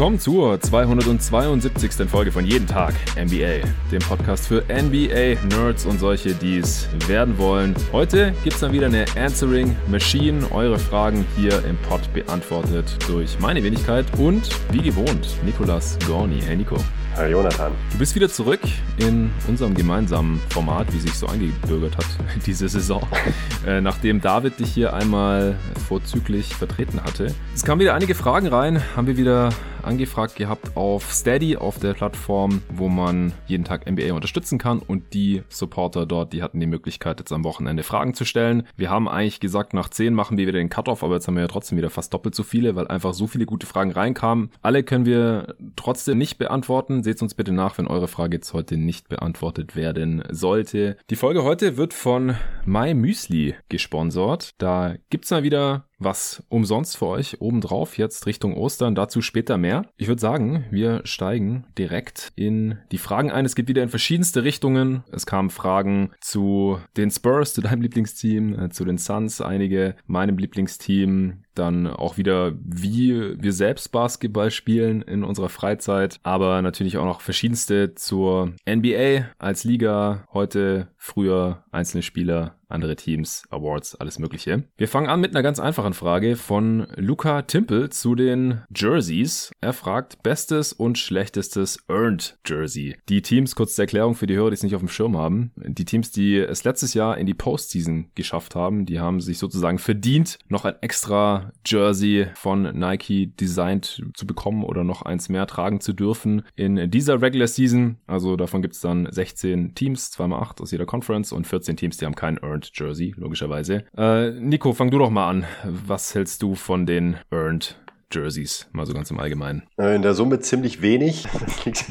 willkommen zur 272. Folge von Jeden Tag NBA, dem Podcast für NBA-Nerds und solche, die es werden wollen. Heute gibt es dann wieder eine Answering Machine. Eure Fragen hier im Pod beantwortet durch meine Wenigkeit und wie gewohnt, Nicolas Gorni. Hey Nico. Hi Jonathan. Du bist wieder zurück in unserem gemeinsamen Format, wie sich so eingebürgert hat diese Saison, äh, nachdem David dich hier einmal vorzüglich vertreten hatte. Es kamen wieder einige Fragen rein, haben wir wieder angefragt gehabt auf Steady, auf der Plattform, wo man jeden Tag NBA unterstützen kann und die Supporter dort, die hatten die Möglichkeit jetzt am Wochenende Fragen zu stellen. Wir haben eigentlich gesagt, nach 10 machen wir wieder den Cut-Off, aber jetzt haben wir ja trotzdem wieder fast doppelt so viele, weil einfach so viele gute Fragen reinkamen. Alle können wir trotzdem nicht beantworten. Seht uns bitte nach, wenn eure Frage jetzt heute nicht beantwortet werden sollte. Die Folge heute wird von My Müsli gesponsert. Da gibt's mal wieder was umsonst für euch obendrauf jetzt Richtung Ostern. Dazu später mehr. Ich würde sagen, wir steigen direkt in die Fragen ein. Es geht wieder in verschiedenste Richtungen. Es kamen Fragen zu den Spurs, zu deinem Lieblingsteam, äh, zu den Suns, einige meinem Lieblingsteam, dann auch wieder, wie wir selbst Basketball spielen in unserer Freizeit, aber natürlich auch noch verschiedenste zur NBA als Liga, heute, früher, einzelne Spieler, andere Teams, Awards, alles Mögliche. Wir fangen an mit einer ganz einfachen Frage von Luca Timpel zu den Jerseys. Er fragt, bestes und schlechtestes Earned Jersey. Die Teams, kurz zur Erklärung für die Hörer, die es nicht auf dem Schirm haben, die Teams, die es letztes Jahr in die Postseason geschafft haben, die haben sich sozusagen verdient, noch ein extra Jersey von Nike designt zu bekommen oder noch eins mehr tragen zu dürfen in dieser Regular Season. Also davon gibt es dann 16 Teams, 2x8 aus jeder Conference und 14 Teams, die haben kein Earned Jersey, logischerweise. Äh, Nico, fang du doch mal an. Was hältst du von den Earned Jerseys, mal so ganz im Allgemeinen? Äh, in der Summe ziemlich wenig. Das liegt,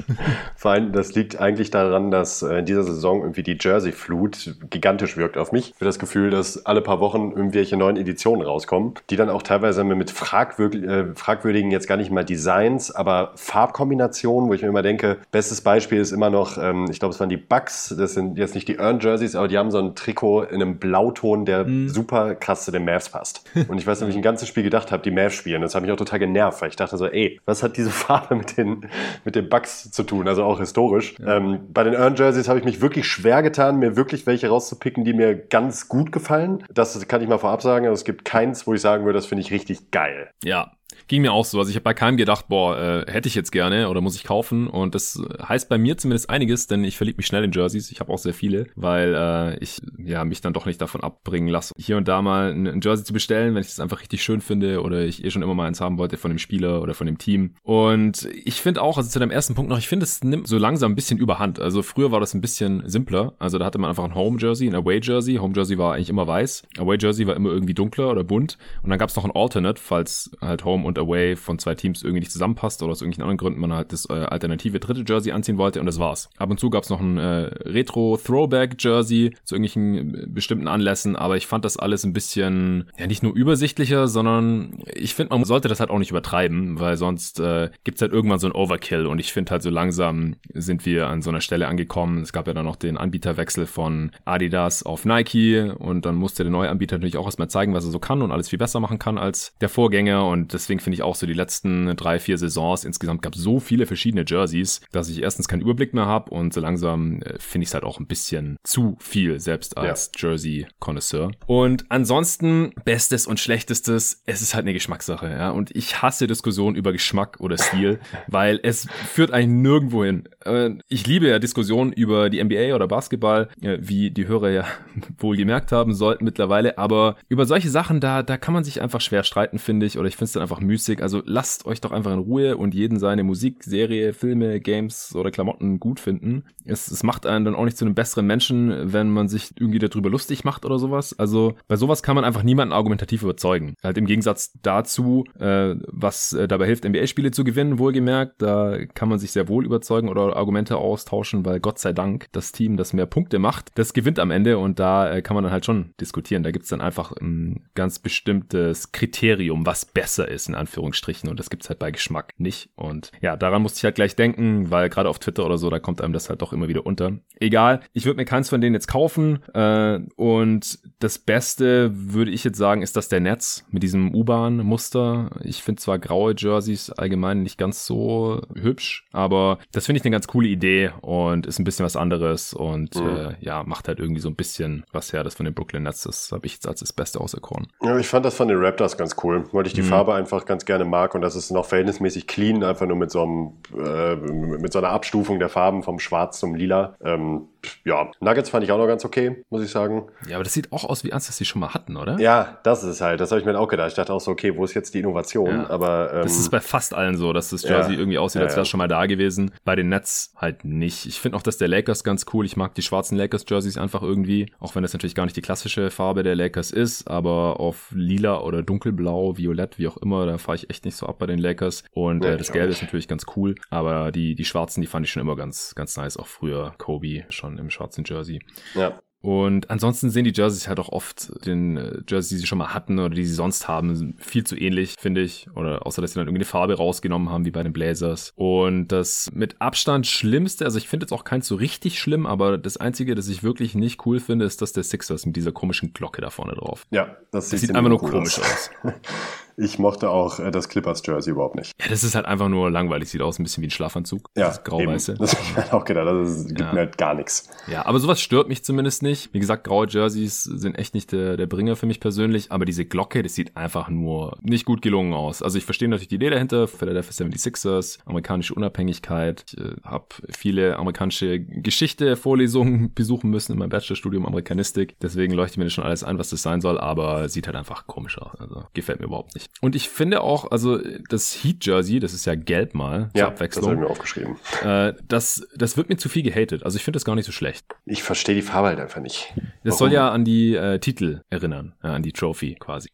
vor allem, das liegt eigentlich daran, dass äh, in dieser Saison irgendwie die Jersey-Flut gigantisch wirkt auf mich. Ich habe das Gefühl, dass alle paar Wochen irgendwelche neuen Editionen rauskommen, die dann auch teilweise mit fragwürdigen, äh, fragwürdigen jetzt gar nicht mal Designs, aber Farbkombinationen, wo ich mir immer denke, bestes Beispiel ist immer noch, ähm, ich glaube, es waren die Bucks, das sind jetzt nicht die Earned Jerseys, aber die haben so ein Trikot in einem Blauton, der mhm. super krass zu den Mavs passt. Und ich weiß nicht, ob ich ein ganzes Spiel gedacht habe, die Mavs spielen. Das habe ich auch total total genervt, weil ich dachte so, ey, was hat diese Farbe mit den, mit den Bugs zu tun, also auch historisch. Ja. Ähm, bei den Earn Jerseys habe ich mich wirklich schwer getan, mir wirklich welche rauszupicken, die mir ganz gut gefallen. Das kann ich mal vorab sagen, also es gibt keins, wo ich sagen würde, das finde ich richtig geil. Ja, Ging mir auch so. Also ich habe bei keinem gedacht, boah, äh, hätte ich jetzt gerne oder muss ich kaufen. Und das heißt bei mir zumindest einiges, denn ich verliebe mich schnell in Jerseys. Ich habe auch sehr viele, weil äh, ich ja mich dann doch nicht davon abbringen lasse, hier und da mal ein Jersey zu bestellen, wenn ich das einfach richtig schön finde oder ich eh schon immer mal eins haben wollte von dem Spieler oder von dem Team. Und ich finde auch, also zu deinem ersten Punkt noch, ich finde, es nimmt so langsam ein bisschen überhand. Also früher war das ein bisschen simpler. Also da hatte man einfach ein Home Jersey, ein Away Jersey. Home Jersey war eigentlich immer weiß. Away Jersey war immer irgendwie dunkler oder bunt. Und dann gab es noch ein Alternate, falls halt Home und Away von zwei Teams irgendwie nicht zusammenpasst oder aus irgendwelchen anderen Gründen man halt das äh, alternative dritte Jersey anziehen wollte und das war's. Ab und zu gab's noch ein äh, Retro-Throwback-Jersey zu irgendwelchen äh, bestimmten Anlässen, aber ich fand das alles ein bisschen, ja nicht nur übersichtlicher, sondern ich finde, man sollte das halt auch nicht übertreiben, weil sonst äh, gibt's halt irgendwann so ein Overkill und ich finde halt so langsam sind wir an so einer Stelle angekommen. Es gab ja dann noch den Anbieterwechsel von Adidas auf Nike und dann musste der neue Anbieter natürlich auch erstmal zeigen, was er so kann und alles viel besser machen kann als der Vorgänger und deswegen finde ich auch so die letzten drei, vier Saisons insgesamt gab es so viele verschiedene Jerseys, dass ich erstens keinen Überblick mehr habe und so langsam äh, finde ich es halt auch ein bisschen zu viel, selbst als ja. Jersey-Connoisseur. Und ansonsten, Bestes und Schlechtestes, es ist halt eine Geschmackssache, ja. Und ich hasse Diskussionen über Geschmack oder Stil, weil es führt eigentlich nirgendwo hin. Äh, ich liebe ja Diskussionen über die NBA oder Basketball, äh, wie die Hörer ja wohl gemerkt haben sollten mittlerweile, aber über solche Sachen, da, da kann man sich einfach schwer streiten, finde ich, oder ich finde es dann einfach müßig. Also lasst euch doch einfach in Ruhe und jeden seine Musik, Serie, Filme, Games oder Klamotten gut finden. Es, es macht einen dann auch nicht zu einem besseren Menschen, wenn man sich irgendwie darüber lustig macht oder sowas. Also bei sowas kann man einfach niemanden argumentativ überzeugen. Halt im Gegensatz dazu, äh, was äh, dabei hilft, NBA-Spiele zu gewinnen, wohlgemerkt, da kann man sich sehr wohl überzeugen oder Argumente austauschen, weil Gott sei Dank das Team, das mehr Punkte macht, das gewinnt am Ende und da äh, kann man dann halt schon diskutieren. Da gibt's dann einfach ein ganz bestimmtes Kriterium, was besser ist, in Anführungsstrichen. Und das gibt's halt bei Geschmack nicht. Und ja, daran musste ich halt gleich denken, weil gerade auf Twitter oder so, da kommt einem das halt doch immer wieder unter. Egal, ich würde mir keins von denen jetzt kaufen. Äh, und das Beste, würde ich jetzt sagen, ist das der Netz mit diesem U-Bahn-Muster. Ich finde zwar graue Jerseys allgemein nicht ganz so hübsch, aber das finde ich eine ganz coole Idee und ist ein bisschen was anderes und mhm. äh, ja, macht halt irgendwie so ein bisschen was her, das von den Brooklyn Nets. Das habe ich jetzt als das Beste auserkoren. Ja, ich fand das von den Raptors ganz cool, weil ich die mhm. Farbe einfach ganz gerne mag und das ist noch verhältnismäßig clean, einfach nur mit so einem, äh, mit so einer Abstufung der Farben vom Schwarz zum Lila. Ähm, ja, Nuggets fand ich auch noch ganz okay, muss ich sagen. Ja, aber das sieht auch aus wie eins, das sie schon mal hatten, oder? Ja, das ist es halt. Das habe ich mir auch gedacht. Ich dachte auch so, okay, wo ist jetzt die Innovation? Ja. Aber ähm, das ist bei fast allen so, dass das Jersey ja, irgendwie aussieht, als wäre es schon mal da gewesen. Bei den Nets halt nicht. Ich finde auch, dass der Lakers ganz cool. Ich mag die schwarzen Lakers-Jerseys einfach irgendwie, auch wenn das natürlich gar nicht die klassische Farbe der Lakers ist, aber auf lila oder dunkelblau, violett, wie auch immer, da fahre ich echt nicht so ab bei den Lakers. Und äh, das Gelbe ist natürlich ganz cool, aber die, die schwarzen, die fand ich schon immer ganz, ganz nice. Auch früher Kobe schon im schwarzen Jersey. Ja. Und ansonsten sehen die Jerseys halt auch oft den äh, Jerseys, die sie schon mal hatten oder die sie sonst haben, viel zu ähnlich, finde ich. Oder außer, dass sie dann irgendwie eine Farbe rausgenommen haben, wie bei den Blazers. Und das mit Abstand Schlimmste, also ich finde jetzt auch keins so richtig schlimm, aber das Einzige, das ich wirklich nicht cool finde, ist das der Sixers mit dieser komischen Glocke da vorne drauf. Ja, das, das sieht einfach nur cool komisch aus. aus. Ich mochte auch äh, das Clippers-Jersey überhaupt nicht. Ja, das ist halt einfach nur langweilig. Sieht aus ein bisschen wie ein Schlafanzug. Ja, das grau-weiße. Das habe ich halt auch gedacht. Das gibt ja. mir halt gar nichts. Ja, aber sowas stört mich zumindest nicht. Wie gesagt, graue Jerseys sind echt nicht der, der Bringer für mich persönlich. Aber diese Glocke, das sieht einfach nur nicht gut gelungen aus. Also ich verstehe natürlich die Idee dahinter. Philadelphia 76ers, amerikanische Unabhängigkeit. Ich äh, habe viele amerikanische Geschichte, Vorlesungen besuchen müssen in meinem Bachelorstudium Amerikanistik. Deswegen leuchtet mir das schon alles ein, was das sein soll. Aber sieht halt einfach komisch aus. Also gefällt mir überhaupt nicht. Und ich finde auch, also das Heat-Jersey, das ist ja gelb mal ja, Abwechslung. das habe ich mir aufgeschrieben. Äh, das, das wird mir zu viel gehatet. Also ich finde das gar nicht so schlecht. Ich verstehe die Farbe halt einfach nicht. Das Warum? soll ja an die äh, Titel erinnern, äh, an die Trophy quasi.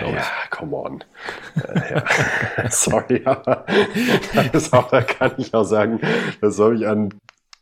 Ja, ich. come on. äh, ja. Sorry, aber das auch, da kann ich auch sagen, das soll mich an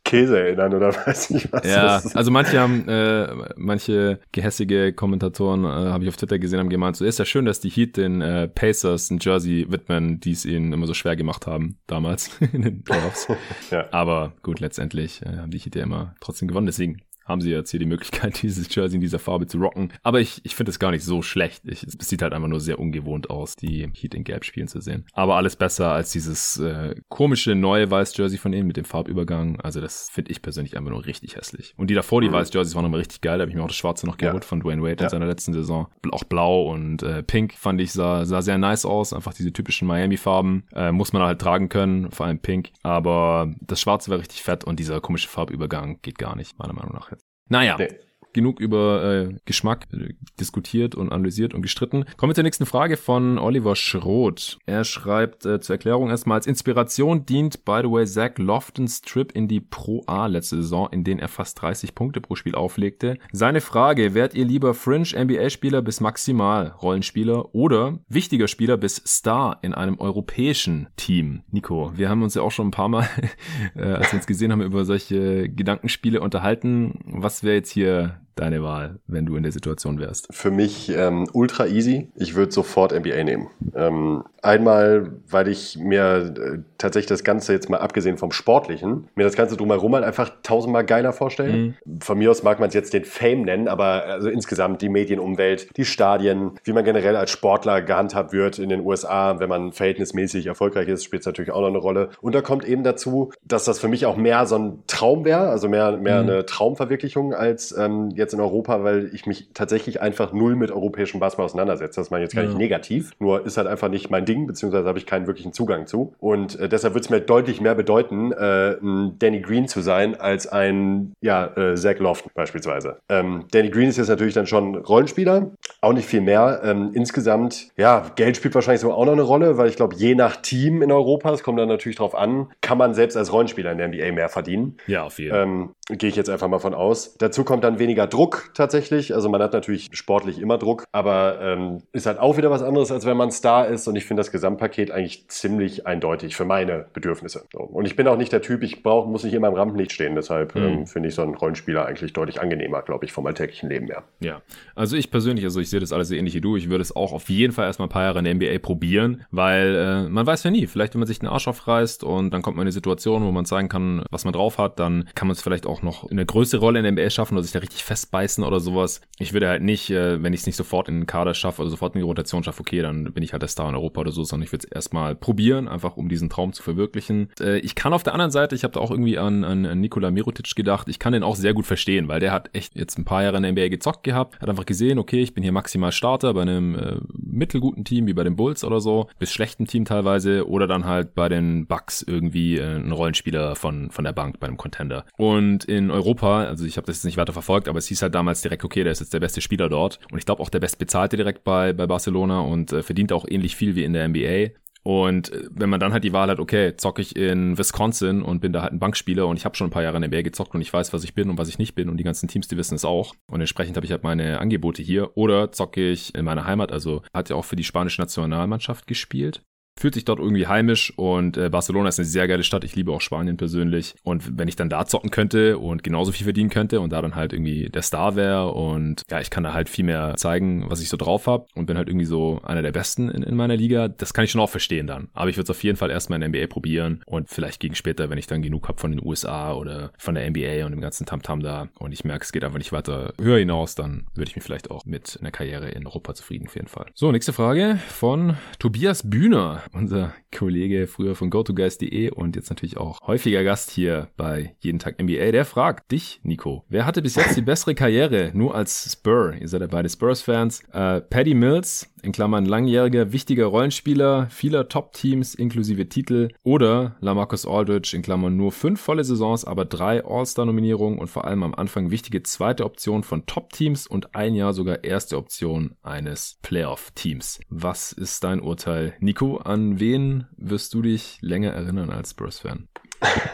Käse erinnern oder weiß nicht was. Ja, also manche haben, äh, manche gehässige Kommentatoren, äh, habe ich auf Twitter gesehen, haben gemeint, so ist ja schön, dass die Heat den äh, Pacers ein Jersey widmen, die es ihnen immer so schwer gemacht haben damals in den Playoffs. ja. Aber gut, letztendlich äh, haben die Heat ja immer trotzdem gewonnen, deswegen haben sie jetzt hier die Möglichkeit, dieses Jersey in dieser Farbe zu rocken. Aber ich, ich finde es gar nicht so schlecht. Ich, es sieht halt einfach nur sehr ungewohnt aus, die Heat in Gelb spielen zu sehen. Aber alles besser als dieses äh, komische neue Weiß-Jersey von ihnen mit dem Farbübergang. Also das finde ich persönlich einfach nur richtig hässlich. Und die davor, die mhm. Weiß-Jerseys waren nochmal richtig geil. Da habe ich mir auch das Schwarze noch geholt ja. von Dwayne Wade ja. in seiner letzten Saison. Auch blau und äh, pink fand ich sah, sah sehr nice aus. Einfach diese typischen Miami-Farben. Äh, muss man halt tragen können, vor allem pink. Aber das Schwarze war richtig fett und dieser komische Farbübergang geht gar nicht, meiner Meinung nach. Naja. Nee genug über äh, Geschmack äh, diskutiert und analysiert und gestritten. Kommen wir zur nächsten Frage von Oliver Schroth. Er schreibt äh, zur Erklärung erstmal, als Inspiration dient, by the way, Zach Loftons Trip in die Pro A letzte Saison, in den er fast 30 Punkte pro Spiel auflegte. Seine Frage, wärt ihr lieber Fringe NBA-Spieler bis maximal Rollenspieler oder wichtiger Spieler bis Star in einem europäischen Team? Nico, wir haben uns ja auch schon ein paar Mal, äh, als wir uns gesehen haben, über solche Gedankenspiele unterhalten. Was wäre jetzt hier deine Wahl, wenn du in der Situation wärst? Für mich ähm, ultra easy. Ich würde sofort NBA nehmen. Ähm, einmal, weil ich mir äh, tatsächlich das Ganze jetzt mal abgesehen vom Sportlichen, mir das Ganze drumherum halt einfach tausendmal geiler vorstellen. Mhm. Von mir aus mag man es jetzt den Fame nennen, aber also insgesamt die Medienumwelt, die Stadien, wie man generell als Sportler gehandhabt wird in den USA, wenn man verhältnismäßig erfolgreich ist, spielt es natürlich auch noch eine Rolle. Und da kommt eben dazu, dass das für mich auch mehr so ein Traum wäre, also mehr, mehr mhm. eine Traumverwirklichung als ähm, jetzt in Europa, weil ich mich tatsächlich einfach null mit europäischem Basketball auseinandersetze. Das meine ich jetzt gar nicht negativ, nur ist halt einfach nicht mein Ding, beziehungsweise habe ich keinen wirklichen Zugang zu. Und äh, deshalb würde es mir deutlich mehr bedeuten, äh, ein Danny Green zu sein, als ein ja, äh, Zach Loft beispielsweise. Ähm, Danny Green ist jetzt natürlich dann schon Rollenspieler, auch nicht viel mehr. Ähm, insgesamt, ja, Geld spielt wahrscheinlich so auch noch eine Rolle, weil ich glaube, je nach Team in Europa, es kommt dann natürlich drauf an, kann man selbst als Rollenspieler in der NBA mehr verdienen. Ja, auf jeden Fall. Ähm, Gehe ich jetzt einfach mal von aus. Dazu kommt dann weniger Druck tatsächlich. Also man hat natürlich sportlich immer Druck, aber ähm, ist halt auch wieder was anderes, als wenn man Star ist. Und ich finde das Gesamtpaket eigentlich ziemlich eindeutig für meine Bedürfnisse. Und ich bin auch nicht der Typ, ich brauche, muss nicht immer im Rampenlicht stehen. Deshalb mhm. ähm, finde ich so einen Rollenspieler eigentlich deutlich angenehmer, glaube ich, vom alltäglichen Leben her. Ja, also ich persönlich, also ich sehe das alles so ähnlich wie du. Ich würde es auch auf jeden Fall erstmal ein paar Jahre in der NBA probieren, weil äh, man weiß ja nie. Vielleicht, wenn man sich den Arsch aufreißt und dann kommt man in eine Situation, wo man zeigen kann, was man drauf hat, dann kann man es vielleicht auch noch in eine größere Rolle in der NBA schaffen oder sich da richtig festbeißen oder sowas. Ich würde halt nicht, äh, wenn ich es nicht sofort in den Kader schaffe oder sofort in die Rotation schaffe, okay, dann bin ich halt der Star in Europa oder so, sondern ich würde es erstmal probieren, einfach um diesen Traum zu verwirklichen. Äh, ich kann auf der anderen Seite, ich habe da auch irgendwie an, an, an Nikola Mirotic gedacht, ich kann den auch sehr gut verstehen, weil der hat echt jetzt ein paar Jahre in der NBA gezockt gehabt, hat einfach gesehen, okay, ich bin hier maximal Starter bei einem äh, mittelguten Team wie bei den Bulls oder so, bis schlechten Team teilweise oder dann halt bei den Bucks irgendwie äh, ein Rollenspieler von, von der Bank bei einem Contender. Und in Europa, also ich habe das jetzt nicht weiter verfolgt, aber es hieß halt damals direkt, okay, der ist jetzt der beste Spieler dort und ich glaube auch der bestbezahlte direkt bei, bei Barcelona und äh, verdient auch ähnlich viel wie in der NBA. Und äh, wenn man dann halt die Wahl hat, okay, zocke ich in Wisconsin und bin da halt ein Bankspieler und ich habe schon ein paar Jahre in der NBA gezockt und ich weiß, was ich bin und was ich nicht bin und die ganzen Teams, die wissen es auch. Und entsprechend habe ich halt meine Angebote hier. Oder zocke ich in meiner Heimat, also hat ja auch für die spanische Nationalmannschaft gespielt fühlt sich dort irgendwie heimisch und äh, Barcelona ist eine sehr geile Stadt. Ich liebe auch Spanien persönlich. Und wenn ich dann da zocken könnte und genauso viel verdienen könnte und da dann halt irgendwie der Star wäre und ja, ich kann da halt viel mehr zeigen, was ich so drauf habe und bin halt irgendwie so einer der Besten in, in meiner Liga, das kann ich schon auch verstehen dann. Aber ich würde es auf jeden Fall erstmal in der NBA probieren und vielleicht gegen später, wenn ich dann genug habe von den USA oder von der NBA und dem ganzen Tamtam -Tam da und ich merke, es geht einfach nicht weiter höher hinaus, dann würde ich mich vielleicht auch mit einer Karriere in Europa zufrieden auf jeden Fall. So, nächste Frage von Tobias Bühner unser Kollege früher von GoToGuys.de und jetzt natürlich auch häufiger Gast hier bei Jeden Tag NBA. Der fragt dich, Nico, wer hatte bis jetzt die bessere Karriere? Nur als Spur. Ihr seid ja beide Spurs-Fans. Äh, Paddy Mills, in Klammern langjähriger, wichtiger Rollenspieler, vieler Top-Teams inklusive Titel oder Lamarcus Aldridge, in Klammern nur fünf volle Saisons, aber drei All-Star-Nominierungen und vor allem am Anfang wichtige zweite Option von Top-Teams und ein Jahr sogar erste Option eines Playoff-Teams. Was ist dein Urteil, Nico? An wen wirst du dich länger erinnern als Spurs-Fan?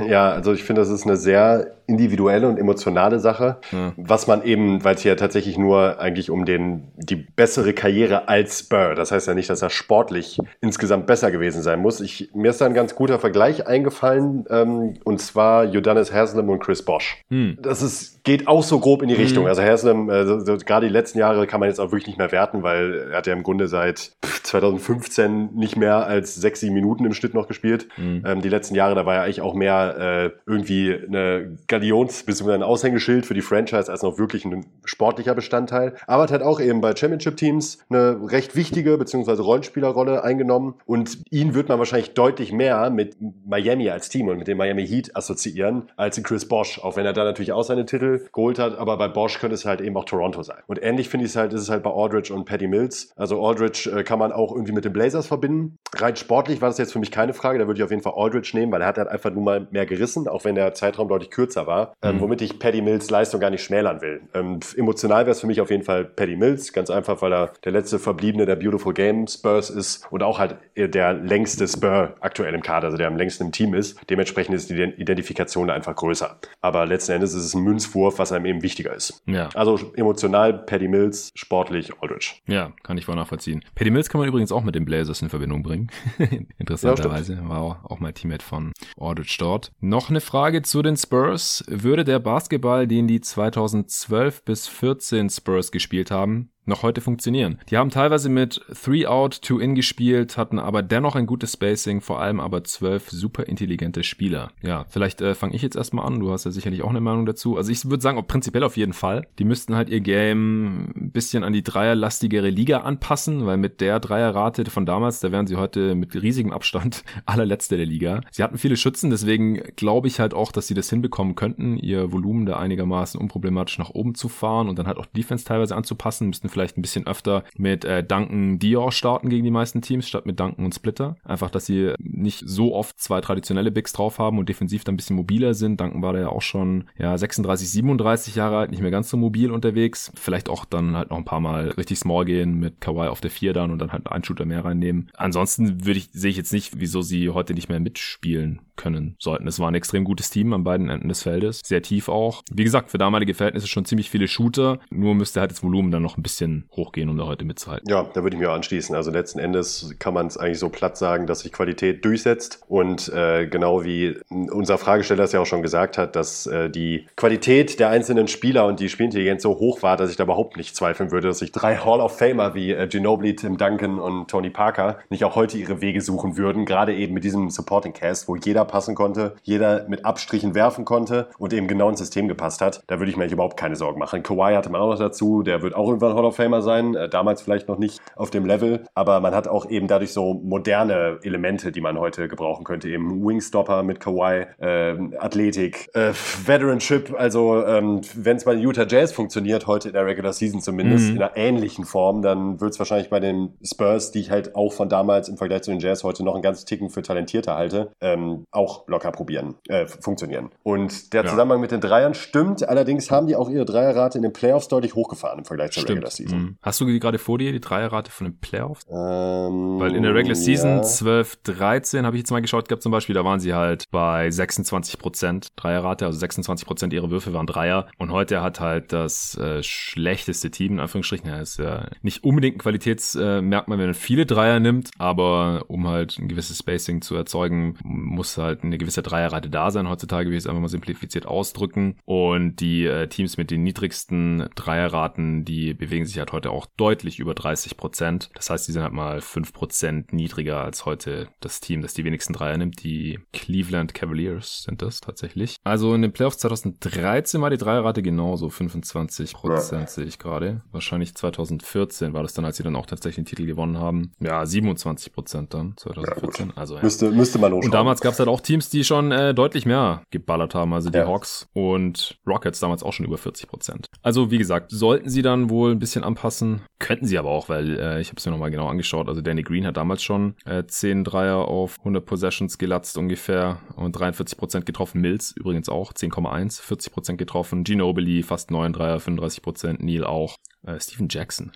Ja, also ich finde, das ist eine sehr individuelle und emotionale Sache, ja. was man eben, weil es hier tatsächlich nur eigentlich um den, die bessere Karriere als Spur, das heißt ja nicht, dass er sportlich insgesamt besser gewesen sein muss. Ich, mir ist da ein ganz guter Vergleich eingefallen, ähm, und zwar Jodannes Haslam und Chris Bosch. Hm. Das ist, geht auch so grob in die hm. Richtung. Also Haslam, äh, so, so, gerade die letzten Jahre kann man jetzt auch wirklich nicht mehr werten, weil er hat ja im Grunde seit 2015 nicht mehr als sechs, sieben Minuten im Schnitt noch gespielt. Hm. Ähm, die letzten Jahre, da war er eigentlich auch mehr äh, irgendwie eine Galions- bzw. ein Aushängeschild für die Franchise als noch wirklich ein sportlicher Bestandteil. Aber hat auch eben bei Championship-Teams eine recht wichtige bzw. Rollenspielerrolle eingenommen und ihn wird man wahrscheinlich deutlich mehr mit Miami als Team und mit dem Miami Heat assoziieren als in Chris Bosch, auch wenn er da natürlich auch seine Titel geholt hat, aber bei Bosch könnte es halt eben auch Toronto sein. Und ähnlich finde ich es halt, ist es halt bei Aldridge und Patty Mills. Also Aldridge äh, kann man auch irgendwie mit den Blazers verbinden. Rein sportlich war das jetzt für mich keine Frage, da würde ich auf jeden Fall Aldridge nehmen, weil er hat halt einfach nur mal mehr gerissen, auch wenn der Zeitraum deutlich kürzer war, ähm, mhm. womit ich Paddy Mills Leistung gar nicht schmälern will. Ähm, emotional wäre es für mich auf jeden Fall Paddy Mills, ganz einfach, weil er der letzte Verbliebene der Beautiful Game Spurs ist und auch halt der längste Spur aktuell im Kader, also der am längsten im Team ist. Dementsprechend ist die Identifikation da einfach größer. Aber letzten Endes ist es ein Münzwurf, was einem eben wichtiger ist. Ja. Also emotional Paddy Mills, sportlich Aldridge. Ja, kann ich voll nachvollziehen. Paddy Mills kann man übrigens auch mit den Blazers in Verbindung bringen. Interessanterweise ja, war auch mein Teammate von Aldridge dort. Noch eine Frage zu den Spurs. Würde der Basketball, den die 2012 bis 14 Spurs gespielt haben, noch heute funktionieren. Die haben teilweise mit 3 out, 2 in gespielt, hatten aber dennoch ein gutes Spacing, vor allem aber zwölf super intelligente Spieler. Ja, vielleicht äh, fange ich jetzt erstmal an, du hast ja sicherlich auch eine Meinung dazu. Also ich würde sagen, prinzipiell auf jeden Fall. Die müssten halt ihr Game ein bisschen an die dreierlastigere Liga anpassen, weil mit der Dreierrate von damals, da wären sie heute mit riesigem Abstand allerletzte der Liga. Sie hatten viele Schützen, deswegen glaube ich halt auch, dass sie das hinbekommen könnten, ihr Volumen da einigermaßen unproblematisch nach oben zu fahren und dann halt auch Defense teilweise anzupassen, müssten vielleicht ein bisschen öfter mit äh, Duncan Dior starten gegen die meisten Teams, statt mit Duncan und Splitter. Einfach, dass sie nicht so oft zwei traditionelle Bigs drauf haben und defensiv dann ein bisschen mobiler sind. Duncan war da ja auch schon ja 36, 37 Jahre alt, nicht mehr ganz so mobil unterwegs. Vielleicht auch dann halt noch ein paar Mal richtig small gehen mit Kawhi auf der 4 dann und dann halt einen Shooter mehr reinnehmen. Ansonsten würde ich, sehe ich jetzt nicht, wieso sie heute nicht mehr mitspielen können sollten. Es war ein extrem gutes Team an beiden Enden des Feldes. Sehr tief auch. Wie gesagt, für damalige Verhältnisse schon ziemlich viele Shooter. Nur müsste halt das Volumen dann noch ein bisschen bisschen hochgehen, um da heute mitzuhalten. Ja, da würde ich mir anschließen. Also letzten Endes kann man es eigentlich so platt sagen, dass sich Qualität durchsetzt und äh, genau wie unser Fragesteller es ja auch schon gesagt hat, dass äh, die Qualität der einzelnen Spieler und die Spielintelligenz so hoch war, dass ich da überhaupt nicht zweifeln würde, dass sich drei Hall of Famer wie äh, Ginobili, Tim Duncan und Tony Parker nicht auch heute ihre Wege suchen würden, gerade eben mit diesem Supporting Cast, wo jeder passen konnte, jeder mit Abstrichen werfen konnte und eben genau ins System gepasst hat. Da würde ich mir überhaupt keine Sorgen machen. Kawhi hatte man auch noch dazu, der wird auch irgendwann Hall of Famer sein, äh, damals vielleicht noch nicht auf dem Level, aber man hat auch eben dadurch so moderne Elemente, die man heute gebrauchen könnte, eben Wingstopper mit Kawhi, äh, Athletik, äh, Veteranship, also ähm, wenn es bei den Utah Jazz funktioniert, heute in der Regular Season zumindest, mhm. in einer ähnlichen Form, dann wird es wahrscheinlich bei den Spurs, die ich halt auch von damals im Vergleich zu den Jazz heute noch einen ganz Ticken für talentierter halte, ähm, auch locker probieren, äh, funktionieren. Und der ja. Zusammenhang mit den Dreiern stimmt, allerdings haben die auch ihre Dreierrate in den Playoffs deutlich hochgefahren im Vergleich zur Regular Season. Mhm. Hast du die gerade vor dir, die Dreierrate von den Playoffs? Ähm, Weil in der Regular Season ja. 12, 13 habe ich jetzt mal geschaut gehabt zum Beispiel, da waren sie halt bei 26 Prozent Dreierrate, also 26 Prozent ihrer Würfe waren Dreier und heute hat halt das äh, schlechteste Team, in Anführungsstrichen, ja, ist ja nicht unbedingt ein Qualitätsmerkmal, wenn man viele Dreier nimmt, aber um halt ein gewisses Spacing zu erzeugen, muss halt eine gewisse Dreierrate da sein heutzutage, wie ich es einfach mal simplifiziert ausdrücken und die äh, Teams mit den niedrigsten Dreierraten, die bewegen sich halt heute auch deutlich über 30 Prozent. Das heißt, die sind halt mal 5 Prozent niedriger als heute das Team, das die wenigsten Dreier nimmt. Die Cleveland Cavaliers sind das tatsächlich. Also in den Playoffs 2013 war die Dreierrate genauso 25 Prozent, ja. sehe ich gerade. Wahrscheinlich 2014 war das dann, als sie dann auch tatsächlich den Titel gewonnen haben. Ja, 27 Prozent dann 2014. Ja, also ja. Müsste, müsste man Und damals gab es halt auch Teams, die schon äh, deutlich mehr geballert haben. Also die Hawks und Rockets damals auch schon über 40 Prozent. Also wie gesagt, sollten sie dann wohl ein bisschen anpassen. Könnten sie aber auch, weil äh, ich habe es mir nochmal genau angeschaut. Also Danny Green hat damals schon äh, 10 Dreier auf 100 Possessions gelatzt ungefähr und 43 Prozent getroffen. Mills übrigens auch 10,1, 40 Prozent getroffen. Ginobili fast 9 Dreier, 35 Prozent. Neil auch. Äh, Steven Jackson.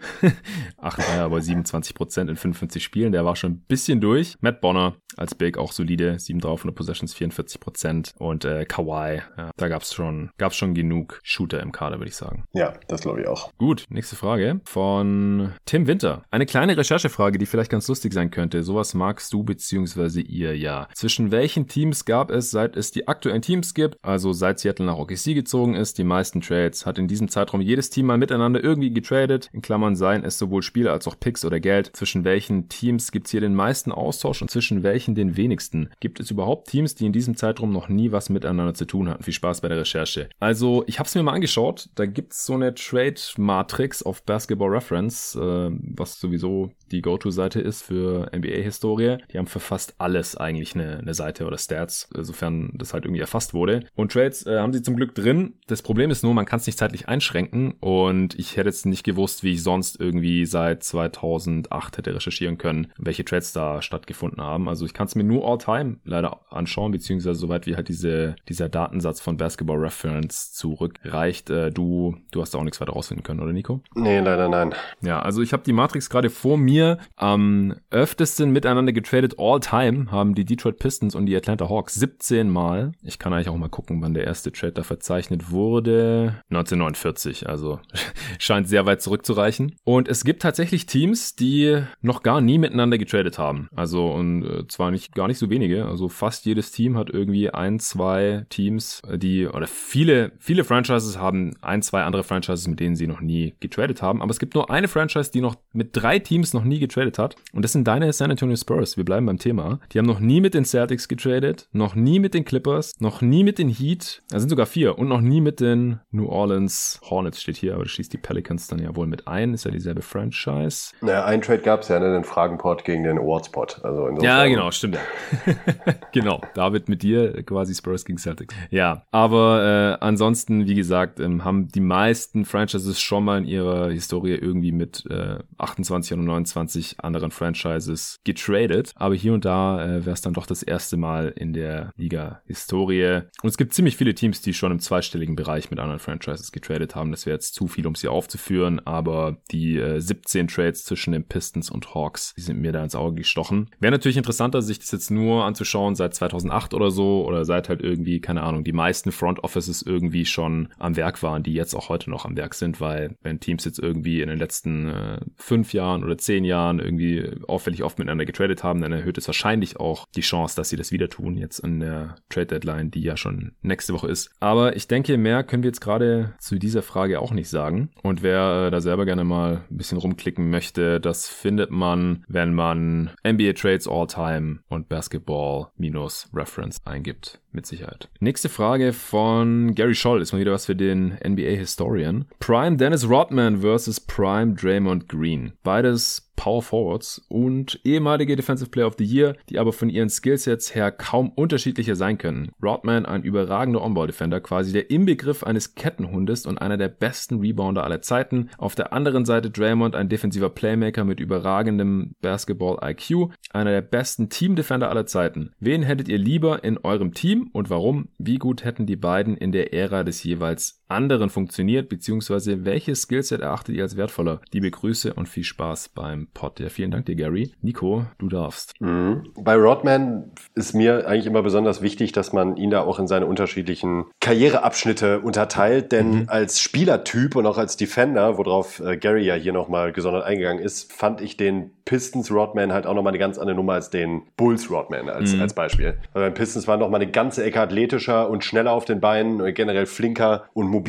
8 Dreier bei 27 Prozent in 55 Spielen. Der war schon ein bisschen durch. Matt Bonner als Big auch solide. 7 drauf, 100 Possessions, 44 Prozent. Und äh, Kawhi, ja, da gab's schon, gab's schon genug Shooter im Kader, würde ich sagen. Ja, das glaube ich auch. Gut, nächste Frage von Tim Winter. Eine kleine Recherchefrage, die vielleicht ganz lustig sein könnte. Sowas magst du bzw. ihr ja. Zwischen welchen Teams gab es, seit es die aktuellen Teams gibt, also seit Seattle nach OKC gezogen ist, die meisten Trades? Hat in diesem Zeitraum jedes Team mal miteinander irgendwie getradet? In Klammern seien es sowohl Spiele als auch Picks oder Geld. Zwischen welchen Teams gibt's hier den meisten Austausch und zwischen welchen den wenigsten? Gibt es überhaupt Teams, die in diesem Zeitraum noch nie was miteinander zu tun hatten? Viel Spaß bei der Recherche. Also, ich habe es mir mal angeschaut. Da gibt's so eine Trade-Matrix auf Basketball Reference, äh, was sowieso die Go-To-Seite ist für NBA-Historie. Die haben für fast alles eigentlich eine, eine Seite oder Stats, sofern das halt irgendwie erfasst wurde. Und Trades äh, haben sie zum Glück drin. Das Problem ist nur, man kann es nicht zeitlich einschränken und ich hätte jetzt nicht gewusst, wie ich sonst irgendwie seit 2008 hätte recherchieren können, welche Trades da stattgefunden haben. Also ich kann es mir nur All-Time leider anschauen, beziehungsweise soweit wie halt diese, dieser Datensatz von Basketball Reference zurückreicht. Äh, du, du hast da auch nichts weiter rausfinden können, oder Nico? Nee, leider nein. Ja, also ich habe die Matrix gerade vor mir. Am öftesten miteinander getradet All-Time haben die Detroit Pistons und die Atlanta Hawks 17 Mal. Ich kann eigentlich auch mal gucken, wann der erste Trade da verzeichnet wurde. 1949, also scheint sehr weit zurückzureichen. Und es gibt tatsächlich Teams, die noch gar nie miteinander getradet haben. Also und äh, zwar nicht gar nicht so wenige. Also fast jedes Team hat irgendwie ein, zwei Teams, die oder viele viele Franchises haben ein, zwei andere Franchises, mit denen sie noch nie getradet haben. Aber es gibt nur eine Franchise, die noch mit drei Teams noch nie getradet hat. Und das sind deine San Antonio Spurs. Wir bleiben beim Thema. Die haben noch nie mit den Celtics getradet, noch nie mit den Clippers, noch nie mit den Heat. Da sind sogar vier und noch nie mit den New Orleans Hornets steht hier, aber das schließt die Pelicans dann ja wohl mit ein. Ist ja dieselbe Franchise. Naja, ein Trade gab es ja, ne, den Fragenport gegen den Awardspot. Also ja, genau, stimmt ja. genau, David mit dir quasi Spurs gegen Celtics. Ja, aber äh, ansonsten, wie gesagt, ähm, haben die meisten Franchises schon mal in ihrer Historie irgendwie mit äh, 28 und 29 22 anderen Franchises getradet. Aber hier und da äh, wäre es dann doch das erste Mal in der Liga-Historie. Und es gibt ziemlich viele Teams, die schon im zweistelligen Bereich mit anderen Franchises getradet haben. Das wäre jetzt zu viel, um sie aufzuführen. Aber die äh, 17 Trades zwischen den Pistons und Hawks, die sind mir da ins Auge gestochen. Wäre natürlich interessanter, sich das jetzt nur anzuschauen seit 2008 oder so oder seit halt irgendwie, keine Ahnung, die meisten Front Offices irgendwie schon am Werk waren, die jetzt auch heute noch am Werk sind, weil wenn Teams jetzt irgendwie in den letzten äh, fünf Jahren oder zehn Jahren irgendwie auffällig oft miteinander getradet haben, dann erhöht es wahrscheinlich auch die Chance, dass sie das wieder tun, jetzt in der Trade Deadline, die ja schon nächste Woche ist. Aber ich denke, mehr können wir jetzt gerade zu dieser Frage auch nicht sagen. Und wer äh, da selber gerne mal ein bisschen rumklicken möchte, das findet man, wenn man NBA Trades All Time und Basketball minus Reference eingibt. Mit Sicherheit. Nächste Frage von Gary Scholl ist mal wieder was für den NBA Historian. Prime Dennis Rodman versus Prime Draymond Green. Beides Power Forwards und ehemalige Defensive Player of the Year, die aber von ihren Skillsets her kaum unterschiedlicher sein können. Rodman ein überragender On-Ball-Defender, quasi der Inbegriff eines Kettenhundes und einer der besten Rebounder aller Zeiten. Auf der anderen Seite Draymond ein defensiver Playmaker mit überragendem Basketball-IQ, einer der besten Team-Defender aller Zeiten. Wen hättet ihr lieber in eurem Team und warum? Wie gut hätten die beiden in der Ära des jeweils anderen funktioniert, beziehungsweise welches Skillset erachtet ihr als wertvoller? Liebe Grüße und viel Spaß beim Pod. Ja, vielen Dank dir, Gary. Nico, du darfst. Mhm. Bei Rodman ist mir eigentlich immer besonders wichtig, dass man ihn da auch in seine unterschiedlichen Karriereabschnitte unterteilt, denn mhm. als Spielertyp und auch als Defender, worauf äh, Gary ja hier nochmal gesondert eingegangen ist, fand ich den Pistons Rodman halt auch nochmal eine ganz andere Nummer als den Bulls Rodman als, mhm. als Beispiel. Weil beim Pistons war nochmal eine ganze Ecke athletischer und schneller auf den Beinen, generell flinker und mobiler,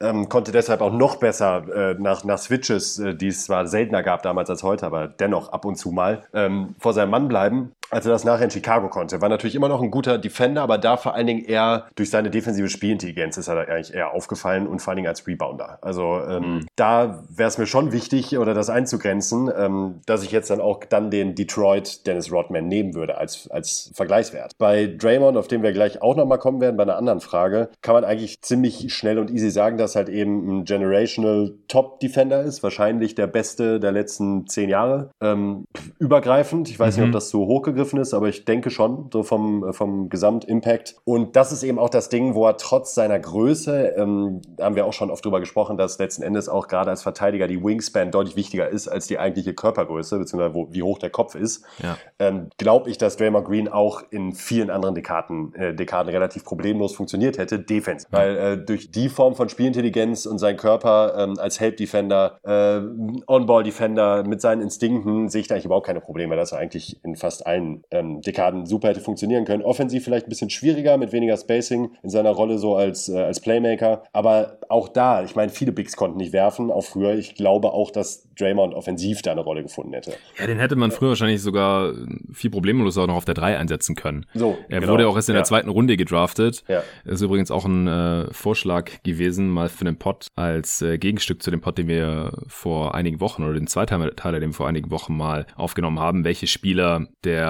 ähm, konnte deshalb auch noch besser äh, nach, nach Switches, äh, die es zwar seltener gab damals als heute, aber dennoch ab und zu mal, ähm, vor seinem Mann bleiben als er das nachher in Chicago konnte. War natürlich immer noch ein guter Defender, aber da vor allen Dingen eher durch seine defensive Spielintelligenz ist er eigentlich eher aufgefallen und vor allen Dingen als Rebounder. Also ähm, mhm. da wäre es mir schon wichtig, oder das einzugrenzen, ähm, dass ich jetzt dann auch dann den Detroit Dennis Rodman nehmen würde als, als Vergleichswert. Bei Draymond, auf den wir gleich auch nochmal kommen werden, bei einer anderen Frage, kann man eigentlich ziemlich schnell und easy sagen, dass halt eben ein Generational Top Defender ist, wahrscheinlich der beste der letzten zehn Jahre. Ähm, übergreifend, ich weiß mhm. nicht, ob mhm. das so hochgegriffen aufgegriffen ist, aber ich denke schon, so vom, vom Gesamtimpact. Und das ist eben auch das Ding, wo er trotz seiner Größe, ähm, haben wir auch schon oft drüber gesprochen, dass letzten Endes auch gerade als Verteidiger die Wingspan deutlich wichtiger ist als die eigentliche Körpergröße, beziehungsweise wo, wie hoch der Kopf ist. Ja. Ähm, Glaube ich, dass Draymond Green auch in vielen anderen Dekaden, äh, Dekaden relativ problemlos funktioniert hätte, defensiv. Ja. Weil äh, durch die Form von Spielintelligenz und seinen Körper ähm, als Help-Defender, äh, On-Ball-Defender mit seinen Instinkten sehe ich da eigentlich überhaupt keine Probleme, dass er eigentlich in fast allen ähm, Dekaden super hätte funktionieren können. Offensiv vielleicht ein bisschen schwieriger mit weniger Spacing in seiner Rolle so als, äh, als Playmaker. Aber auch da, ich meine, viele Bigs konnten nicht werfen, auch früher. Ich glaube auch, dass Draymond offensiv da eine Rolle gefunden hätte. Ja, den hätte man früher wahrscheinlich sogar viel problemlos auch noch auf der 3 einsetzen können. So, er genau. wurde auch erst in der zweiten Runde gedraftet. Ja. Das ist übrigens auch ein äh, Vorschlag gewesen, mal für den Pod als äh, Gegenstück zu dem Pod, den wir vor einigen Wochen oder den Zweiteiler, den wir vor einigen Wochen mal aufgenommen haben, welche Spieler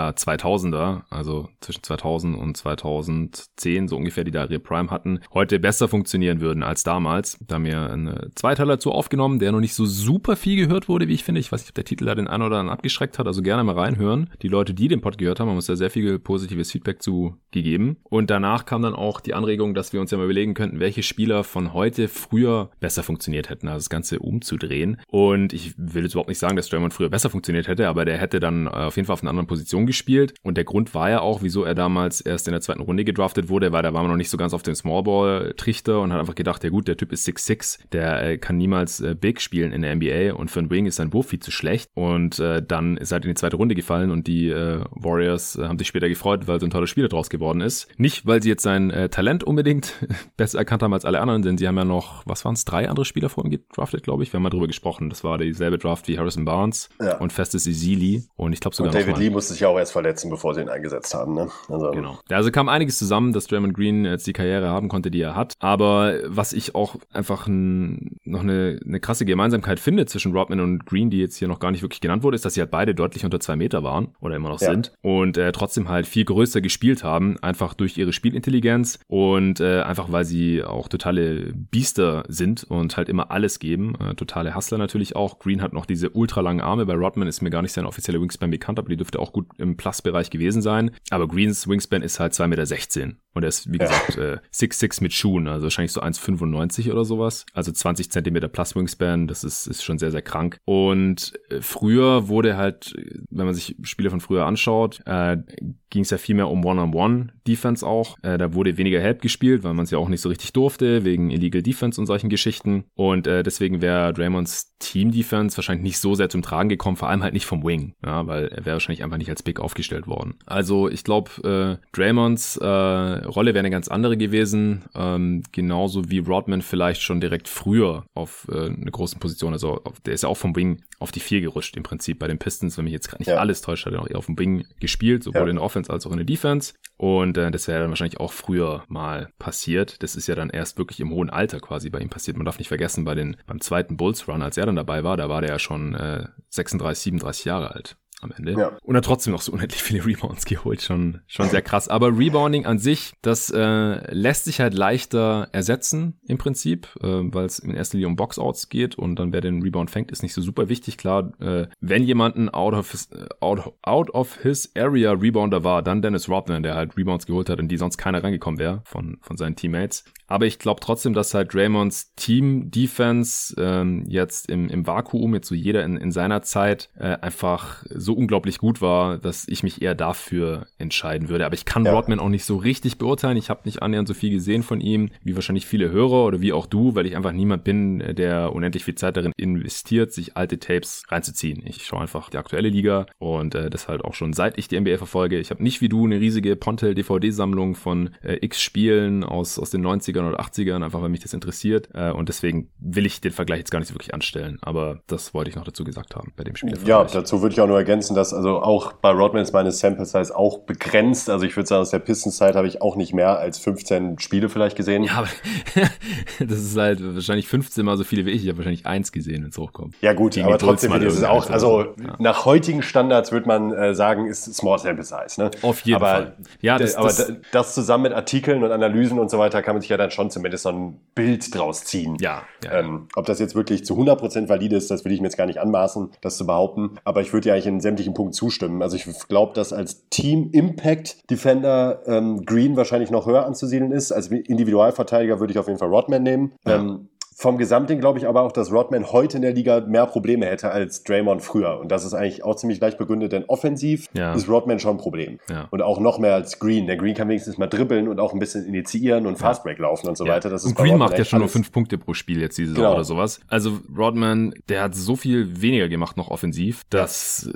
der 2000er, also zwischen 2000 und 2010 so ungefähr, die da ihre Prime hatten, heute besser funktionieren würden als damals. Da haben wir einen Zweiteiler dazu aufgenommen, der noch nicht so super viel gehört gehört wurde, wie ich finde. Ich weiß nicht, ob der Titel da den einen oder anderen abgeschreckt hat, also gerne mal reinhören. Die Leute, die den Pod gehört haben, haben uns da sehr viel positives Feedback zu gegeben. Und danach kam dann auch die Anregung, dass wir uns ja mal überlegen könnten, welche Spieler von heute früher besser funktioniert hätten, also das Ganze umzudrehen. Und ich will jetzt überhaupt nicht sagen, dass Draymond früher besser funktioniert hätte, aber der hätte dann äh, auf jeden Fall auf einer anderen Position gespielt. Und der Grund war ja auch, wieso er damals erst in der zweiten Runde gedraftet wurde, weil da war man noch nicht so ganz auf dem Smallball-Trichter und hat einfach gedacht, ja gut, der Typ ist 6'6, der äh, kann niemals äh, Big spielen in der NBA und für einen Wing ist sein Wurf viel zu schlecht. Und äh, dann ist er halt in die zweite Runde gefallen und die äh, Warriors haben sich später gefreut, weil so ein toller Spieler draus geworden ist. Nicht, weil sie jetzt sein Talent unbedingt besser erkannt haben als alle anderen, denn sie haben ja noch, was waren es, drei andere Spieler vor ihm gedraftet, glaube ich. Wir haben mal drüber gesprochen. Das war dieselbe Draft wie Harrison Barnes ja. und Festus Isili und ich glaube sogar und David Lee musste sich auch erst verletzen, bevor sie ihn eingesetzt haben. Ne? Also, genau. Ja, also kam einiges zusammen, dass Draymond Green jetzt die Karriere haben konnte, die er hat. Aber was ich auch einfach ein, noch eine, eine krasse Gemeinsamkeit finde zwischen Rodman und Green, die jetzt hier noch gar nicht wirklich genannt wurde, ist, dass sie halt beide deutlich unter zwei Meter waren oder immer noch ja. sind und äh, trotzdem halt viel größer gespielt haben, einfach durch ihre Spielintelligenz und äh, einfach weil sie auch totale Biester sind und halt immer alles geben. Äh, totale Hustler natürlich auch. Green hat noch diese ultralangen Arme. Bei Rodman ist mir gar nicht sein offizieller Wingspan bekannt, aber die dürfte auch gut im Plus-Bereich gewesen sein. Aber Greens Wingspan ist halt 2,16 Meter. Und er ist, wie gesagt, ja. äh, 6'6 mit Schuhen, also wahrscheinlich so 1,95 oder sowas. Also 20 Zentimeter Plus Wingspan, das ist, ist schon sehr, sehr krank. Und äh, früher wurde halt, wenn man sich Spiele von früher anschaut, äh, ging es ja viel mehr um One-on-One-Defense auch. Äh, da wurde weniger Help gespielt, weil man es ja auch nicht so richtig durfte, wegen Illegal Defense und solchen Geschichten. Und äh, deswegen wäre Draymonds Team-Defense wahrscheinlich nicht so sehr zum Tragen gekommen, vor allem halt nicht vom Wing, ja, weil er wäre wahrscheinlich einfach nicht als Big aufgestellt worden. Also ich glaube, äh, Draymonds äh, Rolle wäre eine ganz andere gewesen, ähm, genauso wie Rodman vielleicht schon direkt früher auf äh, eine große Position, also auf, der ist ja auch vom Wing auf die vier gerutscht im Prinzip bei den Pistons, wenn mich jetzt nicht ja. alles täuscht, hat er auch eher auf dem Wing gespielt, sowohl ja. in der Offense als auch in der Defense und äh, das wäre dann wahrscheinlich auch früher mal passiert. Das ist ja dann erst wirklich im hohen Alter quasi bei ihm passiert. Man darf nicht vergessen, bei den beim zweiten Bulls Run, als er dann dabei war, da war der ja schon äh, 36, 37 Jahre alt am Ende. Ja. Und hat trotzdem noch so unendlich viele Rebounds geholt. Schon, schon sehr krass. Aber Rebounding an sich, das äh, lässt sich halt leichter ersetzen im Prinzip, äh, weil es in erster Linie um Boxouts geht und dann wer den Rebound fängt, ist nicht so super wichtig. Klar, äh, wenn jemanden out of his, out, out of his area Rebounder war, dann Dennis Rodman, der halt Rebounds geholt hat, in die sonst keiner reingekommen wäre von, von seinen Teammates. Aber ich glaube trotzdem, dass halt Draymonds Team-Defense ähm, jetzt im, im Vakuum, jetzt so jeder in, in seiner Zeit, äh, einfach so unglaublich gut war, dass ich mich eher dafür entscheiden würde. Aber ich kann ja. Rodman auch nicht so richtig beurteilen. Ich habe nicht annähernd so viel gesehen von ihm, wie wahrscheinlich viele Hörer oder wie auch du, weil ich einfach niemand bin, der unendlich viel Zeit darin investiert, sich alte Tapes reinzuziehen. Ich schaue einfach die aktuelle Liga und äh, das halt auch schon seit ich die NBA verfolge. Ich habe nicht wie du eine riesige Pontel DVD-Sammlung von äh, X Spielen aus, aus den 90ern 70ern oder 80ern, einfach weil mich das interessiert. Äh, und deswegen will ich den Vergleich jetzt gar nicht so wirklich anstellen. Aber das wollte ich noch dazu gesagt haben bei dem Spiel. Ja, dazu würde ich auch nur ergänzen, dass also auch bei Rodman ist meine Sample Size auch begrenzt. Also ich würde sagen, aus der Pistons-Zeit habe ich auch nicht mehr als 15 Spiele vielleicht gesehen. Ja, aber das ist halt wahrscheinlich 15 mal so viele wie ich. Ich habe wahrscheinlich eins gesehen, wenn es hochkommt. Ja gut, Gegen aber trotzdem ist es auch, also ja. nach heutigen Standards würde man äh, sagen, ist Small Sample Size. Ne? Auf jeden aber, Fall. Ja, das, aber das, das zusammen mit Artikeln und Analysen und so weiter kann man sich ja dann schon zumindest so ein Bild draus ziehen. Ja. ja, ähm, ob das jetzt wirklich zu 100% valide ist, das will ich mir jetzt gar nicht anmaßen, das zu behaupten. Aber ich würde ja eigentlich in sämtlichen Punkten zustimmen. Also ich glaube, dass als Team Impact Defender ähm, Green wahrscheinlich noch höher anzusiedeln ist. Als Individualverteidiger würde ich auf jeden Fall Rodman nehmen. Ja. Ähm, vom Gesamtding glaube ich aber auch, dass Rodman heute in der Liga mehr Probleme hätte als Draymond früher. Und das ist eigentlich auch ziemlich leicht begründet, denn offensiv ja. ist Rodman schon ein Problem. Ja. Und auch noch mehr als Green. Der Green kann wenigstens mal dribbeln und auch ein bisschen initiieren und Fastbreak laufen und so weiter. Das und Green macht ja schon nur fünf Punkte pro Spiel jetzt diese Saison genau. oder sowas. Also Rodman, der hat so viel weniger gemacht noch offensiv, dass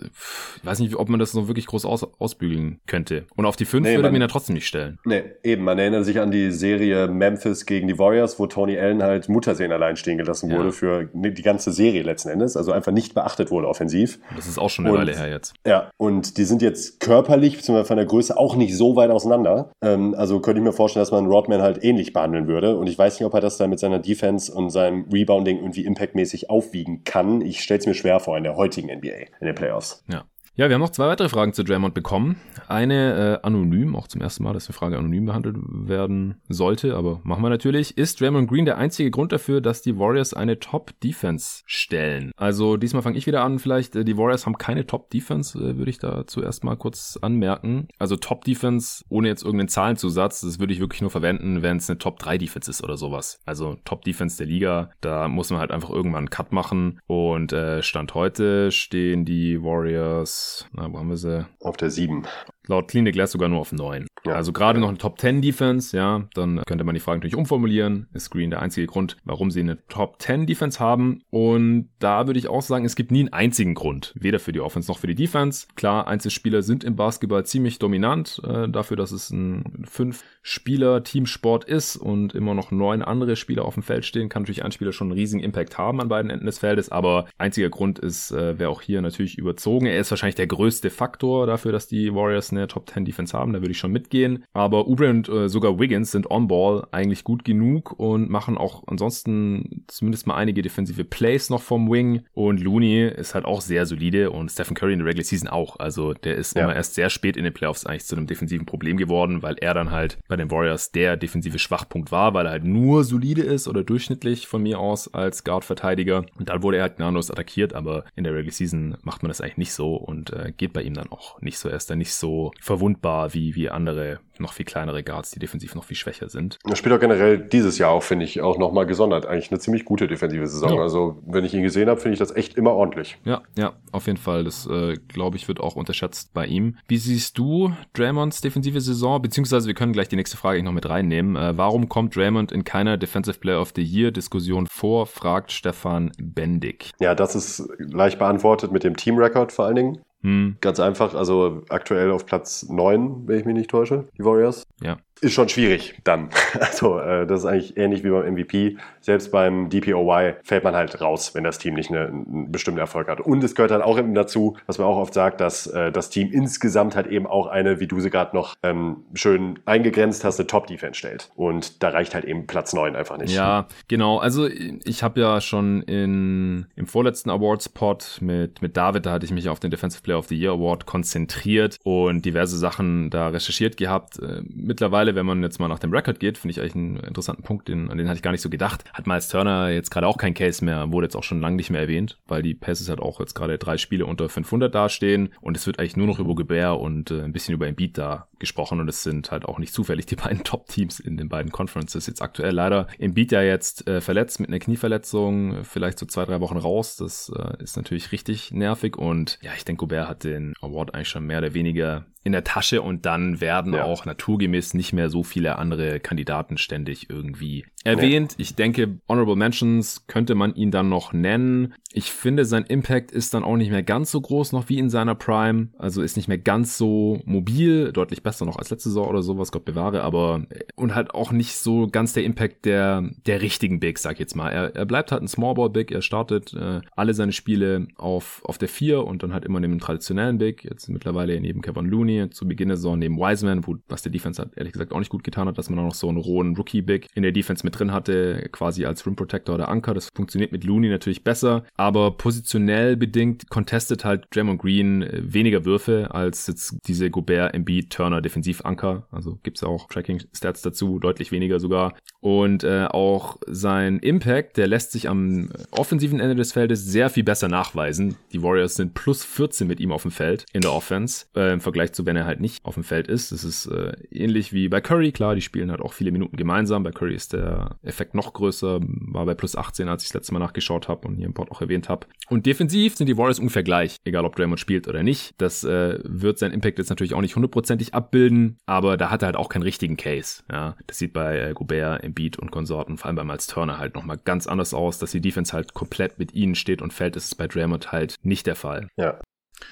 ich weiß nicht, ob man das noch wirklich groß aus, ausbügeln könnte. Und auf die fünf nee, würde man ihn ja trotzdem nicht stellen. Nee, eben. Man erinnert sich an die Serie Memphis gegen die Warriors, wo Tony Allen halt Muttersehen allein stehen gelassen wurde ja. für die ganze Serie letzten Endes, also einfach nicht beachtet wurde offensiv. Das ist auch schon eine und, Weile her jetzt. Ja, und die sind jetzt körperlich, beziehungsweise von der Größe auch nicht so weit auseinander. Ähm, also könnte ich mir vorstellen, dass man Rodman halt ähnlich behandeln würde. Und ich weiß nicht, ob er das dann mit seiner Defense und seinem Rebounding irgendwie impactmäßig aufwiegen kann. Ich stelle es mir schwer vor in der heutigen NBA, in den Playoffs. Ja. Ja, wir haben noch zwei weitere Fragen zu Draymond bekommen. Eine äh, anonym, auch zum ersten Mal, dass eine Frage anonym behandelt werden sollte, aber machen wir natürlich. Ist Draymond Green der einzige Grund dafür, dass die Warriors eine Top-Defense stellen? Also diesmal fange ich wieder an, vielleicht, äh, die Warriors haben keine Top-Defense, äh, würde ich da zuerst mal kurz anmerken. Also Top-Defense, ohne jetzt irgendeinen Zahlenzusatz, das würde ich wirklich nur verwenden, wenn es eine Top-3-Defense ist oder sowas. Also Top-Defense der Liga, da muss man halt einfach irgendwann einen Cut machen und äh, Stand heute stehen die Warriors na, wo haben wir sie? Auf der 7. laut Clean the Glass sogar nur auf 9. Ja. Also gerade noch eine Top 10 Defense, ja, dann könnte man die Frage natürlich umformulieren. Ist Green der einzige Grund, warum sie eine Top 10 Defense haben? Und da würde ich auch sagen, es gibt nie einen einzigen Grund, weder für die Offense noch für die Defense. Klar, Einzelspieler sind im Basketball ziemlich dominant, äh, dafür, dass es ein Fünf-Spieler-Teamsport ist und immer noch neun andere Spieler auf dem Feld stehen, kann natürlich ein Spieler schon einen riesigen Impact haben an beiden Enden des Feldes, aber einziger Grund ist, äh, wäre auch hier natürlich überzogen. Er ist wahrscheinlich der größte Faktor dafür, dass die Warriors eine Top 10 Defense haben, da würde ich schon mitgehen. Aber Ubre und äh, sogar Wiggins sind on-ball eigentlich gut genug und machen auch ansonsten zumindest mal einige defensive Plays noch vom Wing. Und Looney ist halt auch sehr solide und Stephen Curry in der Regular Season auch. Also der ist ja. immer erst sehr spät in den Playoffs eigentlich zu einem defensiven Problem geworden, weil er dann halt bei den Warriors der defensive Schwachpunkt war, weil er halt nur solide ist oder durchschnittlich von mir aus als Guard-Verteidiger. Und dann wurde er halt gnadenlos attackiert, aber in der Regular Season macht man das eigentlich nicht so und äh, geht bei ihm dann auch nicht so. Er ist dann nicht so verwundbar wie, wie andere noch viel kleinere Guards, die defensiv noch viel schwächer sind. Er spielt auch generell dieses Jahr auch, finde ich, auch nochmal gesondert. Eigentlich eine ziemlich gute defensive Saison. Ja. Also, wenn ich ihn gesehen habe, finde ich das echt immer ordentlich. Ja, ja, auf jeden Fall. Das, äh, glaube ich, wird auch unterschätzt bei ihm. Wie siehst du Draymonds defensive Saison? Beziehungsweise, wir können gleich die nächste Frage noch mit reinnehmen. Äh, warum kommt Draymond in keiner Defensive Player of the Year Diskussion vor, fragt Stefan Bendig. Ja, das ist leicht beantwortet mit dem Team Record vor allen Dingen. Hm. Ganz einfach, also aktuell auf Platz 9, wenn ich mich nicht täusche, die Warriors. Ja ist schon schwierig dann. Also äh, das ist eigentlich ähnlich wie beim MVP. Selbst beim DPOY fällt man halt raus, wenn das Team nicht eine, einen bestimmten Erfolg hat. Und es gehört dann auch eben dazu, was man auch oft sagt, dass äh, das Team insgesamt halt eben auch eine, wie du sie gerade noch ähm, schön eingegrenzt hast, eine Top-Defense stellt. Und da reicht halt eben Platz 9 einfach nicht. Ja, genau. Also ich habe ja schon in, im vorletzten Awards-Pod mit, mit David, da hatte ich mich auf den Defensive Player of the Year Award konzentriert und diverse Sachen da recherchiert gehabt. Äh, mittlerweile mittlerweile, wenn man jetzt mal nach dem Record geht, finde ich eigentlich einen interessanten Punkt, den, an den hatte ich gar nicht so gedacht. Hat Miles Turner jetzt gerade auch kein Case mehr, wurde jetzt auch schon lange nicht mehr erwähnt, weil die Passes halt auch jetzt gerade drei Spiele unter 500 dastehen und es wird eigentlich nur noch über Gebär und äh, ein bisschen über Embiid da gesprochen und es sind halt auch nicht zufällig die beiden Top-Teams in den beiden Conferences jetzt aktuell. Leider Embiid ja jetzt äh, verletzt mit einer Knieverletzung, vielleicht so zwei, drei Wochen raus. Das äh, ist natürlich richtig nervig und ja, ich denke, Gobert hat den Award eigentlich schon mehr oder weniger in der Tasche und dann werden ja. auch naturgemäß nicht mehr so viele andere Kandidaten ständig irgendwie erwähnt. Ja. Ich denke, Honorable Mentions könnte man ihn dann noch nennen. Ich finde, sein Impact ist dann auch nicht mehr ganz so groß noch wie in seiner Prime. Also ist nicht mehr ganz so mobil, deutlich besser noch als letzte Saison oder sowas, Gott bewahre, aber und halt auch nicht so ganz der Impact der, der richtigen Bigs, sag ich jetzt mal. Er, er bleibt halt ein Smallball Big, er startet äh, alle seine Spiele auf, auf der 4 und dann halt immer neben dem traditionellen Big, jetzt mittlerweile neben Kevin Looney, zu Beginn der Saison neben Wiseman, wo, was der Defense hat ehrlich gesagt auch nicht gut getan hat, dass man auch noch so einen rohen Rookie Big in der Defense mit drin hatte, quasi als Rim Protector oder Anker. Das funktioniert mit Looney natürlich besser, aber positionell bedingt contestet halt Draymond Green äh, weniger Würfe als jetzt diese Gobert, Embiid, Turner Defensivanker. Also gibt's ja auch Tracking-Stats dazu, deutlich weniger sogar. Und äh, auch sein Impact, der lässt sich am offensiven Ende des Feldes sehr viel besser nachweisen. Die Warriors sind plus 14 mit ihm auf dem Feld in der Offense, äh, im Vergleich zu, wenn er halt nicht auf dem Feld ist. Das ist äh, ähnlich wie bei Curry, klar, die spielen halt auch viele Minuten gemeinsam. Bei Curry ist der Effekt noch größer, war bei plus 18, als ich das letzte Mal nachgeschaut habe und hier im Pod auch erwähnt habe. Und defensiv sind die Warriors ungefähr gleich, egal ob Draymond spielt oder nicht. Das äh, wird sein Impact jetzt natürlich auch nicht hundertprozentig abbilden, aber da hat er halt auch keinen richtigen Case. Ja, das sieht bei äh, Gobert, Embiid und Konsorten, vor allem bei Miles Turner halt nochmal ganz anders aus, dass die Defense halt komplett mit ihnen steht und fällt. Das ist bei Draymond halt nicht der Fall. Ja,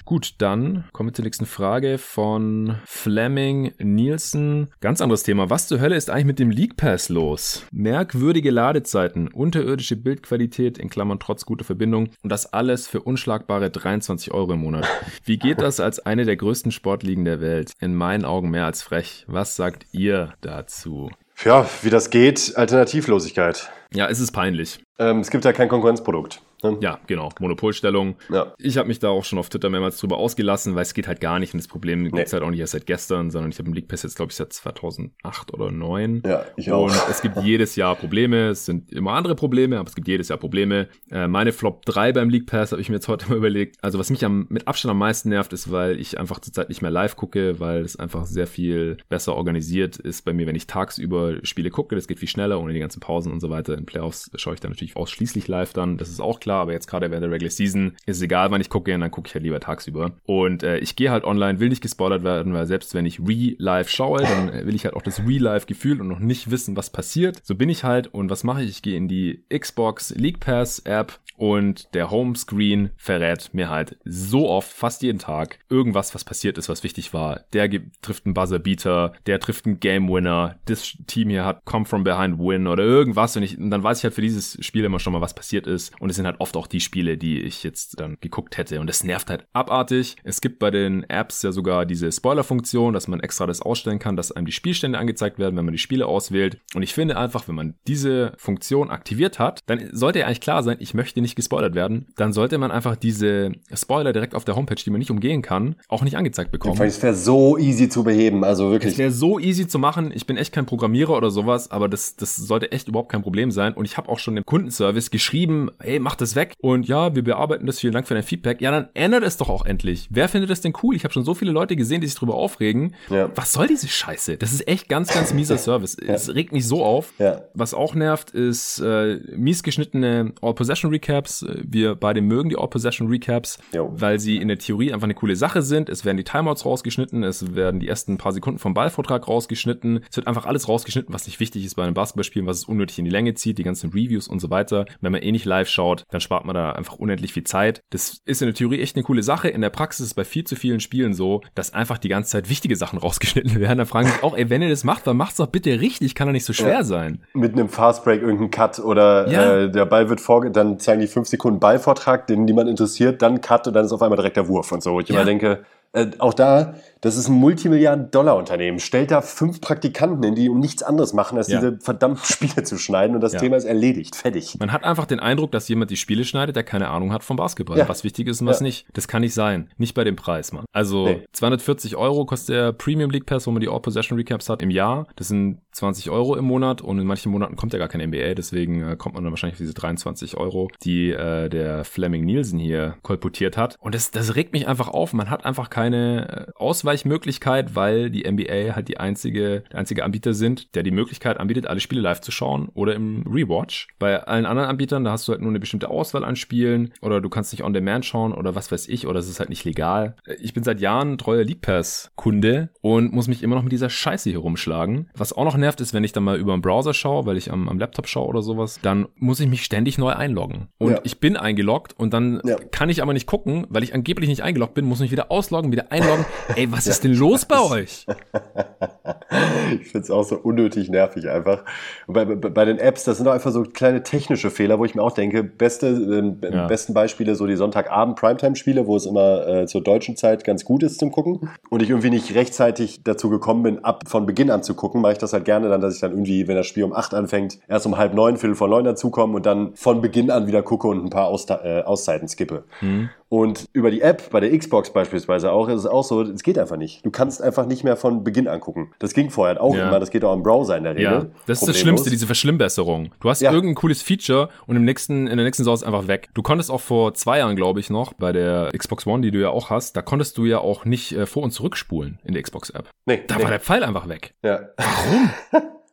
Gut, dann kommen wir zur nächsten Frage von Fleming Nielsen. Ganz anderes Thema. Was zur Hölle ist eigentlich mit dem League Pass los? Merkwürdige Ladezeiten, unterirdische Bildqualität in Klammern trotz guter Verbindung und das alles für unschlagbare 23 Euro im Monat. Wie geht das als eine der größten Sportligen der Welt? In meinen Augen mehr als frech. Was sagt ihr dazu? Ja, wie das geht, Alternativlosigkeit. Ja, es ist peinlich. Ähm, es gibt ja kein Konkurrenzprodukt. Ne? Ja, genau. Monopolstellung. Ja. Ich habe mich da auch schon auf Twitter mehrmals drüber ausgelassen, weil es geht halt gar nicht. Und das Problem nee. gibt es halt auch nicht erst seit gestern, sondern ich habe im League Pass jetzt, glaube ich, seit 2008 oder 2009. Ja, ich auch. Und es gibt jedes Jahr Probleme. Es sind immer andere Probleme, aber es gibt jedes Jahr Probleme. Äh, meine Flop 3 beim League Pass habe ich mir jetzt heute mal überlegt. Also was mich am, mit Abstand am meisten nervt, ist, weil ich einfach zurzeit nicht mehr live gucke, weil es einfach sehr viel besser organisiert ist bei mir, wenn ich tagsüber Spiele gucke. Das geht viel schneller ohne die ganzen Pausen und so weiter. In Playoffs schaue ich dann natürlich ausschließlich live dann. Das ist auch klar, aber jetzt gerade während der Regular Season ist es egal, wann ich gucke, dann gucke ich halt lieber tagsüber. Und äh, ich gehe halt online, will nicht gespoilert werden, weil selbst wenn ich Re-Live schaue, dann will ich halt auch das Re-Live-Gefühl und noch nicht wissen, was passiert. So bin ich halt und was mache ich? Ich gehe in die Xbox League Pass App und der Homescreen verrät mir halt so oft, fast jeden Tag, irgendwas, was passiert ist, was wichtig war. Der trifft einen Buzzer-Beater, der trifft einen Game-Winner, das Team hier hat Come from Behind Win oder irgendwas und, ich, und dann weiß ich halt für dieses Spiel immer schon mal, was passiert ist und es sind halt oft auch die Spiele, die ich jetzt dann geguckt hätte und das nervt halt abartig. Es gibt bei den Apps ja sogar diese Spoiler-Funktion, dass man extra das ausstellen kann, dass einem die Spielstände angezeigt werden, wenn man die Spiele auswählt und ich finde einfach, wenn man diese Funktion aktiviert hat, dann sollte ja eigentlich klar sein, ich möchte nicht gespoilert werden, dann sollte man einfach diese Spoiler direkt auf der Homepage, die man nicht umgehen kann, auch nicht angezeigt bekommen. Es wäre so easy zu beheben, also wirklich. Es wäre so easy zu machen. Ich bin echt kein Programmierer oder sowas, aber das, das sollte echt überhaupt kein Problem sein. Und ich habe auch schon dem Kundenservice geschrieben, hey, mach das weg. Und ja, wir bearbeiten das. Vielen Dank für dein Feedback. Ja, dann ändert es doch auch endlich. Wer findet das denn cool? Ich habe schon so viele Leute gesehen, die sich darüber aufregen. Ja. Was soll diese Scheiße? Das ist echt ganz, ganz mieser Service. Ja. Es regt mich so auf. Ja. Was auch nervt, ist äh, mies geschnittene All-Possession-Recaps. Wir beide mögen die All-Possession-Recaps, weil sie in der Theorie einfach eine coole Sache sind. Es werden die Timeouts rausgeschnitten, es werden die ersten paar Sekunden vom Ballvortrag rausgeschnitten. Es wird einfach alles rausgeschnitten, was nicht wichtig ist bei einem Basketballspiel, was es unnötig in die Länge zieht, die ganzen Reviews und so weiter. Wenn man eh nicht live schaut, dann spart man da einfach unendlich viel Zeit. Das ist in der Theorie echt eine coole Sache. In der Praxis ist es bei viel zu vielen Spielen so, dass einfach die ganze Zeit wichtige Sachen rausgeschnitten werden. Da fragen sich auch, ey, wenn ihr das macht, dann macht's doch bitte richtig, kann doch nicht so schwer ja. sein. Mit einem Fastbreak irgendein Cut oder ja. äh, der Ball wird vorge, dann zeigen die fünf Sekunden Ballvortrag, den niemand interessiert, dann Cut und dann ist auf einmal direkt der Wurf und so. Ich ja. immer denke, äh, auch da, das ist ein Multimilliarden-Dollar-Unternehmen. Stellt da fünf Praktikanten hin, die um nichts anderes machen, als ja. diese verdammten Spiele zu schneiden und das ja. Thema ist erledigt. Fertig. Man hat einfach den Eindruck, dass jemand die Spiele schneidet, der keine Ahnung hat vom Basketball. Ja. Was wichtig ist und was nicht. Das kann nicht sein. Nicht bei dem Preis, Mann. Also nee. 240 Euro kostet der Premium League Pass, wo man die All-Possession Recaps hat im Jahr. Das sind 20 Euro im Monat und in manchen Monaten kommt ja gar kein NBA, deswegen äh, kommt man dann wahrscheinlich auf diese 23 Euro, die äh, der Fleming Nielsen hier kolportiert hat. Und das, das regt mich einfach auf. Man hat einfach keine äh, Ausweichmöglichkeit, weil die NBA halt die einzige, der einzige Anbieter sind, der die Möglichkeit anbietet, alle Spiele live zu schauen oder im Rewatch. Bei allen anderen Anbietern, da hast du halt nur eine bestimmte Auswahl an Spielen oder du kannst nicht on demand schauen oder was weiß ich oder es ist halt nicht legal. Ich bin seit Jahren treuer League Pass Kunde und muss mich immer noch mit dieser Scheiße hier rumschlagen. Was auch noch nervt, ist, wenn ich dann mal über einen Browser schaue, weil ich am, am Laptop schaue oder sowas, dann muss ich mich ständig neu einloggen. Und ja. ich bin eingeloggt und dann ja. kann ich aber nicht gucken, weil ich angeblich nicht eingeloggt bin, muss mich wieder ausloggen, wieder einloggen. Ey, was ist denn los bei euch? ich finde es auch so unnötig nervig einfach. bei, bei, bei, den Apps, das sind doch einfach so kleine technische Fehler, wo ich mir auch denke, beste, äh, ja. besten Beispiele so die Sonntagabend Primetime-Spiele, wo es immer äh, zur deutschen Zeit ganz gut ist zum Gucken. Und ich irgendwie nicht rechtzeitig dazu gekommen bin, ab von Beginn an zu gucken, mache ich das halt gerne dann, dass ich dann irgendwie, wenn das Spiel um acht anfängt, erst um halb neun, viertel vor neun dazukomme und dann von Beginn an wieder gucke und ein paar Aus äh, Auszeiten skippe. Mhm. Und über die App, bei der Xbox beispielsweise auch, ist es auch so, es geht einfach nicht. Du kannst einfach nicht mehr von Beginn angucken. Das ging vorher auch ja. immer, das geht auch im Browser in der Regel. Ja, das ist das Schlimmste, diese Verschlimmbesserung. Du hast ja. irgendein cooles Feature und im nächsten, in der nächsten Saison ist es einfach weg. Du konntest auch vor zwei Jahren, glaube ich, noch, bei der Xbox One, die du ja auch hast, da konntest du ja auch nicht äh, vor- und zurückspulen in der Xbox-App. Nee. Da nee. war der Pfeil einfach weg. Ja. Warum?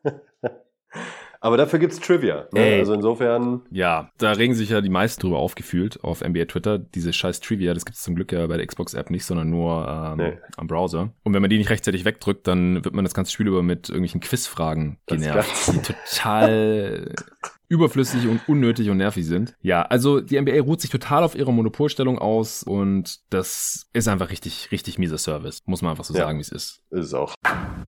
Aber dafür gibt's Trivia. Ne? Also insofern. Ja, da regen sich ja die meisten drüber aufgefühlt auf NBA Twitter. Diese scheiß Trivia, das gibt's zum Glück ja bei der Xbox-App nicht, sondern nur ähm, nee. am Browser. Und wenn man die nicht rechtzeitig wegdrückt, dann wird man das ganze Spiel über mit irgendwelchen Quizfragen genervt, die total überflüssig und unnötig und nervig sind. Ja, also die NBA ruht sich total auf ihrer Monopolstellung aus und das ist einfach richtig, richtig mieser Service. Muss man einfach so ja, sagen, wie es ist. Ist es auch.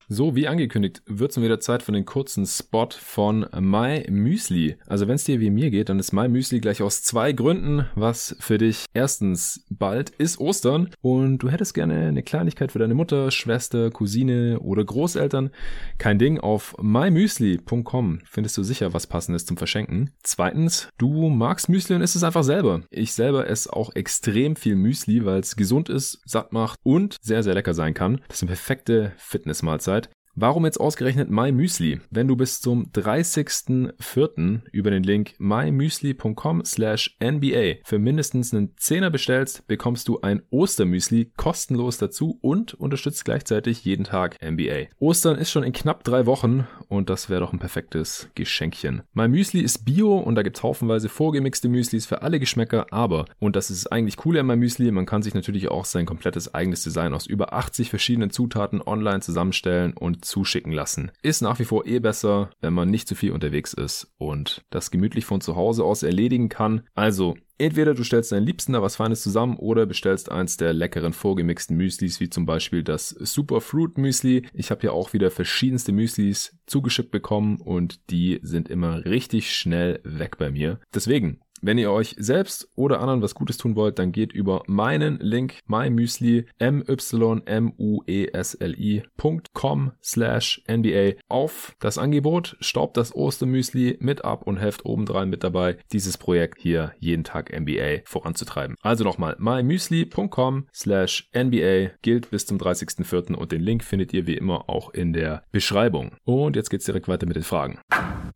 So, wie angekündigt, wird es wieder Zeit für den kurzen Spot von My Müsli. Also wenn es dir wie mir geht, dann ist My Müsli gleich aus zwei Gründen, was für dich erstens bald ist Ostern und du hättest gerne eine Kleinigkeit für deine Mutter, Schwester, Cousine oder Großeltern. Kein Ding, auf mymüsli.com findest du sicher was passendes zum Verschenken verschenken. Zweitens, du magst Müsli und isst es einfach selber. Ich selber esse auch extrem viel Müsli, weil es gesund ist, satt macht und sehr, sehr lecker sein kann. Das ist eine perfekte Fitnessmahlzeit. Warum jetzt ausgerechnet MyMüsli? Wenn du bis zum 30.04. über den Link mymüsli.com slash NBA für mindestens einen Zehner bestellst, bekommst du ein Ostermüsli kostenlos dazu und unterstützt gleichzeitig jeden Tag NBA. Ostern ist schon in knapp drei Wochen und das wäre doch ein perfektes Geschenkchen. MyMüsli ist bio und da gibt's haufenweise vorgemixte Müslis für alle Geschmäcker, aber, und das ist eigentlich cool an MyMüsli, man kann sich natürlich auch sein komplettes eigenes Design aus über 80 verschiedenen Zutaten online zusammenstellen und zuschicken lassen. Ist nach wie vor eh besser, wenn man nicht zu viel unterwegs ist und das gemütlich von zu Hause aus erledigen kann. Also Entweder du stellst deinen Liebsten da was Feines zusammen oder bestellst eins der leckeren vorgemixten Müslis, wie zum Beispiel das Super Fruit Müsli. Ich habe hier auch wieder verschiedenste Müslis zugeschickt bekommen und die sind immer richtig schnell weg bei mir. Deswegen, wenn ihr euch selbst oder anderen was Gutes tun wollt, dann geht über meinen Link mymüsli mymuesli.com slash NBA auf das Angebot, staubt das Ostermüsli mit ab und helft obendrein mit dabei, dieses Projekt hier jeden Tag NBA voranzutreiben. Also nochmal mymüsli.com slash NBA gilt bis zum 30.04. und den Link findet ihr wie immer auch in der Beschreibung. Und jetzt geht's direkt weiter mit den Fragen.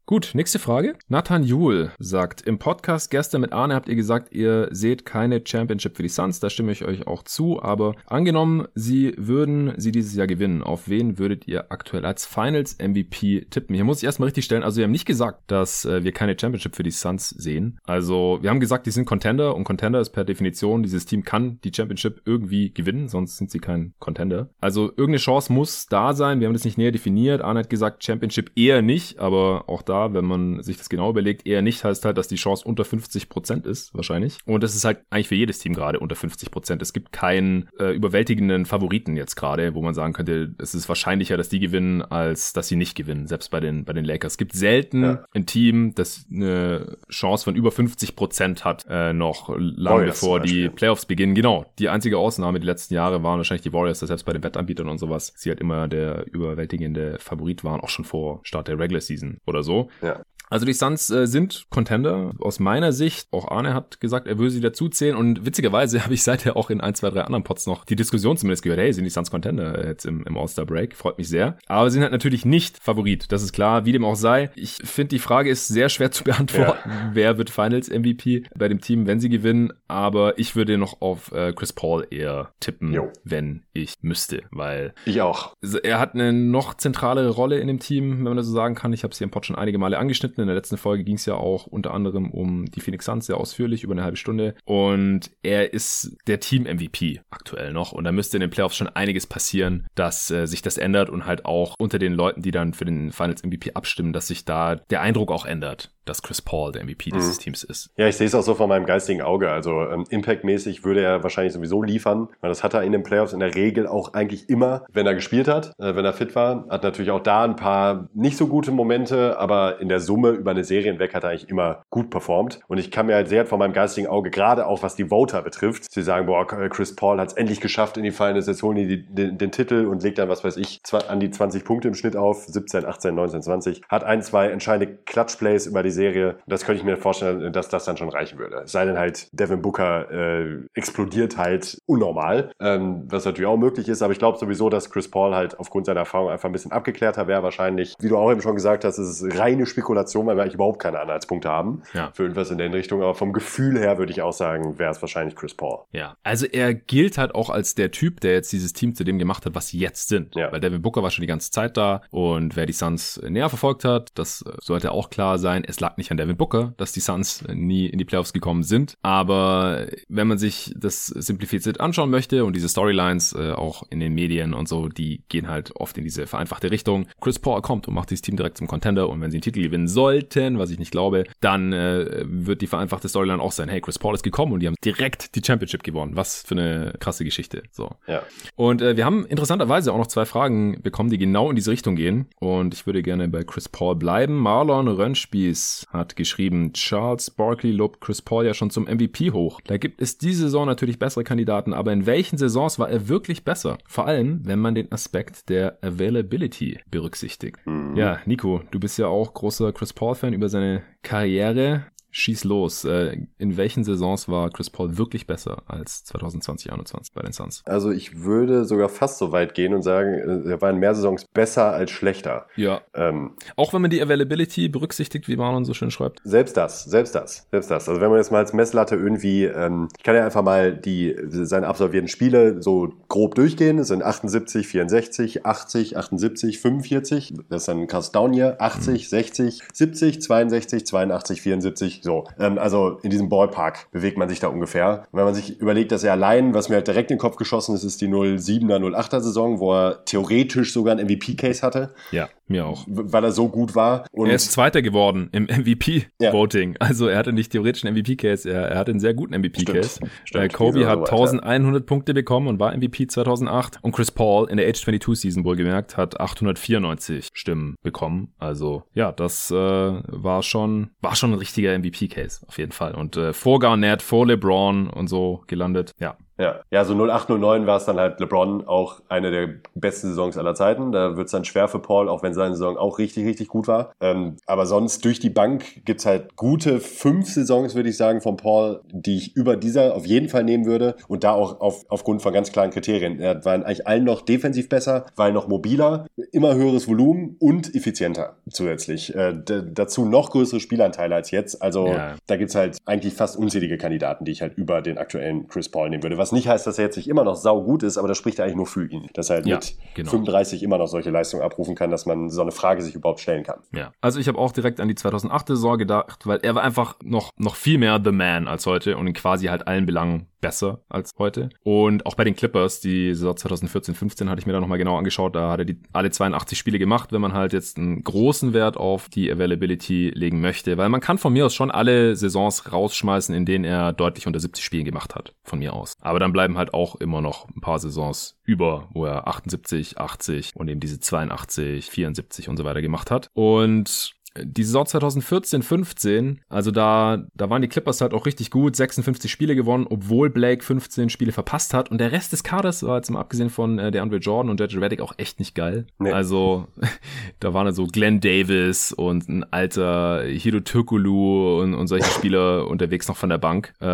Gut, nächste Frage. Nathan Juhl sagt, im Podcast gestern mit Arne habt ihr gesagt, ihr seht keine Championship für die Suns. Da stimme ich euch auch zu. Aber angenommen, sie würden sie dieses Jahr gewinnen. Auf wen würdet ihr aktuell als Finals MVP tippen? Hier muss ich erstmal richtig stellen. Also wir haben nicht gesagt, dass äh, wir keine Championship für die Suns sehen. Also wir haben gesagt, die sind Contender und Contender ist per Definition, dieses Team kann die Championship irgendwie gewinnen, sonst sind sie kein Contender. Also irgendeine Chance muss da sein. Wir haben das nicht näher definiert. Arne hat gesagt, Championship eher nicht, aber auch da, wenn man sich das genau überlegt, eher nicht heißt halt, dass die Chance unter 50 50 Prozent ist, wahrscheinlich. Und das ist halt eigentlich für jedes Team gerade unter 50 Prozent. Es gibt keinen äh, überwältigenden Favoriten jetzt gerade, wo man sagen könnte, es ist wahrscheinlicher, dass die gewinnen, als dass sie nicht gewinnen, selbst bei den, bei den Lakers. Es gibt selten ja. ein Team, das eine Chance von über 50 Prozent hat, äh, noch lange bevor die Playoffs beginnen. Genau. Die einzige Ausnahme die letzten Jahre waren wahrscheinlich die Warriors, dass selbst bei den Wettanbietern und sowas, sie halt immer der überwältigende Favorit waren, auch schon vor Start der Regular Season oder so. Ja. Also die Suns äh, sind Contender aus meiner Sicht. Auch Arne hat gesagt, er würde sie dazuzählen und witzigerweise habe ich seither auch in ein, zwei, drei anderen Pots noch die Diskussion zumindest gehört, hey, sind die Suns Contender jetzt im, im All-Star-Break? Freut mich sehr. Aber sie sind halt natürlich nicht Favorit, das ist klar, wie dem auch sei. Ich finde, die Frage ist sehr schwer zu beantworten. Ja. Wer wird Finals-MVP bei dem Team, wenn sie gewinnen? Aber ich würde noch auf äh, Chris Paul eher tippen, jo. wenn ich müsste, weil... Ich auch. Er hat eine noch zentralere Rolle in dem Team, wenn man das so sagen kann. Ich habe sie im Pod schon einige Male angeschnitten in der letzten Folge ging es ja auch unter anderem um die Phoenix Suns sehr ausführlich, über eine halbe Stunde. Und er ist der Team-MVP aktuell noch. Und da müsste in den Playoffs schon einiges passieren, dass äh, sich das ändert und halt auch unter den Leuten, die dann für den Finals MVP abstimmen, dass sich da der Eindruck auch ändert dass Chris Paul der MVP dieses mhm. Teams ist. Ja, ich sehe es auch so von meinem geistigen Auge. Also ähm, Impact-mäßig würde er wahrscheinlich sowieso liefern, weil das hat er in den Playoffs in der Regel auch eigentlich immer, wenn er gespielt hat, äh, wenn er fit war. Hat natürlich auch da ein paar nicht so gute Momente, aber in der Summe über eine Serie hinweg hat er eigentlich immer gut performt. Und ich kann mir halt sehr von meinem geistigen Auge, gerade auch was die Voter betrifft, sie sagen, boah, Chris Paul hat es endlich geschafft in die Finals, jetzt holen die den, den, Titel und legt dann, was weiß ich, an die 20 Punkte im Schnitt auf, 17, 18, 19, 20. Hat ein, zwei entscheidende Clutch-Plays über die Serie. Das könnte ich mir vorstellen, dass das dann schon reichen würde. Es sei denn halt, Devin Booker äh, explodiert halt unnormal, ähm, was natürlich auch möglich ist. Aber ich glaube sowieso, dass Chris Paul halt aufgrund seiner Erfahrung einfach ein bisschen abgeklärter wäre. Wahrscheinlich, wie du auch eben schon gesagt hast, ist es reine Spekulation, weil wir eigentlich überhaupt keine Anhaltspunkte haben ja. für irgendwas in der Richtung. Aber vom Gefühl her würde ich auch sagen, wäre es wahrscheinlich Chris Paul. Ja, also er gilt halt auch als der Typ, der jetzt dieses Team zu dem gemacht hat, was sie jetzt sind. Ja. Weil Devin Booker war schon die ganze Zeit da und wer die Suns näher verfolgt hat, das sollte auch klar sein. Es lag nicht an Devin Booker, dass die Suns nie in die Playoffs gekommen sind. Aber wenn man sich das simplifiziert anschauen möchte und diese Storylines äh, auch in den Medien und so, die gehen halt oft in diese vereinfachte Richtung. Chris Paul kommt und macht dieses Team direkt zum Contender und wenn sie einen Titel gewinnen sollten, was ich nicht glaube, dann äh, wird die vereinfachte Storyline auch sein, hey, Chris Paul ist gekommen und die haben direkt die Championship gewonnen. Was für eine krasse Geschichte. So. Ja. Und äh, wir haben interessanterweise auch noch zwei Fragen bekommen, die genau in diese Richtung gehen. Und ich würde gerne bei Chris Paul bleiben. Marlon Hat geschrieben, Charles Barkley lobt Chris Paul ja schon zum MVP hoch. Da gibt es diese Saison natürlich bessere Kandidaten, aber in welchen Saisons war er wirklich besser? Vor allem, wenn man den Aspekt der Availability berücksichtigt. Mhm. Ja, Nico, du bist ja auch großer Chris Paul-Fan über seine Karriere. Schieß los. Äh, in welchen Saisons war Chris Paul wirklich besser als 2020, 2021 bei den Suns? Also ich würde sogar fast so weit gehen und sagen, äh, er war in mehr Saisons besser als schlechter. Ja. Ähm, Auch wenn man die Availability berücksichtigt, wie Marlon so schön schreibt. Selbst das, selbst das, selbst das. Also wenn man jetzt mal als Messlatte irgendwie, ähm, ich kann ja einfach mal die seine absolvierten Spiele so grob durchgehen. Es sind 78, 64, 80, 78, 45. Das ist dann krass down hier. 80, mhm. 60, 70, 62, 82, 74. So. Ähm, also in diesem Ballpark bewegt man sich da ungefähr. Und wenn man sich überlegt, dass er allein, was mir halt direkt in den Kopf geschossen ist, ist die 07er, 08er Saison, wo er theoretisch sogar ein MVP-Case hatte. Ja, mir auch. Weil er so gut war. Und er ist Zweiter geworden im MVP-Voting. Ja. Also er hatte nicht theoretisch einen MVP-Case, er, er hatte einen sehr guten MVP-Case. Kobe hat 1100 Punkte bekommen und war MVP 2008. Und Chris Paul in der Age 22 Season wohlgemerkt hat 894 Stimmen bekommen. Also ja, das äh, war schon war schon ein richtiger MVP-Case auf jeden Fall. Und äh, vor Garnett, vor LeBron und so gelandet. Ja, ja, ja, so 0809 war es dann halt LeBron auch eine der besten Saisons aller Zeiten. Da wird es dann schwer für Paul, auch wenn seine Saison auch richtig, richtig gut war. Ähm, aber sonst durch die Bank gibt's halt gute fünf Saisons, würde ich sagen, von Paul, die ich über dieser auf jeden Fall nehmen würde. Und da auch auf, aufgrund von ganz klaren Kriterien. Er war eigentlich allen noch defensiv besser, war noch mobiler, immer höheres Volumen und effizienter zusätzlich. Äh, dazu noch größere Spielanteile als jetzt. Also ja. da gibt's halt eigentlich fast unzählige Kandidaten, die ich halt über den aktuellen Chris Paul nehmen würde. Was was nicht heißt, dass er jetzt nicht immer noch sau gut ist, aber das spricht eigentlich nur für ihn. Dass er halt ja, mit genau. 35 immer noch solche Leistungen abrufen kann, dass man so eine Frage sich überhaupt stellen kann. Ja, also ich habe auch direkt an die 2008-Saison gedacht, weil er war einfach noch, noch viel mehr The Man als heute und in quasi halt allen Belangen besser als heute. Und auch bei den Clippers, die Saison 2014, 15 hatte ich mir da nochmal genau angeschaut, da hat er die alle 82 Spiele gemacht, wenn man halt jetzt einen großen Wert auf die Availability legen möchte, weil man kann von mir aus schon alle Saisons rausschmeißen, in denen er deutlich unter 70 Spielen gemacht hat, von mir aus. Aber dann bleiben halt auch immer noch ein paar Saisons über, wo er 78, 80 und eben diese 82, 74 und so weiter gemacht hat. Und die Saison 2014, 15, also da, da waren die Clippers halt auch richtig gut, 56 Spiele gewonnen, obwohl Blake 15 Spiele verpasst hat. Und der Rest des Kaders war jetzt mal abgesehen von äh, der Andre Jordan und J.J. Reddick auch echt nicht geil. Nee. Also da waren so Glenn Davis und ein alter Hiro Türkulu und, und solche Spieler unterwegs noch von der Bank. Äh,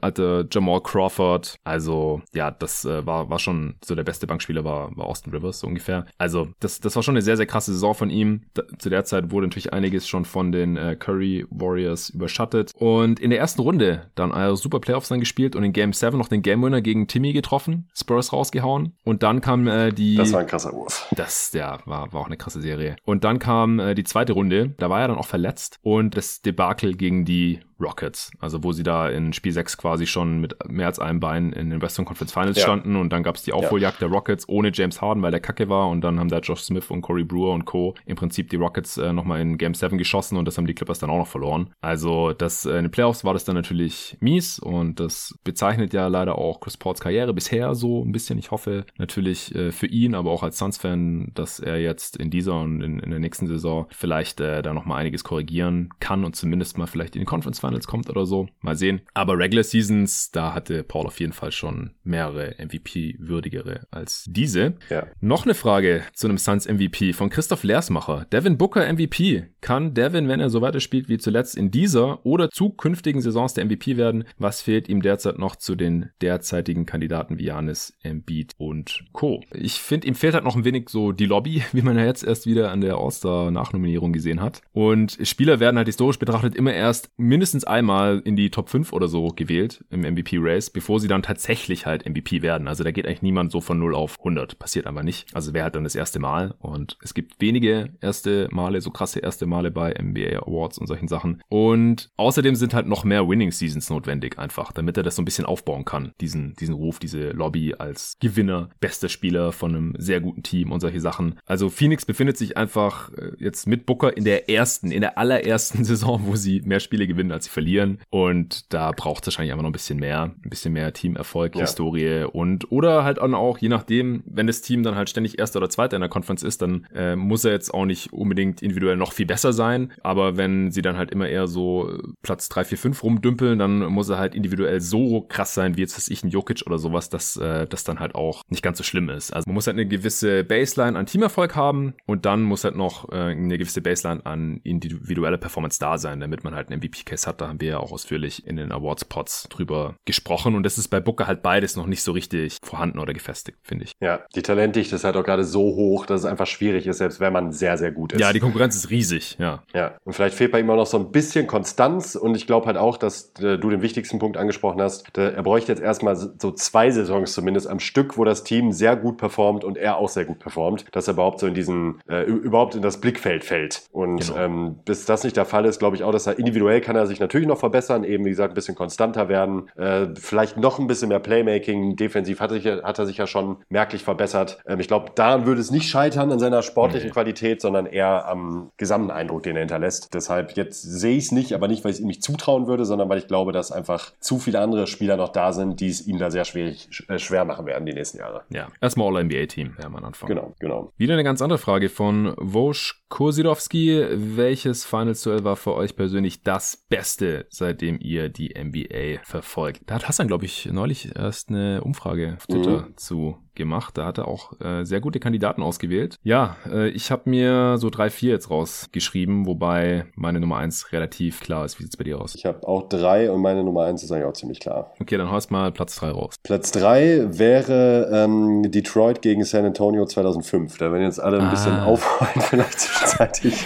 alter Jamal Crawford. Also ja, das äh, war, war schon so der beste Bankspieler war, war Austin Rivers so ungefähr. Also das, das war schon eine sehr, sehr krasse Saison von ihm. Da, zu der Zeit wurde natürlich einiges schon von den äh, Curry Warriors überschattet. Und in der ersten Runde dann also super Playoffs dann gespielt und in Game 7 noch den Game Winner gegen Timmy getroffen, Spurs rausgehauen. Und dann kam äh, die. Das war ein krasser Wurf. Das, ja, war, war auch eine krasse Serie. Und dann kam äh, die zweite Runde, da war er dann auch verletzt und das Debakel gegen die Rockets. Also wo sie da in Spiel 6 quasi schon mit mehr als einem Bein in den Western Conference Finals ja. standen und dann gab es die Aufholjagd ja. der Rockets ohne James Harden, weil der Kacke war und dann haben da Josh Smith und Corey Brewer und Co. im Prinzip die Rockets äh, nochmal in Game 7 geschossen und das haben die Clippers dann auch noch verloren. Also das äh, in den Playoffs war das dann natürlich mies und das bezeichnet ja leider auch Chris Pauls Karriere bisher so ein bisschen. Ich hoffe natürlich äh, für ihn, aber auch als Suns-Fan, dass er jetzt in dieser und in, in der nächsten Saison vielleicht äh, da nochmal einiges korrigieren kann und zumindest mal vielleicht in die Conference Finals kommt oder so. Mal sehen. Aber Regular Seasons, da hatte Paul auf jeden Fall schon mehrere MVP-würdigere als diese. Ja. Noch eine Frage zu einem Suns MVP von Christoph Leersmacher. Devin Booker MVP. Kann Devin, wenn er so weiterspielt wie zuletzt in dieser oder zukünftigen Saisons der MVP werden? Was fehlt ihm derzeit noch zu den derzeitigen Kandidaten wie Janis, Embiid und Co. Ich finde, ihm fehlt halt noch ein wenig so die Lobby, wie man ja jetzt erst wieder an der All-Star-Nachnominierung gesehen hat. Und Spieler werden halt historisch betrachtet immer erst mindestens einmal in die Top 5 oder so gewählt im MVP-Race, bevor sie dann tatsächlich halt MVP werden. Also da geht eigentlich niemand so von 0 auf 100. Passiert einfach nicht. Also wäre halt dann das erste Mal. Und es gibt wenige erste Male, so krasse erste Male bei NBA Awards und solchen Sachen. Und außerdem sind halt noch mehr Winning Seasons notwendig einfach, damit er das so ein bisschen aufbauen kann. Diesen, diesen Ruf, diese Lobby als Gewinner, bester Spieler von einem sehr guten Team und solche Sachen. Also Phoenix befindet sich einfach äh, jetzt mit Booker in der ersten, in der allerersten Saison, wo sie mehr Spiele gewinnen als als sie verlieren. Und da braucht es wahrscheinlich einfach noch ein bisschen mehr, ein bisschen mehr Teamerfolg, ja. Historie und oder halt auch, je nachdem, wenn das Team dann halt ständig Erster oder Zweiter in der Conference ist, dann äh, muss er jetzt auch nicht unbedingt individuell noch viel besser sein. Aber wenn sie dann halt immer eher so Platz 3, 4, 5 rumdümpeln, dann muss er halt individuell so krass sein, wie jetzt was ich ein Jokic oder sowas, dass äh, das dann halt auch nicht ganz so schlimm ist. Also man muss halt eine gewisse Baseline an Teamerfolg haben und dann muss halt noch äh, eine gewisse Baseline an individueller Performance da sein, damit man halt einen MVP-Case hat. Da haben wir ja auch ausführlich in den Awards-Pods drüber gesprochen und das ist bei Booker halt beides noch nicht so richtig vorhanden oder gefestigt, finde ich. Ja, die Talentdichte ist halt auch gerade so hoch, dass es einfach schwierig ist, selbst wenn man sehr, sehr gut ist. Ja, die Konkurrenz ist riesig, ja. Ja, und vielleicht fehlt bei ihm auch noch so ein bisschen Konstanz und ich glaube halt auch, dass äh, du den wichtigsten Punkt angesprochen hast. Der, er bräuchte jetzt erstmal so zwei Saisons zumindest am Stück, wo das Team sehr gut performt und er auch sehr gut performt, dass er überhaupt so in diesen, äh, überhaupt in das Blickfeld fällt. Und genau. ähm, bis das nicht der Fall ist, glaube ich auch, dass er individuell kann er sich natürlich noch verbessern, eben wie gesagt, ein bisschen konstanter werden, äh, vielleicht noch ein bisschen mehr Playmaking, defensiv hat, sich, hat er sich ja schon merklich verbessert. Ähm, ich glaube, daran würde es nicht scheitern an seiner sportlichen nee. Qualität, sondern eher am gesamten Eindruck, den er hinterlässt. Deshalb jetzt sehe ich es nicht, aber nicht, weil ich es ihm nicht zutrauen würde, sondern weil ich glaube, dass einfach zu viele andere Spieler noch da sind, die es ihm da sehr schwierig, äh, schwer machen werden die nächsten Jahre. Ja, erstmal All-NBA-Team, ja, am Anfang. Genau, genau. Wieder eine ganz andere Frage von Wosch Kosidowski. Welches Finals Duell war für euch persönlich das Beste, seitdem ihr die NBA verfolgt? Da hat Hassan, glaube ich, neulich erst eine Umfrage auf Twitter mhm. zu gemacht. Da hat er auch äh, sehr gute Kandidaten ausgewählt. Ja, äh, ich habe mir so drei, vier jetzt rausgeschrieben, wobei meine Nummer eins relativ klar ist. Wie sieht's bei dir aus? Ich habe auch drei und meine Nummer eins ist eigentlich auch ziemlich klar. Okay, dann haust mal Platz drei raus. Platz drei wäre ähm, Detroit gegen San Antonio 2005. Da werden jetzt alle ein ah. bisschen aufholen, vielleicht zwischenzeitlich.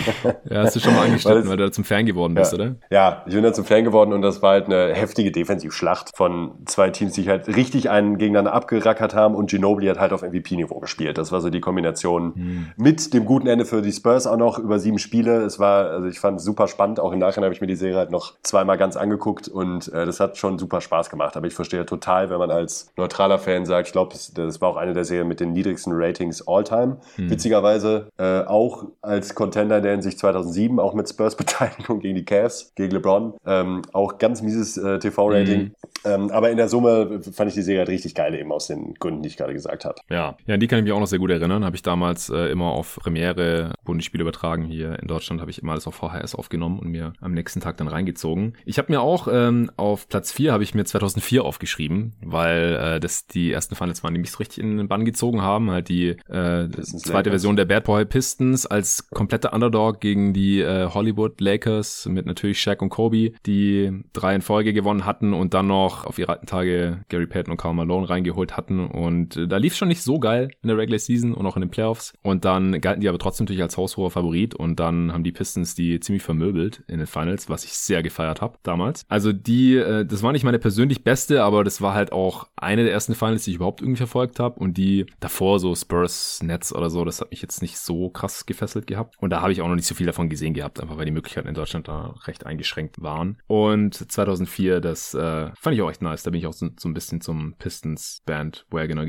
ja, hast du schon mal angeschnitten, weil, weil, du da zum Fan geworden bist, ja. oder? Ja, ich bin da zum Fan geworden und das war halt eine heftige Defensivschlacht von zwei Teams, die halt richtig einen gegeneinander abgerackert haben und Ginobili Ginobili hat halt auf MVP-Niveau gespielt. Das war so die Kombination hm. mit dem guten Ende für die Spurs auch noch über sieben Spiele. Es war, also ich fand es super spannend. Auch im Nachhinein habe ich mir die Serie halt noch zweimal ganz angeguckt und äh, das hat schon super Spaß gemacht. Aber ich verstehe total, wenn man als neutraler Fan sagt, ich glaube, das, das, war auch eine der Serien mit den niedrigsten Ratings all time. Hm. Witzigerweise äh, auch als Contender der in sich 2007 auch mit Spurs-Beteiligung gegen die Cavs, gegen LeBron. Ähm, auch ganz mieses äh, TV-Rating. Hm. Ähm, aber in der Summe fand ich die Serie halt richtig geil, eben aus den Gründen, die ich gerade gesagt habe. Ja, ja, die kann ich mich auch noch sehr gut erinnern. Habe ich damals äh, immer auf Premiere, wurden die Spiele übertragen. Hier in Deutschland habe ich immer alles auf VHS aufgenommen und mir am nächsten Tag dann reingezogen. Ich habe mir auch ähm, auf Platz 4 habe ich mir 2004 aufgeschrieben, weil äh, das die ersten Finals waren, die mich so richtig in den Bann gezogen haben. Halt die äh, zweite Version der Bad Boy Pistons als kompletter Underdog gegen die äh, Hollywood Lakers mit natürlich Shaq und Kobe, die drei in Folge gewonnen hatten und dann noch noch auf ihre alten Tage Gary Payton und Karl Malone reingeholt hatten. Und äh, da lief schon nicht so geil in der Regular Season und auch in den Playoffs. Und dann galten die aber trotzdem natürlich als haushoher Favorit. Und dann haben die Pistons die ziemlich vermöbelt in den Finals, was ich sehr gefeiert habe damals. Also die, äh, das war nicht meine persönlich beste, aber das war halt auch eine der ersten Finals, die ich überhaupt irgendwie verfolgt habe. Und die davor so Spurs, Nets oder so, das hat mich jetzt nicht so krass gefesselt gehabt. Und da habe ich auch noch nicht so viel davon gesehen gehabt, einfach weil die Möglichkeiten in Deutschland da recht eingeschränkt waren. Und 2004, das äh, fand ich auch echt nice. Da bin ich auch so, so ein bisschen zum Pistons Bandwagoner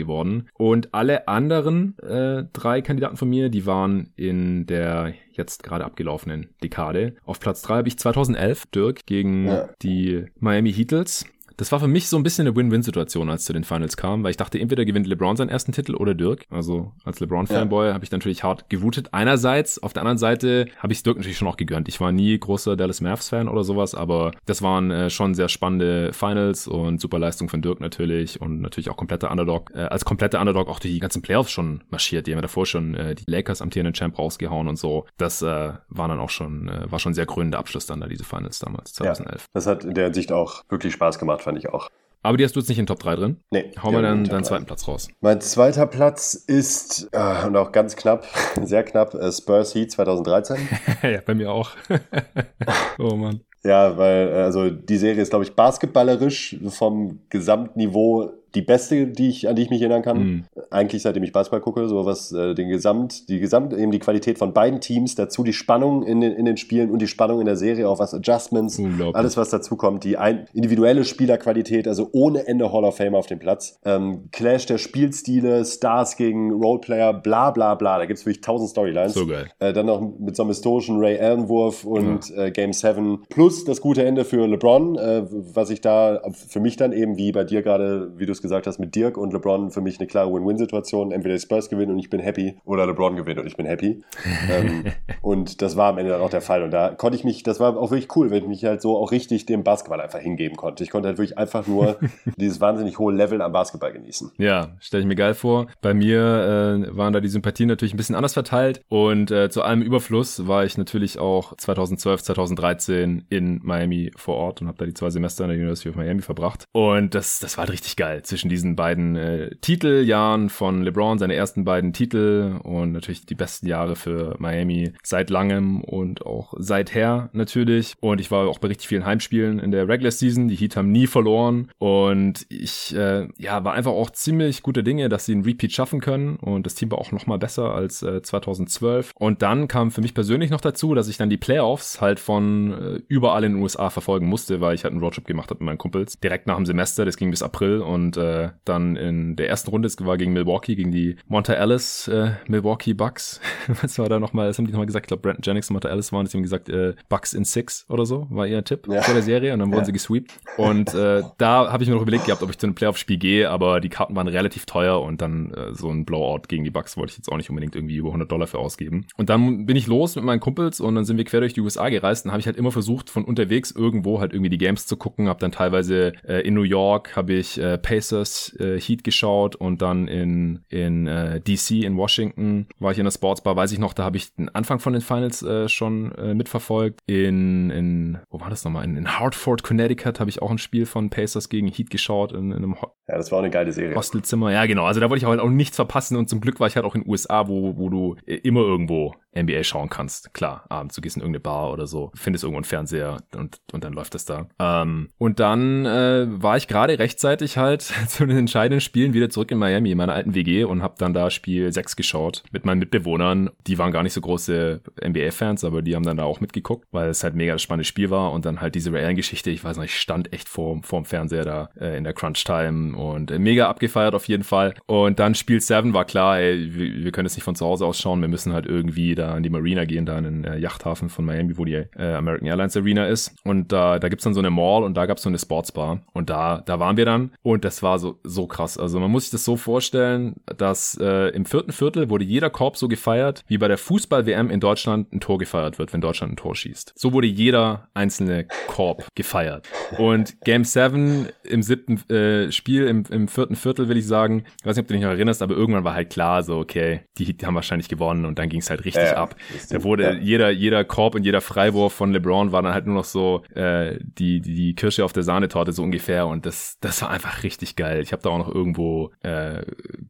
Und alle anderen äh, drei Kandidaten von mir, die waren in der jetzt gerade abgelaufenen Dekade. Auf Platz drei habe ich 2011 Dirk gegen ja. die Miami Heatles. Das war für mich so ein bisschen eine Win-Win-Situation, als zu den Finals kam, weil ich dachte, entweder gewinnt LeBron seinen ersten Titel oder Dirk. Also als LeBron-Fanboy ja. habe ich natürlich hart gewutet. Einerseits, auf der anderen Seite habe ich Dirk natürlich schon auch gegönnt. Ich war nie großer Dallas Mavs-Fan oder sowas, aber das waren äh, schon sehr spannende Finals und super Leistung von Dirk natürlich und natürlich auch kompletter Underdog. Äh, als kompletter Underdog auch die ganzen Playoffs schon marschiert. Die haben ja davor schon äh, die Lakers amtierenden Champ rausgehauen und so. Das äh, war dann auch schon, äh, war schon sehr krönender Abschluss dann da, diese Finals damals, 2011. Ja, das hat in der Hinsicht auch wirklich Spaß gemacht, fand ich auch. Aber die hast du jetzt nicht in den Top 3 drin? Nee. Hau mal dann deinen zweiten Platz raus. Mein zweiter Platz ist, äh, und auch ganz knapp, sehr knapp, äh, Spurs Heat 2013. ja, bei mir auch. oh Mann. Ja, weil äh, also die Serie ist, glaube ich, basketballerisch vom Gesamtniveau die beste, die ich, an die ich mich erinnern kann. Mhm. Eigentlich seitdem ich Basketball gucke, so was äh, den Gesamt, die Gesamt, eben die Qualität von beiden Teams, dazu die Spannung in den, in den Spielen und die Spannung in der Serie, auch was Adjustments, alles was dazu kommt, die ein, individuelle Spielerqualität, also ohne Ende Hall of Fame auf dem Platz. Ähm, Clash der Spielstile, Stars gegen Roleplayer, bla bla bla. Da gibt es wirklich tausend Storylines. So geil. Äh, dann noch mit so einem historischen Ray Allen-Wurf und ja. äh, Game 7 plus das gute Ende für LeBron, äh, was ich da für mich dann eben, wie bei dir gerade, wie du es gesagt hast, mit Dirk und LeBron für mich eine klare Win-Win-Situation. Entweder die Spurs gewinnen und ich bin happy oder LeBron gewinnt und ich bin happy. ähm, und das war am Ende dann auch der Fall. Und da konnte ich mich, das war auch wirklich cool, wenn ich mich halt so auch richtig dem Basketball einfach hingeben konnte. Ich konnte halt wirklich einfach nur dieses wahnsinnig hohe Level am Basketball genießen. Ja, stelle ich mir geil vor. Bei mir äh, waren da die Sympathien natürlich ein bisschen anders verteilt und äh, zu allem Überfluss war ich natürlich auch 2012, 2013 in Miami vor Ort und habe da die zwei Semester in der University of Miami verbracht. Und das, das war halt richtig geil zwischen diesen beiden äh, Titeljahren von LeBron, seine ersten beiden Titel und natürlich die besten Jahre für Miami seit langem und auch seither natürlich. Und ich war auch bei richtig vielen Heimspielen in der Regular Season. Die Heat haben nie verloren und ich äh, ja war einfach auch ziemlich gute Dinge, dass sie einen Repeat schaffen können und das Team war auch noch mal besser als äh, 2012. Und dann kam für mich persönlich noch dazu, dass ich dann die Playoffs halt von äh, überall in den USA verfolgen musste, weil ich halt einen Roadtrip gemacht habe mit meinen Kumpels direkt nach dem Semester. Das ging bis April und äh, dann in der ersten Runde, es war gegen Milwaukee, gegen die Monta Ellis äh, Milwaukee Bucks. Was war da nochmal? Das haben die nochmal gesagt. Ich glaube, Brandon Jennings und Monta Ellis waren. Die haben gesagt, äh, Bucks in Six oder so war ihr Tipp ja. vor der Serie und dann wurden ja. sie gesweept. Und äh, da habe ich mir noch überlegt gehabt, ob ich zu einem Playoff-Spiel gehe, aber die Karten waren relativ teuer und dann äh, so ein Blowout gegen die Bucks wollte ich jetzt auch nicht unbedingt irgendwie über 100 Dollar für ausgeben. Und dann bin ich los mit meinen Kumpels und dann sind wir quer durch die USA gereist und habe ich halt immer versucht, von unterwegs irgendwo halt irgendwie die Games zu gucken. Habe dann teilweise äh, in New York habe ich äh, Pacers äh, Heat geschaut und dann in in äh, DC in Washington war ich in der Sportsbar, weiß ich noch, da habe ich den Anfang von den Finals äh, schon äh, mitverfolgt. In in wo war das nochmal? In, in Hartford, Connecticut habe ich auch ein Spiel von Pacers gegen Heat geschaut in, in einem Ho ja, das war auch eine geile Serie. Hostelzimmer, ja genau. Also da wollte ich halt auch nichts verpassen und zum Glück war ich halt auch in den USA, wo wo du äh, immer irgendwo NBA schauen kannst. Klar, abends, du gehst in irgendeine Bar oder so, findest irgendwo einen Fernseher und, und dann läuft das da. Ähm, und dann äh, war ich gerade rechtzeitig halt zu den entscheidenden Spielen wieder zurück in Miami, in meiner alten WG und habe dann da Spiel 6 geschaut mit meinen Mitbewohnern. Die waren gar nicht so große NBA-Fans, aber die haben dann da auch mitgeguckt, weil es halt mega das spannende Spiel war und dann halt diese reellen Geschichte, ich weiß noch, ich stand echt vor, vor dem Fernseher da äh, in der Crunch-Time und äh, mega abgefeiert auf jeden Fall. Und dann Spiel 7 war klar, ey, wir, wir können es nicht von zu Hause aus schauen, wir müssen halt irgendwie da an die Marina gehen, da in den äh, Yachthafen von Miami, wo die äh, American Airlines Arena ist. Und äh, da gibt's dann so eine Mall und da gab's so eine Sportsbar. Und da, da waren wir dann und das war so, so krass. Also man muss sich das so vorstellen, dass äh, im vierten Viertel wurde jeder Korb so gefeiert, wie bei der Fußball-WM in Deutschland ein Tor gefeiert wird, wenn Deutschland ein Tor schießt. So wurde jeder einzelne Korb gefeiert. Und Game 7 im siebten äh, Spiel, im, im vierten Viertel will ich sagen, ich weiß nicht, ob du dich noch erinnerst, aber irgendwann war halt klar, so okay, die, die haben wahrscheinlich gewonnen und dann ging's halt richtig ja, ab. Da wurde ja. jeder, jeder Korb und jeder Freiwurf von LeBron war dann halt nur noch so äh, die, die, die Kirsche auf der Sahnetorte so ungefähr. Und das, das war einfach richtig geil. Ich habe da auch noch irgendwo äh,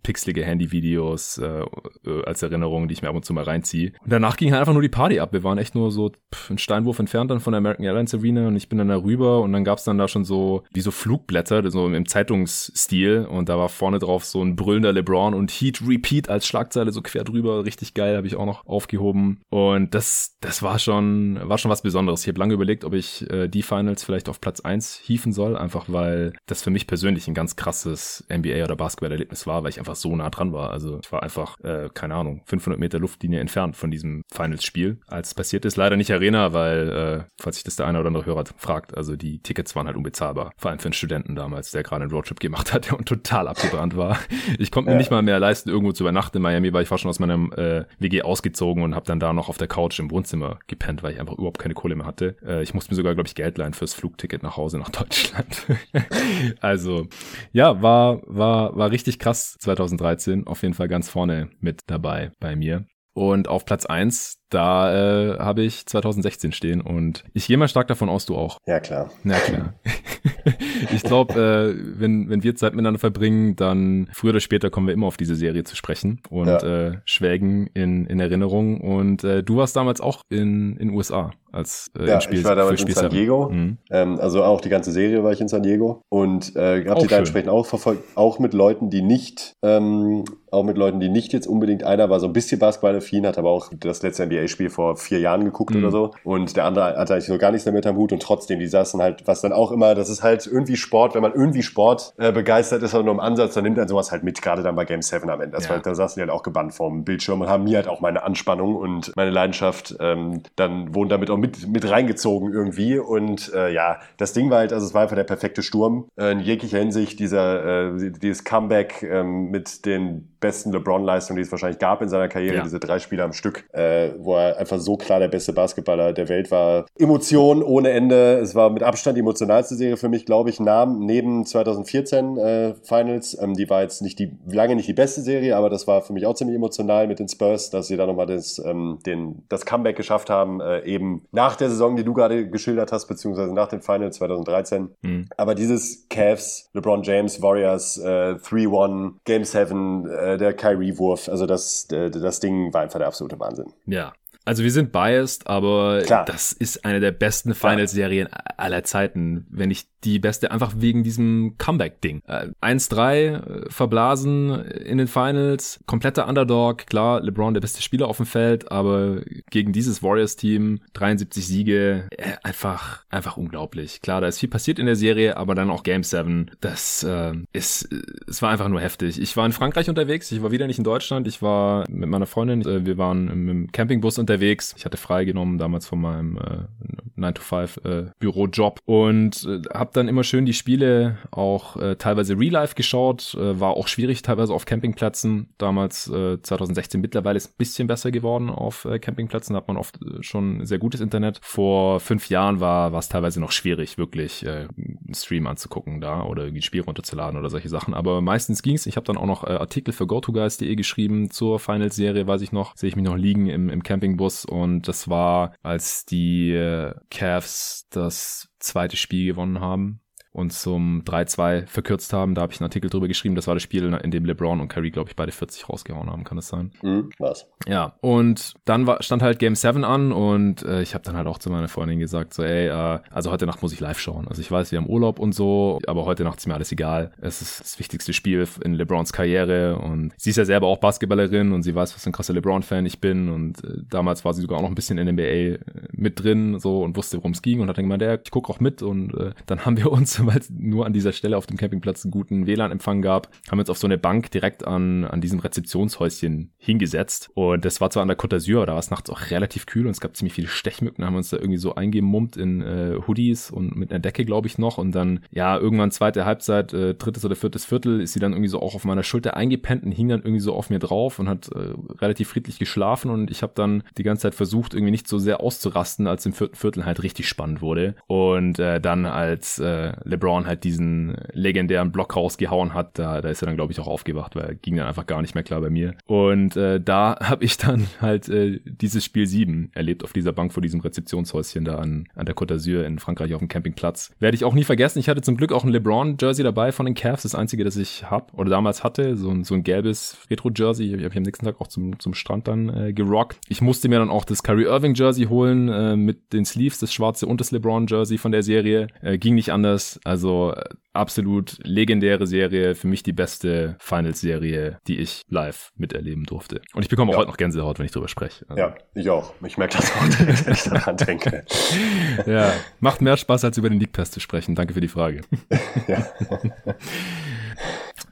pixelige Handyvideos äh, äh, als Erinnerung, die ich mir ab und zu mal reinziehe. Und danach ging halt einfach nur die Party ab. Wir waren echt nur so pff, einen Steinwurf entfernt dann von der American Airlines Arena und ich bin dann da rüber und dann gab's dann da schon so wie so Flugblätter, so im Zeitungsstil und da war vorne drauf so ein brüllender LeBron und Heat Repeat als Schlagzeile so quer drüber. Richtig geil, habe ich auch noch aufgehoben. Und das, das war schon, war schon was Besonderes. Ich habe lange überlegt, ob ich äh, die Finals vielleicht auf Platz eins hieven soll, einfach weil das für mich persönlich ein ganz krasses NBA- oder Basketball-Erlebnis war, weil ich einfach so nah dran war. Also ich war einfach, äh, keine Ahnung, 500 Meter Luftlinie entfernt von diesem Finals-Spiel. Als passiert ist, leider nicht Arena, weil, äh, falls sich das der eine oder andere Hörer fragt, also die Tickets waren halt unbezahlbar. Vor allem für einen Studenten damals, der gerade einen Roadtrip gemacht hat und total abgebrannt war. Ich konnte mir ja. nicht mal mehr leisten, irgendwo zu übernachten in Miami, weil ich war schon aus meinem äh, WG ausgezogen und habe dann da noch auf der Couch im Wohnzimmer gepennt, weil ich einfach überhaupt keine Kohle mehr hatte. Äh, ich musste mir sogar, glaube ich, Geld leihen fürs Flugticket nach Hause nach Deutschland. also ja, war, war, war richtig krass 2013. Auf jeden Fall ganz vorne mit dabei bei mir. Und auf Platz eins da äh, habe ich 2016 stehen und ich gehe mal stark davon aus, du auch. Ja, klar. Ja, klar. ich glaube, äh, wenn, wenn wir Zeit miteinander verbringen, dann früher oder später kommen wir immer auf diese Serie zu sprechen und ja. äh, schwelgen in, in Erinnerung. Und äh, du warst damals auch in in USA, als äh, ja, Spiel, ich war damals in San Diego. Mhm. Ähm, also auch die ganze Serie war ich in San Diego und äh, habe die da entsprechend auch verfolgt, auch mit Leuten, die nicht ähm, auch mit Leuten, die nicht jetzt unbedingt einer war so ein bisschen Basketball-affin, hat aber auch das letzte NBA-Spiel vor vier Jahren geguckt mhm. oder so. Und der andere hat eigentlich so gar nichts damit am Hut und trotzdem, die saßen halt, was dann auch immer, das ist halt irgendwie Sport, wenn man irgendwie Sport äh, begeistert ist, aber nur im Ansatz, dann nimmt er sowas halt mit, gerade dann bei Game 7 am Ende. Das ja. war, da saßen die halt auch gebannt vorm Bildschirm und haben mir halt auch meine Anspannung und meine Leidenschaft ähm, dann wurden damit auch mit, mit reingezogen irgendwie. Und äh, ja, das Ding war halt, also es war einfach der perfekte Sturm. Äh, in jeglicher Hinsicht, dieser, äh, dieses Comeback ähm, mit den besten LeBron-Leistungen, die es wahrscheinlich gab in seiner Karriere, ja. diese drei Spiele am Stück, äh, wo er einfach so klar der beste Basketballer der Welt war. Emotion ohne Ende. Es war mit Abstand die emotionalste Serie für mich, glaube ich, nahm, neben 2014 äh, Finals. Ähm, die war jetzt nicht die, lange nicht die beste Serie, aber das war für mich auch ziemlich emotional mit den Spurs, dass sie da nochmal das, ähm, den, das Comeback geschafft haben, äh, eben nach der Saison, die du gerade geschildert hast, beziehungsweise nach den Finals 2013. Mhm. Aber dieses Cavs, LeBron James, Warriors, äh, 3-1, Game 7, äh, äh, der Kyrie-Wurf. Also das, das Ding war einfach der absolute Wahnsinn. Ja, also wir sind biased, aber Klar. das ist eine der besten Finals-Serien aller Zeiten, wenn nicht die beste, einfach wegen diesem Comeback-Ding. Äh, 1-3 äh, verblasen in den Finals, kompletter Underdog, klar, LeBron der beste Spieler auf dem Feld, aber gegen dieses Warriors-Team 73 Siege, äh, einfach, einfach unglaublich. Klar, da ist viel passiert in der Serie, aber dann auch Game 7, das äh, ist, es war einfach nur heftig. Ich war in Frankreich unterwegs, ich war wieder nicht in Deutschland, ich war mit meiner Freundin, äh, wir waren im, im Campingbus unterwegs. Ich hatte freigenommen damals von meinem äh, 9-to-5 äh, Bürojob und äh, habe dann immer schön die Spiele auch äh, teilweise Real Life geschaut. Äh, war auch schwierig teilweise auf Campingplätzen. Damals äh, 2016 mittlerweile ist ein bisschen besser geworden auf äh, Campingplätzen. Da hat man oft äh, schon sehr gutes Internet. Vor fünf Jahren war es teilweise noch schwierig, wirklich äh, einen Stream anzugucken da oder irgendwie ein Spiel runterzuladen oder solche Sachen. Aber meistens ging's. Ich habe dann auch noch äh, Artikel für GoToGuys.de geschrieben zur Finals-Serie, weiß ich noch. Sehe ich mich noch liegen im, im Campingbus Bus und das war, als die äh, Cavs das zweite Spiel gewonnen haben und zum 3-2 verkürzt haben. Da habe ich einen Artikel drüber geschrieben. Das war das Spiel, in dem LeBron und Curry, glaube ich, beide 40 rausgehauen haben. Kann das sein? Mhm, was? Ja. Und dann war, stand halt Game 7 an und äh, ich habe dann halt auch zu meiner Freundin gesagt, so, ey, äh, also heute Nacht muss ich live schauen. Also ich weiß, wir haben Urlaub und so, aber heute Nacht ist mir alles egal. Es ist das wichtigste Spiel in LeBrons Karriere und sie ist ja selber auch Basketballerin und sie weiß, was für ein krasser LeBron-Fan ich bin und äh, damals war sie sogar auch noch ein bisschen in NBA äh, mit drin so und wusste, worum es ging und hat dann gemeint, ja, ich gucke auch mit und äh, dann haben wir uns weil es nur an dieser Stelle auf dem Campingplatz einen guten WLAN-Empfang gab, haben wir uns auf so eine Bank direkt an, an diesem Rezeptionshäuschen hingesetzt. Und das war zwar an der Côte d'Azur, da war es nachts auch relativ kühl und es gab ziemlich viele Stechmücken, da haben wir uns da irgendwie so eingemummt in äh, Hoodies und mit einer Decke, glaube ich, noch. Und dann, ja, irgendwann zweite Halbzeit, äh, drittes oder viertes Viertel, ist sie dann irgendwie so auch auf meiner Schulter eingepennt und hing dann irgendwie so auf mir drauf und hat äh, relativ friedlich geschlafen. Und ich habe dann die ganze Zeit versucht, irgendwie nicht so sehr auszurasten, als im vierten Viertel halt richtig spannend wurde. Und äh, dann als äh, LeBron halt diesen legendären Block rausgehauen hat, da, da ist er dann, glaube ich, auch aufgewacht, weil ging dann einfach gar nicht mehr klar bei mir. Und äh, da habe ich dann halt äh, dieses Spiel 7 erlebt auf dieser Bank vor diesem Rezeptionshäuschen da an, an der Côte d'Azur in Frankreich auf dem Campingplatz. Werde ich auch nie vergessen. Ich hatte zum Glück auch ein LeBron-Jersey dabei von den Cavs, das einzige, das ich habe oder damals hatte, so ein, so ein gelbes Retro-Jersey. Habe ich am nächsten Tag auch zum, zum Strand dann äh, gerockt. Ich musste mir dann auch das Kyrie Irving-Jersey holen äh, mit den Sleeves, das schwarze und das LeBron-Jersey von der Serie. Äh, ging nicht anders. Also absolut legendäre Serie, für mich die beste Finals-Serie, die ich live miterleben durfte. Und ich bekomme auch ja. heute noch Gänsehaut, wenn ich drüber spreche. Also. Ja, ich auch. Ich merke das auch direkt, wenn ich daran denke. ja, macht mehr Spaß, als über den League Pass zu sprechen. Danke für die Frage. ja.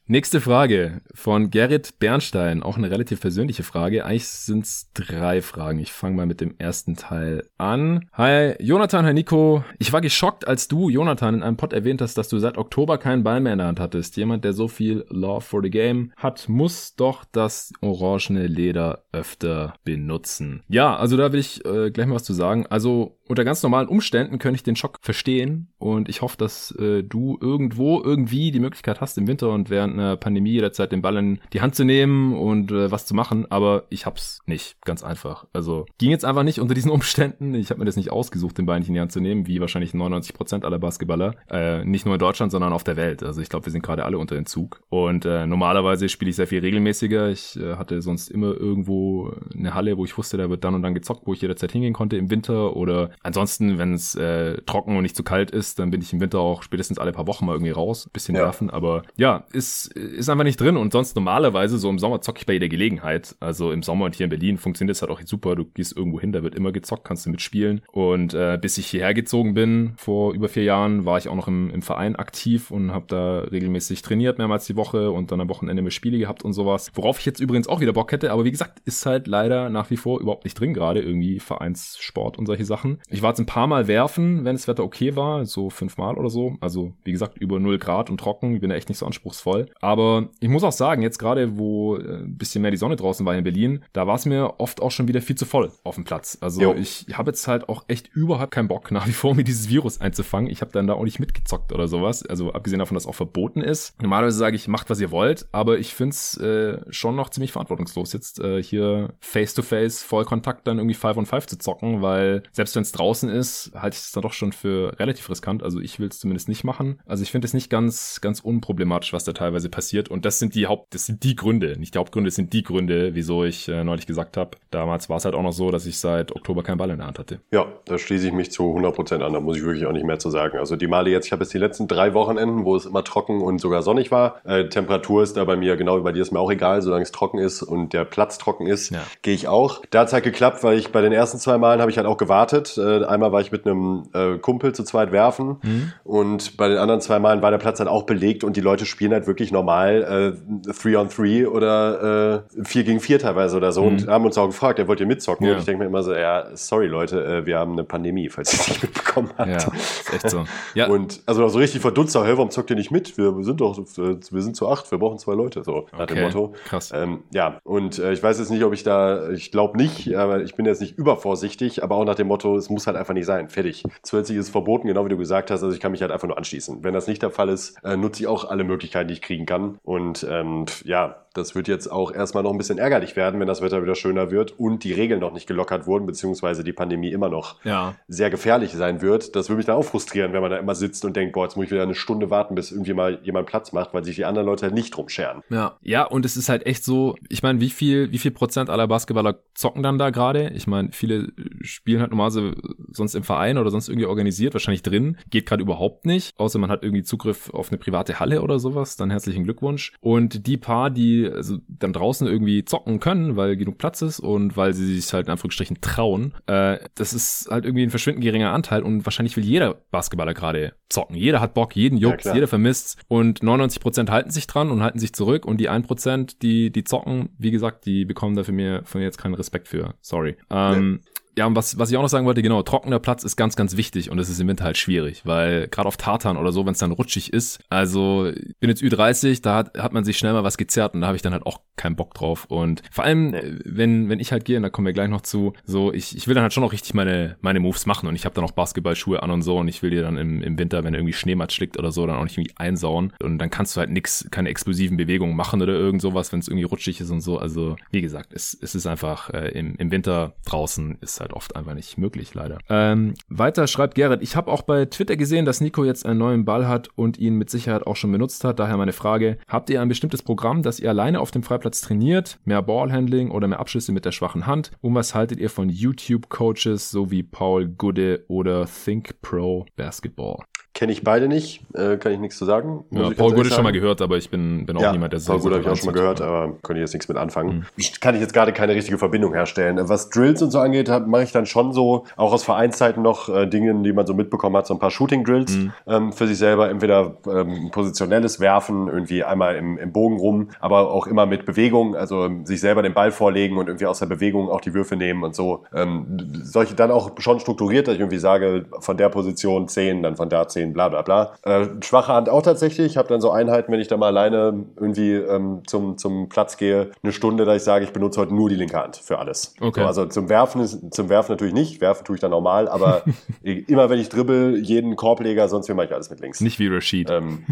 Nächste Frage von Gerrit Bernstein, auch eine relativ persönliche Frage. Eigentlich sind es drei Fragen. Ich fange mal mit dem ersten Teil an. Hi, Jonathan, hi Nico. Ich war geschockt, als du, Jonathan, in einem Pod erwähnt hast, dass du seit Oktober keinen Ball mehr in der Hand hattest. Jemand, der so viel Love for the Game hat, muss doch das orangene Leder öfter benutzen. Ja, also da will ich äh, gleich mal was zu sagen. Also unter ganz normalen Umständen könnte ich den Schock verstehen und ich hoffe, dass äh, du irgendwo irgendwie die Möglichkeit hast, im Winter und während während einer Pandemie jederzeit den Ball in die Hand zu nehmen und äh, was zu machen, aber ich hab's nicht, ganz einfach. Also ging jetzt einfach nicht unter diesen Umständen. Ich habe mir das nicht ausgesucht, den Ball nicht in die Hand zu nehmen, wie wahrscheinlich 99 Prozent aller Basketballer. Äh, nicht nur in Deutschland, sondern auf der Welt. Also ich glaube, wir sind gerade alle unter Entzug. Und äh, normalerweise spiele ich sehr viel regelmäßiger. Ich äh, hatte sonst immer irgendwo eine Halle, wo ich wusste, da wird dann und dann gezockt, wo ich jederzeit hingehen konnte im Winter. Oder ansonsten, wenn es äh, trocken und nicht zu kalt ist, dann bin ich im Winter auch spätestens alle paar Wochen mal irgendwie raus, bisschen ja. werfen. Aber ja, ist, ist einfach nicht drin. Und sonst normalerweise, so im Sommer zocke ich bei jeder Gelegenheit. Also im Sommer und hier in Berlin funktioniert es halt auch super. Du gehst irgendwo hin, da wird immer gezockt, kannst du mitspielen. Und äh, bis ich hierher gezogen bin, vor über vier Jahren, war ich auch noch im, im Verein aktiv und habe da regelmäßig trainiert, mehrmals die Woche und dann am Wochenende mehr Spiele gehabt und sowas. Worauf ich jetzt übrigens auch wieder Bock hätte, aber wie gesagt, ist halt leider nach wie vor überhaupt nicht drin gerade, irgendwie Vereinssport und solche Sachen. Ich war jetzt ein paar Mal werfen, wenn das Wetter okay war, so fünfmal oder so. Also wie gesagt, über 0 Grad und trocken, ich bin echt nicht so anspruchsvoll. Aber ich muss auch sagen, jetzt gerade, wo äh, ein bisschen mehr die Sonne draußen war in Berlin, da war es mir oft auch schon wieder viel zu voll auf dem Platz. Also jo. ich habe jetzt halt auch echt überhaupt keinen Bock nach wie vor, mir dieses Virus einzufangen. Ich habe dann da auch nicht mitgezockt oder sowas. Also abgesehen davon, dass auch verboten ist. Normalerweise sage ich, macht was ihr wollt, aber ich finde es äh, schon noch ziemlich verantwortungslos, jetzt äh, hier face-to-face, Vollkontakt dann irgendwie 5 on 5 zu zocken, weil selbst wenn es draußen ist, halte ich es dann doch schon für relativ riskant. Also ich will es zumindest nicht machen. Also ich finde es nicht ganz, ganz unproblematisch, was da teilweise passiert. Und das sind die Haupt, das sind die Gründe, nicht die Hauptgründe, das sind die Gründe, wieso ich äh, neulich gesagt habe. Damals war es halt auch noch so, dass ich seit Oktober keinen Ball in der Hand hatte. Ja, da schließe ich mich zu 100% an. Da muss ich wirklich auch nicht mehr zu sagen. Also die Male jetzt, ich habe jetzt die letzten drei Wochenenden, wo es immer trocken und sogar sonnig war. Äh, Temperatur ist da bei mir, genau wie bei dir, ist mir auch egal, solange es trocken ist und der Platz trocken ist, ja. gehe ich auch. Da hat es halt geklappt, weil ich bei den ersten zwei Malen habe ich halt auch gewartet. Äh, einmal war ich mit einem äh, Kumpel zu zweit werfen mhm. und bei den anderen zwei Malen war der Platz halt auch belegt und die Leute spielen halt wirklich normal äh, 3 on 3 oder äh, 4 gegen 4 teilweise oder so mhm. und haben uns auch gefragt, wollt ihr mitzocken? Ja. Und ich denke mir immer so, ja, sorry Leute, äh, wir haben eine Pandemie, falls ihr es nicht mitbekommen habt. Ja, ist echt so. Ja. Und also so richtig verdutzt, hey, warum zockt ihr nicht mit? Wir sind doch, äh, wir sind zu acht, wir brauchen zwei Leute, so nach okay. dem Motto. Krass. Ähm, ja, und äh, ich weiß jetzt nicht, ob ich da, ich glaube nicht, aber ich bin jetzt nicht übervorsichtig, aber auch nach dem Motto, es muss halt einfach nicht sein. Fertig. Zusätzlich ist verboten, genau wie du gesagt hast, also ich kann mich halt einfach nur anschließen. Wenn das nicht der Fall ist, äh, nutze ich auch alle Möglichkeiten, die ich kriegen kann. Und ähm, ja, das wird jetzt auch erstmal noch ein bisschen ärgerlich werden, wenn das Wetter wieder schöner wird und die Regeln noch nicht gelockert wurden, beziehungsweise die Pandemie immer noch ja. sehr gefährlich sein wird. Das würde mich dann auch frustrieren, wenn man da immer sitzt und denkt, boah, jetzt muss ich wieder eine Stunde warten, bis irgendwie mal jemand Platz macht, weil sich die anderen Leute halt nicht drum scheren. Ja, ja, und es ist halt echt so, ich meine, wie viel, wie viel Prozent aller Basketballer zocken dann da gerade? Ich meine, viele spielen halt normalerweise sonst im Verein oder sonst irgendwie organisiert, wahrscheinlich drin. Geht gerade überhaupt nicht, außer man hat irgendwie Zugriff auf eine private Halle oder sowas, dann herzlichen Glückwunsch. Und die paar, die also dann draußen irgendwie zocken können, weil genug Platz ist und weil sie sich halt in Anführungsstrichen trauen, äh, das ist halt irgendwie ein verschwindend geringer Anteil und wahrscheinlich will jeder Basketballer gerade zocken. Jeder hat Bock, jeden juckt, ja, jeder vermisst und 99 Prozent halten sich dran und halten sich zurück und die 1 Prozent, die, die zocken, wie gesagt, die bekommen da mir, von mir jetzt keinen Respekt für. Sorry. Ähm, ja und was, was ich auch noch sagen wollte, genau, trockener Platz ist ganz, ganz wichtig und es ist im Winter halt schwierig, weil gerade auf Tartan oder so, wenn es dann rutschig ist, also ich bin jetzt Ü30, da hat, hat man sich schnell mal was gezerrt und da habe ich dann halt auch keinen Bock drauf. Und vor allem, wenn, wenn ich halt gehe, und da kommen wir gleich noch zu, so, ich, ich will dann halt schon noch richtig meine, meine Moves machen und ich habe dann auch Basketballschuhe an und so und ich will dir dann im, im Winter, wenn irgendwie Schneematsch liegt oder so, dann auch nicht irgendwie einsauen und dann kannst du halt nix, keine explosiven Bewegungen machen oder irgend sowas, wenn es irgendwie rutschig ist und so. Also, wie gesagt, es, es ist einfach äh, im, im Winter draußen ist halt oft einfach nicht möglich, leider. Ähm, weiter schreibt Gerrit, ich habe auch bei Twitter gesehen, dass Nico jetzt einen neuen Ball hat und ihn mit Sicherheit auch schon benutzt hat. Daher meine Frage, habt ihr ein bestimmtes Programm, das ihr alleine auf dem Freiplatz trainiert? Mehr Ballhandling oder mehr Abschlüsse mit der schwachen Hand? Und was haltet ihr von YouTube-Coaches so wie Paul Gude oder Think Pro Basketball? Kenne ich beide nicht, äh, kann ich nichts zu sagen. Ja, Paul Gude schon mal gehört, aber ich bin, bin auch ja, niemand, der so Paul Gude habe ich auch schon mal gehört, aber könnte ich jetzt nichts mit anfangen. Mhm. Ich kann ich jetzt gerade keine richtige Verbindung herstellen. Was Drills und so angeht, mache ich dann schon so, auch aus Vereinszeiten noch äh, Dinge, die man so mitbekommen hat, so ein paar Shooting-Drills mhm. ähm, für sich selber. Entweder ähm, positionelles Werfen, irgendwie einmal im, im Bogen rum, aber auch immer mit Bewegung, also ähm, sich selber den Ball vorlegen und irgendwie aus der Bewegung auch die Würfe nehmen und so. Ähm, solche dann auch schon strukturiert, dass ich irgendwie sage, von der Position 10, dann von da 10, gesehen, bla bla bla. Äh, schwache Hand auch tatsächlich. Ich habe dann so Einheiten, wenn ich da mal alleine irgendwie ähm, zum, zum Platz gehe, eine Stunde, da ich sage, ich benutze heute nur die linke Hand für alles. Okay. So, also zum Werfen ist, zum Werfen natürlich nicht. Werfen tue ich dann normal, aber immer wenn ich dribbel, jeden Korbleger, sonst wie mache ich alles mit links. Nicht wie Rashid. Ähm,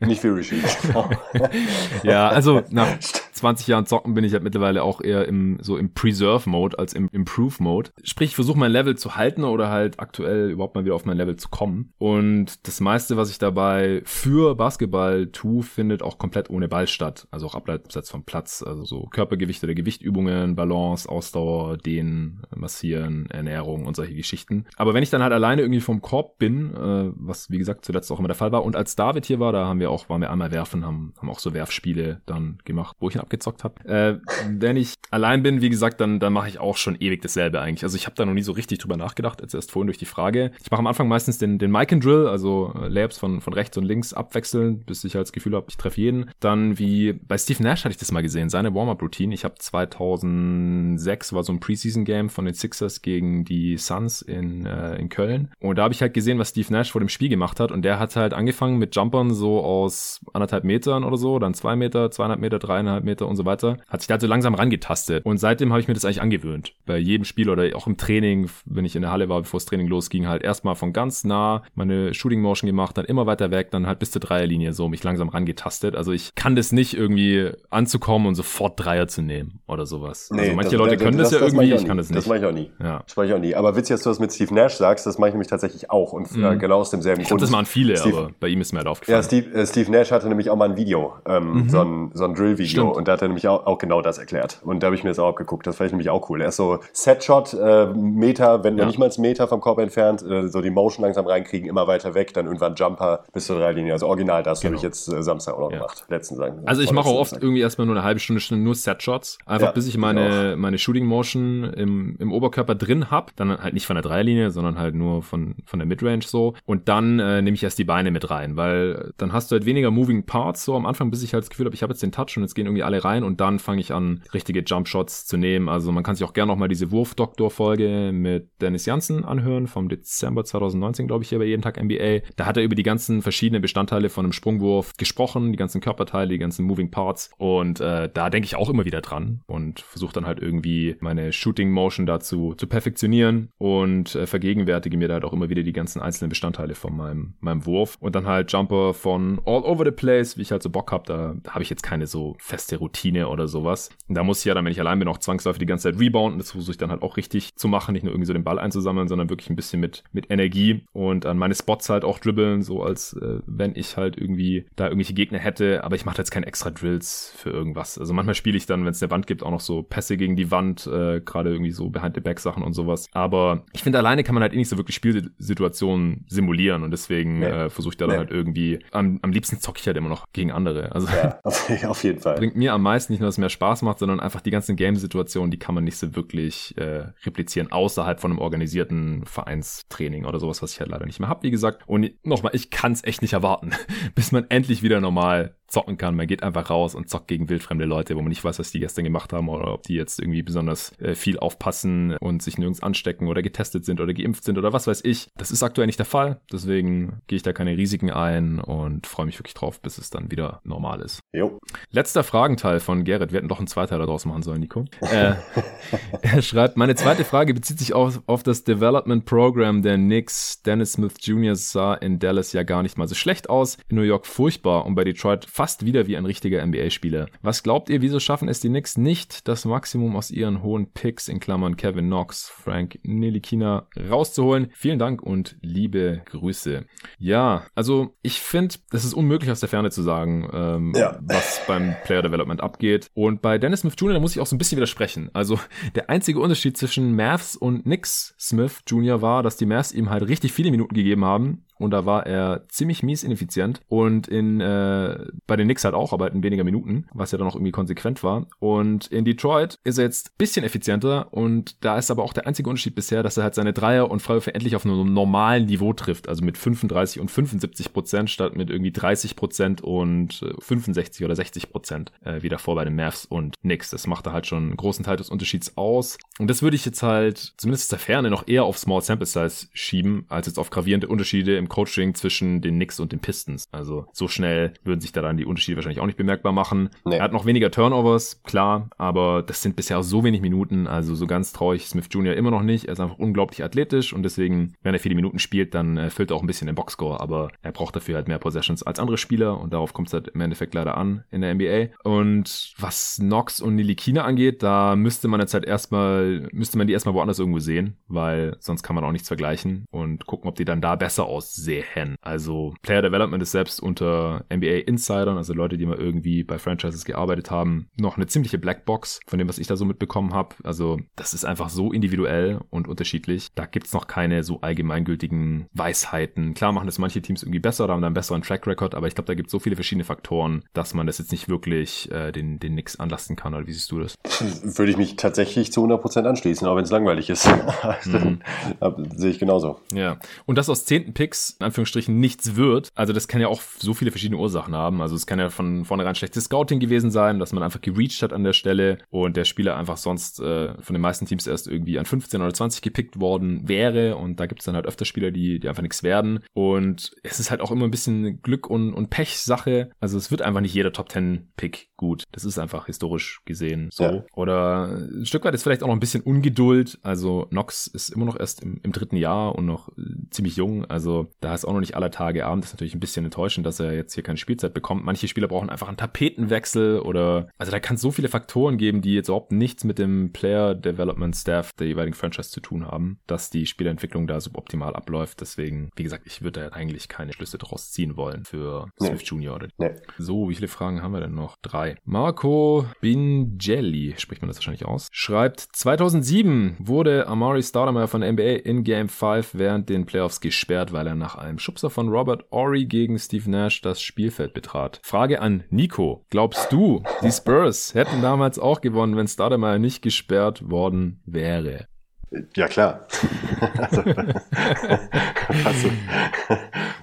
nicht wie Rashid. Genau. ja, also nach 20 Jahren Zocken bin ich halt mittlerweile auch eher im so im Preserve-Mode als im Improve-Mode. Sprich, ich versuche mein Level zu halten oder halt aktuell überhaupt mal wieder auf mein Level zu kommen. Und das meiste, was ich dabei für Basketball tue, findet auch komplett ohne Ball statt. Also auch abseits vom Platz. Also so Körpergewicht oder Gewichtübungen, Balance, Ausdauer, Dehnen, Massieren, Ernährung und solche Geschichten. Aber wenn ich dann halt alleine irgendwie vom Korb bin, äh, was wie gesagt zuletzt auch immer der Fall war, und als David hier war, da haben wir auch, waren wir einmal werfen, haben, haben auch so Werfspiele dann gemacht, wo ich ihn abgezockt habe. Äh, wenn ich allein bin, wie gesagt, dann, dann mache ich auch schon ewig dasselbe eigentlich. Also ich habe da noch nie so richtig drüber nachgedacht, jetzt erst vorhin durch die Frage. Ich mache am Anfang meistens den, den Mic and Drill, also äh, Layups von, von rechts und links abwechseln, bis ich halt das Gefühl habe, ich treffe jeden. Dann wie bei Steve Nash hatte ich das mal gesehen, seine Warm-Up-Routine. Ich habe 2006 war so ein Preseason-Game von den Sixers gegen die Suns in, äh, in Köln. Und da habe ich halt gesehen, was Steve Nash vor dem Spiel gemacht hat. Und der hat halt angefangen mit Jumpern so aus anderthalb Metern oder so, dann zwei Meter, zweieinhalb Meter, dreieinhalb Meter und so weiter. Hat sich da so langsam rangetastet. Und seitdem habe ich mir das eigentlich angewöhnt. Bei jedem Spiel oder auch im Training, wenn ich in der Halle war, bevor das Training losging, halt erstmal von ganz nah meine Shooting Motion gemacht, dann immer weiter weg, dann halt bis zur Dreierlinie so mich langsam rangetastet. Also ich kann das nicht irgendwie anzukommen und sofort Dreier zu nehmen oder sowas. Nee, also manche das, Leute das, können das, das ja irgendwie, ich, ich kann das nicht. Das mache ich auch nie. Ja. Das mache ich auch nie. Aber witzig, dass du das mit Steve Nash sagst, das mache ich nämlich tatsächlich auch und äh, mhm. genau aus demselben ich Grund. das machen viele, Steve, aber bei ihm ist mir halt aufgefallen. Ja, Steve, äh, Steve Nash hatte nämlich auch mal ein Video, ähm, mhm. so ein, so ein Drill-Video und da hat er nämlich auch, auch genau das erklärt. Und da habe ich mir das auch abgeguckt. Das fand ich nämlich auch cool. Er ist so Setshot, äh, Meter, wenn ja. nicht mal einen Meter vom Korb entfernt, äh, so die Motion langsam reinkriegen, immer weiter weg, dann irgendwann Jumper bis zur Dreilinie. Also original das genau. habe ich jetzt äh, Samstag auch noch ja. gemacht. Letzten sagen. Also ich mache auch oft irgendwie erstmal nur eine halbe Stunde, Stunde nur Setshots. Einfach ja, bis ich meine, meine Shooting Motion im, im Oberkörper drin hab. Dann halt nicht von der Dreilinie, sondern halt nur von, von der Midrange so. Und dann äh, nehme ich erst die Beine mit rein, weil dann hast du halt weniger Moving Parts so am Anfang, bis ich halt das Gefühl habe, ich habe jetzt den Touch und jetzt gehen irgendwie alle rein und dann fange ich an, richtige Jump Shots zu nehmen. Also man kann sich auch gerne nochmal diese Wurfdoktor-Folge mit Dennis Janssen anhören vom Dezember 2019, glaube ich, hier bei Jeden Tag NBA. Da hat er über die ganzen verschiedenen Bestandteile von einem Sprungwurf gesprochen, die ganzen Körperteile, die ganzen Moving Parts. Und äh, da denke ich auch immer wieder dran und versuche dann halt irgendwie meine Shooting Motion dazu zu perfektionieren und äh, vergegenwärtige mir da halt auch immer wieder die ganzen einzelnen Bestandteile von meinem, meinem Wurf. Und dann halt Jumper von all over the place, wie ich halt so Bock habe. Da, da habe ich jetzt keine so feste Routine oder sowas. Und da muss ich ja dann, wenn ich allein bin, auch zwangsläufig die ganze Zeit rebounden. Das versuche ich dann halt auch richtig zu machen, nicht nur irgendwie so den Ball einzusammeln, sondern wirklich ein bisschen mit, mit Energie und an meine Spots halt auch dribbeln, so als äh, wenn ich halt irgendwie da irgendwelche Gegner hätte. Aber ich mache jetzt keine extra Drills für irgendwas. Also manchmal spiele ich dann, wenn es eine Wand gibt, auch noch so Pässe gegen die Wand, äh, gerade irgendwie so Behind-the-Back-Sachen und sowas. Aber ich finde, alleine kann man halt eh nicht so wirklich Spielsituationen simulieren und deswegen nee. äh, versuche ich da nee. dann halt irgendwie, am, am liebsten zocke ich halt immer noch gegen andere. Also ja, auf jeden Fall. Bringt mir am meisten nicht nur, dass es mehr Spaß macht, sondern einfach die ganzen Game-Situationen, die kann man nicht so wirklich äh, replizieren, außerhalb von einem organisierten Vereinstraining oder sowas, was ich halt leider nicht mehr habe, wie gesagt. Und nochmal, ich kann es echt nicht erwarten, bis man endlich wieder normal zocken kann. Man geht einfach raus und zockt gegen wildfremde Leute, wo man nicht weiß, was die gestern gemacht haben oder ob die jetzt irgendwie besonders äh, viel aufpassen und sich nirgends anstecken oder getestet sind oder geimpft sind oder was weiß ich. Das ist aktuell nicht der Fall. Deswegen gehe ich da keine Risiken ein und freue mich wirklich drauf, bis es dann wieder normal ist. Jo. Letzter Fragenteil von Gerrit. Wir hätten doch einen Zweiteiler daraus machen sollen, Nico. Äh, er schreibt, meine zweite Frage bezieht sich auf, auf das Development Program der Knicks. Dennis Smith Jr. sah in Dallas ja gar nicht mal so schlecht aus. In New York furchtbar und bei Detroit fast wieder wie ein richtiger NBA-Spieler. Was glaubt ihr, wieso schaffen es die Knicks nicht, das Maximum aus ihren hohen Picks in Klammern Kevin Knox, Frank Nilikina rauszuholen? Vielen Dank und liebe Grüße. Ja, also ich finde, es ist unmöglich aus der Ferne zu sagen, ähm, ja. was beim Player Development abgeht. Und bei Dennis Smith Jr., da muss ich auch so ein bisschen widersprechen. Also der einzige Unterschied zwischen Mavs und Knicks Smith Jr. war, dass die Mavs ihm halt richtig viele Minuten gegeben haben und da war er ziemlich mies ineffizient und in äh, bei den Knicks halt auch, aber halt in weniger Minuten, was ja dann auch irgendwie konsequent war. Und in Detroit ist er jetzt bisschen effizienter und da ist aber auch der einzige Unterschied bisher, dass er halt seine Dreier und Freiwürfe endlich auf einem normalen Niveau trifft, also mit 35 und 75 Prozent statt mit irgendwie 30 Prozent und 65 äh, oder 60 Prozent äh, wie davor bei den Mavs und Knicks. Das macht da halt schon einen großen Teil des Unterschieds aus. Und das würde ich jetzt halt zumindest der Ferne noch eher auf Small Sample Size schieben, als jetzt auf gravierende Unterschiede im im Coaching zwischen den Knicks und den Pistons. Also so schnell würden sich da dann die Unterschiede wahrscheinlich auch nicht bemerkbar machen. Nee. Er hat noch weniger Turnovers, klar, aber das sind bisher so wenig Minuten, also so ganz traurig Smith Jr. immer noch nicht. Er ist einfach unglaublich athletisch und deswegen, wenn er viele Minuten spielt, dann äh, füllt er auch ein bisschen den Boxscore, aber er braucht dafür halt mehr Possessions als andere Spieler und darauf kommt es halt im Endeffekt leider an in der NBA. Und was Knox und Nilikina angeht, da müsste man jetzt halt erstmal, müsste man die erstmal woanders irgendwo sehen, weil sonst kann man auch nichts vergleichen und gucken, ob die dann da besser aussehen. Also Player Development ist selbst unter NBA Insidern, also Leute, die mal irgendwie bei Franchises gearbeitet haben, noch eine ziemliche Blackbox von dem, was ich da so mitbekommen habe. Also das ist einfach so individuell und unterschiedlich. Da gibt's noch keine so allgemeingültigen Weisheiten. Klar machen das manche Teams irgendwie besser oder haben dann einen besseren Track Record, aber ich glaube, da gibt es so viele verschiedene Faktoren, dass man das jetzt nicht wirklich äh, den, den Nix anlasten kann. Oder wie siehst du das? Würde ich mich tatsächlich zu 100% anschließen, auch wenn es langweilig ist. mhm. Sehe ich genauso. Ja. Und dass aus zehnten Picks, in Anführungsstrichen, nichts wird, also das kann ja auch so viele verschiedene Ursachen haben. Also es kann ja von vornherein schlechtes Scouting gewesen sein, dass man einfach gereached hat an der Stelle und der Spieler einfach sonst äh, von den meisten Teams erst irgendwie an 15 oder 20 gepickt worden wäre. Und da gibt es dann halt öfter Spieler, die, die einfach nichts werden. Und es ist halt auch immer ein bisschen Glück und, und Pech-Sache. Also es wird einfach nicht jeder Top 10 Pick gut. Das ist einfach historisch gesehen so. Ja. Oder ein Stück weit ist vielleicht auch noch ein bisschen Ungeduld. Also Nox ist immer noch erst im, im dritten Jahr und noch äh, ziemlich jung. Also da ist auch noch nicht aller Tage Abend. Das ist natürlich ein bisschen enttäuschend, dass er jetzt hier keine Spielzeit bekommt. Manche Spieler brauchen einfach einen Tapetenwechsel oder also da kann es so viele Faktoren geben, die jetzt überhaupt nichts mit dem Player Development Staff der jeweiligen Franchise zu tun haben, dass die Spielentwicklung da suboptimal abläuft. Deswegen, wie gesagt, ich würde da eigentlich keine Schlüsse draus ziehen wollen für nee. Smith Jr. Oder nee. So, wie viele Fragen haben wir denn noch? Drei. Marco Bingelli, spricht man das wahrscheinlich aus, schreibt, 2007 wurde Amari Stoudemire von NBA in Game 5 während den Playoffs gesperrt, weil er nach einem Schubser von Robert Ory gegen Steve Nash das Spielfeld betrat. Frage an Nico. Glaubst du, die Spurs hätten damals auch gewonnen, wenn Stoudemire nicht gesperrt worden wäre? Ja, klar. also, also,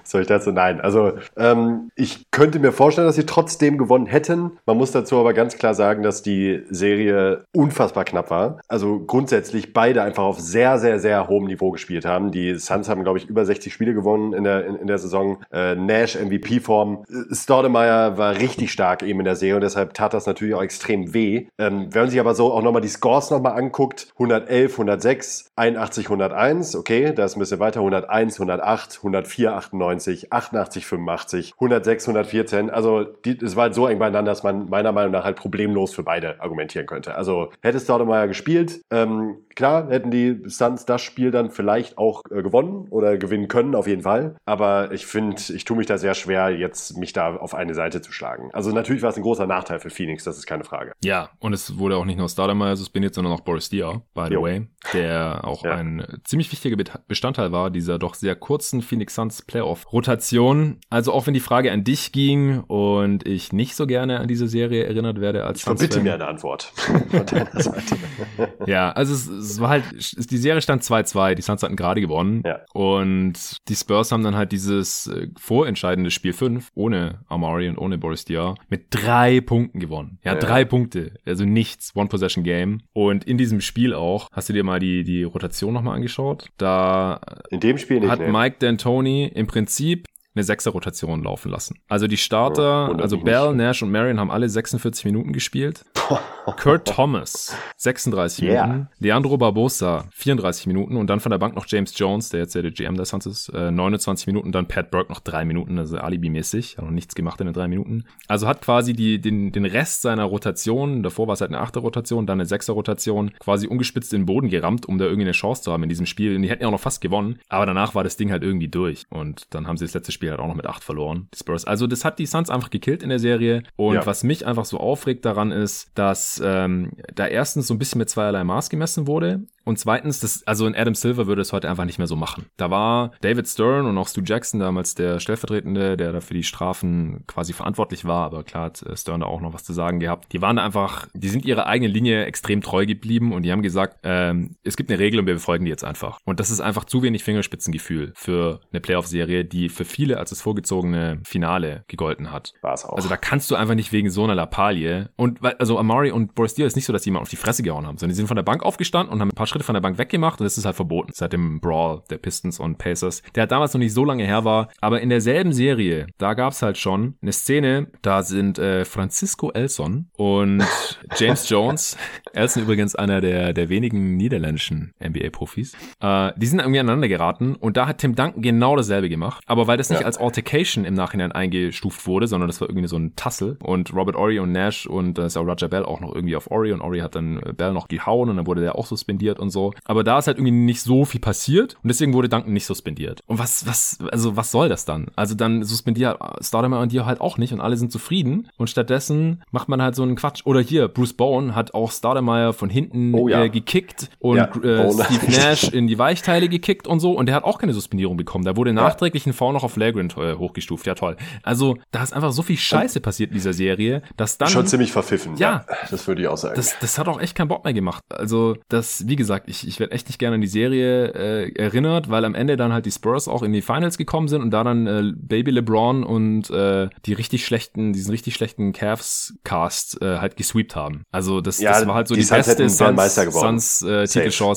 soll ich dazu? Nein. Also, ähm, ich könnte mir vorstellen, dass sie trotzdem gewonnen hätten. Man muss dazu aber ganz klar sagen, dass die Serie unfassbar knapp war. Also, grundsätzlich beide einfach auf sehr, sehr, sehr hohem Niveau gespielt haben. Die Suns haben, glaube ich, über 60 Spiele gewonnen in der, in, in der Saison. Äh, Nash MVP-Form. Stoudemire war richtig stark eben in der Serie und deshalb tat das natürlich auch extrem weh. Ähm, wenn man sich aber so auch nochmal die Scores nochmal anguckt, 111, 106, 106, 81, 101, okay, da ist ein bisschen weiter, 101, 108, 104, 98, 88, 85, 106, 114. Also es war halt so eng beieinander, dass man meiner Meinung nach halt problemlos für beide argumentieren könnte. Also hätte Staudemeyer gespielt, ähm, klar, hätten die Suns das Spiel dann vielleicht auch äh, gewonnen oder gewinnen können, auf jeden Fall. Aber ich finde, ich tue mich da sehr schwer, jetzt mich da auf eine Seite zu schlagen. Also natürlich war es ein großer Nachteil für Phoenix, das ist keine Frage. Ja, und es wurde auch nicht nur Staudemeyer suspendiert, sondern auch Boris Diaw, by the jo. way, der auch ja. ein ziemlich wichtiger Bestandteil war dieser doch sehr kurzen Phoenix Suns Playoff-Rotation. Also auch wenn die Frage an dich ging und ich nicht so gerne an diese Serie erinnert werde als Ich verbitte mir eine Antwort von deiner Seite. ja, also es, es war halt, die Serie stand 2-2, die Suns hatten gerade gewonnen ja. und die Spurs haben dann halt dieses äh, vorentscheidende Spiel 5 ohne Amari und ohne Boris Diaw mit drei Punkten gewonnen. Ja, ja, drei Punkte, also nichts, One-Possession-Game und in diesem Spiel auch, hast du dir mal die, die Rotation nochmal angeschaut. Da in dem Spiel nicht, hat nee. Mike D'Antoni im Prinzip eine Sechser-Rotation laufen lassen. Also die Starter, oh, also Bell. Nash und Marion haben alle 46 Minuten gespielt. Kurt Thomas, 36 yeah. Minuten. Leandro Barbosa, 34 Minuten. Und dann von der Bank noch James Jones, der jetzt ja der GM der Suns ist, äh, 29 Minuten. Und dann Pat Burke noch drei Minuten, also Alibi-mäßig. Hat noch nichts gemacht in den drei Minuten. Also hat quasi die, den, den Rest seiner Rotation, davor war es halt eine achte Rotation, dann eine sechser Rotation, quasi ungespitzt in den Boden gerammt, um da irgendwie eine Chance zu haben in diesem Spiel. Und die hätten ja auch noch fast gewonnen. Aber danach war das Ding halt irgendwie durch. Und dann haben sie das letzte Spiel Spiel hat auch noch mit 8 verloren, die Spurs. Also das hat die Suns einfach gekillt in der Serie. Und ja. was mich einfach so aufregt daran ist, dass ähm, da erstens so ein bisschen mit zweierlei Maß gemessen wurde. Und zweitens, das, also in Adam Silver würde es heute einfach nicht mehr so machen. Da war David Stern und auch Stu Jackson damals der Stellvertretende, der da für die Strafen quasi verantwortlich war, aber klar hat äh, Stern da auch noch was zu sagen gehabt. Die waren da einfach, die sind ihrer eigenen Linie extrem treu geblieben und die haben gesagt, ähm, es gibt eine Regel und wir befolgen die jetzt einfach. Und das ist einfach zu wenig Fingerspitzengefühl für eine Playoff-Serie, die für viele Als das vorgezogene Finale gegolten hat. War es auch. Also da kannst du einfach nicht wegen so einer Lappalie und weil- also Amari und Boris Diaw ist nicht so, dass die jemand auf die Fresse gehauen haben, sondern die sind von der Bank aufgestanden und haben ein paar Schritte von der Bank weggemacht und das ist halt verboten seit dem Brawl der Pistons und Pacers, der halt damals noch nicht so lange her war, aber in derselben Serie, da gab's halt schon eine Szene, da sind äh, Francisco Elson und James Jones, Elson übrigens einer der, der wenigen niederländischen NBA-Profis, äh, die sind irgendwie aneinander geraten und da hat Tim Duncan genau dasselbe gemacht, aber weil das nicht Ja. Als Altercation im Nachhinein eingestuft wurde, sondern das war irgendwie so ein Tassel und Robert Ory und Nash und da ist auch Roger Bell auch noch irgendwie auf Ory und Ory hat dann äh, Bell noch gehauen und dann wurde der auch suspendiert und so. Aber da ist halt irgendwie nicht so viel passiert und deswegen wurde Duncan nicht suspendiert. Und was, was, also was soll das dann? Also dann suspendiert Stoudemire und dir halt auch nicht und alle sind zufrieden und stattdessen macht man halt so einen Quatsch. Oder hier, Bruce Bowen hat auch Stoudemire von hinten Oh ja. äh, gekickt und Ja, äh. Steve Nash in die Weichteile gekickt und so und der hat auch keine Suspendierung bekommen. Da wurde nachträglich ein Foul noch auf Flagrant äh, hochgestuft. Ja, toll. Also, da ist einfach so viel Scheiße passiert in dieser Serie, dass dann Schon ziemlich verpfiffen. Ja. Das würde ich auch sagen. das, das hat auch echt keinen Bock mehr gemacht. Also, das, wie gesagt, ich, ich werde echt nicht gerne an die Serie äh, erinnert, weil am Ende dann halt die Spurs auch in die Finals gekommen sind und da dann äh, Baby LeBron und äh, die richtig schlechten, diesen richtig schlechten Cavs-Cast äh, halt gesweept haben. Also, das, Ja, das war halt so die die, beste Meister Suns,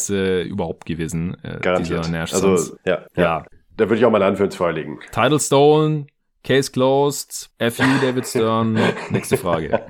äh, überhaupt gewesen. Äh, Garantiert. Dieser Nash Also, ja, Ja. ja. Da würde ich auch mal eine Hand für Case closed, FU David Stern. Nächste Frage.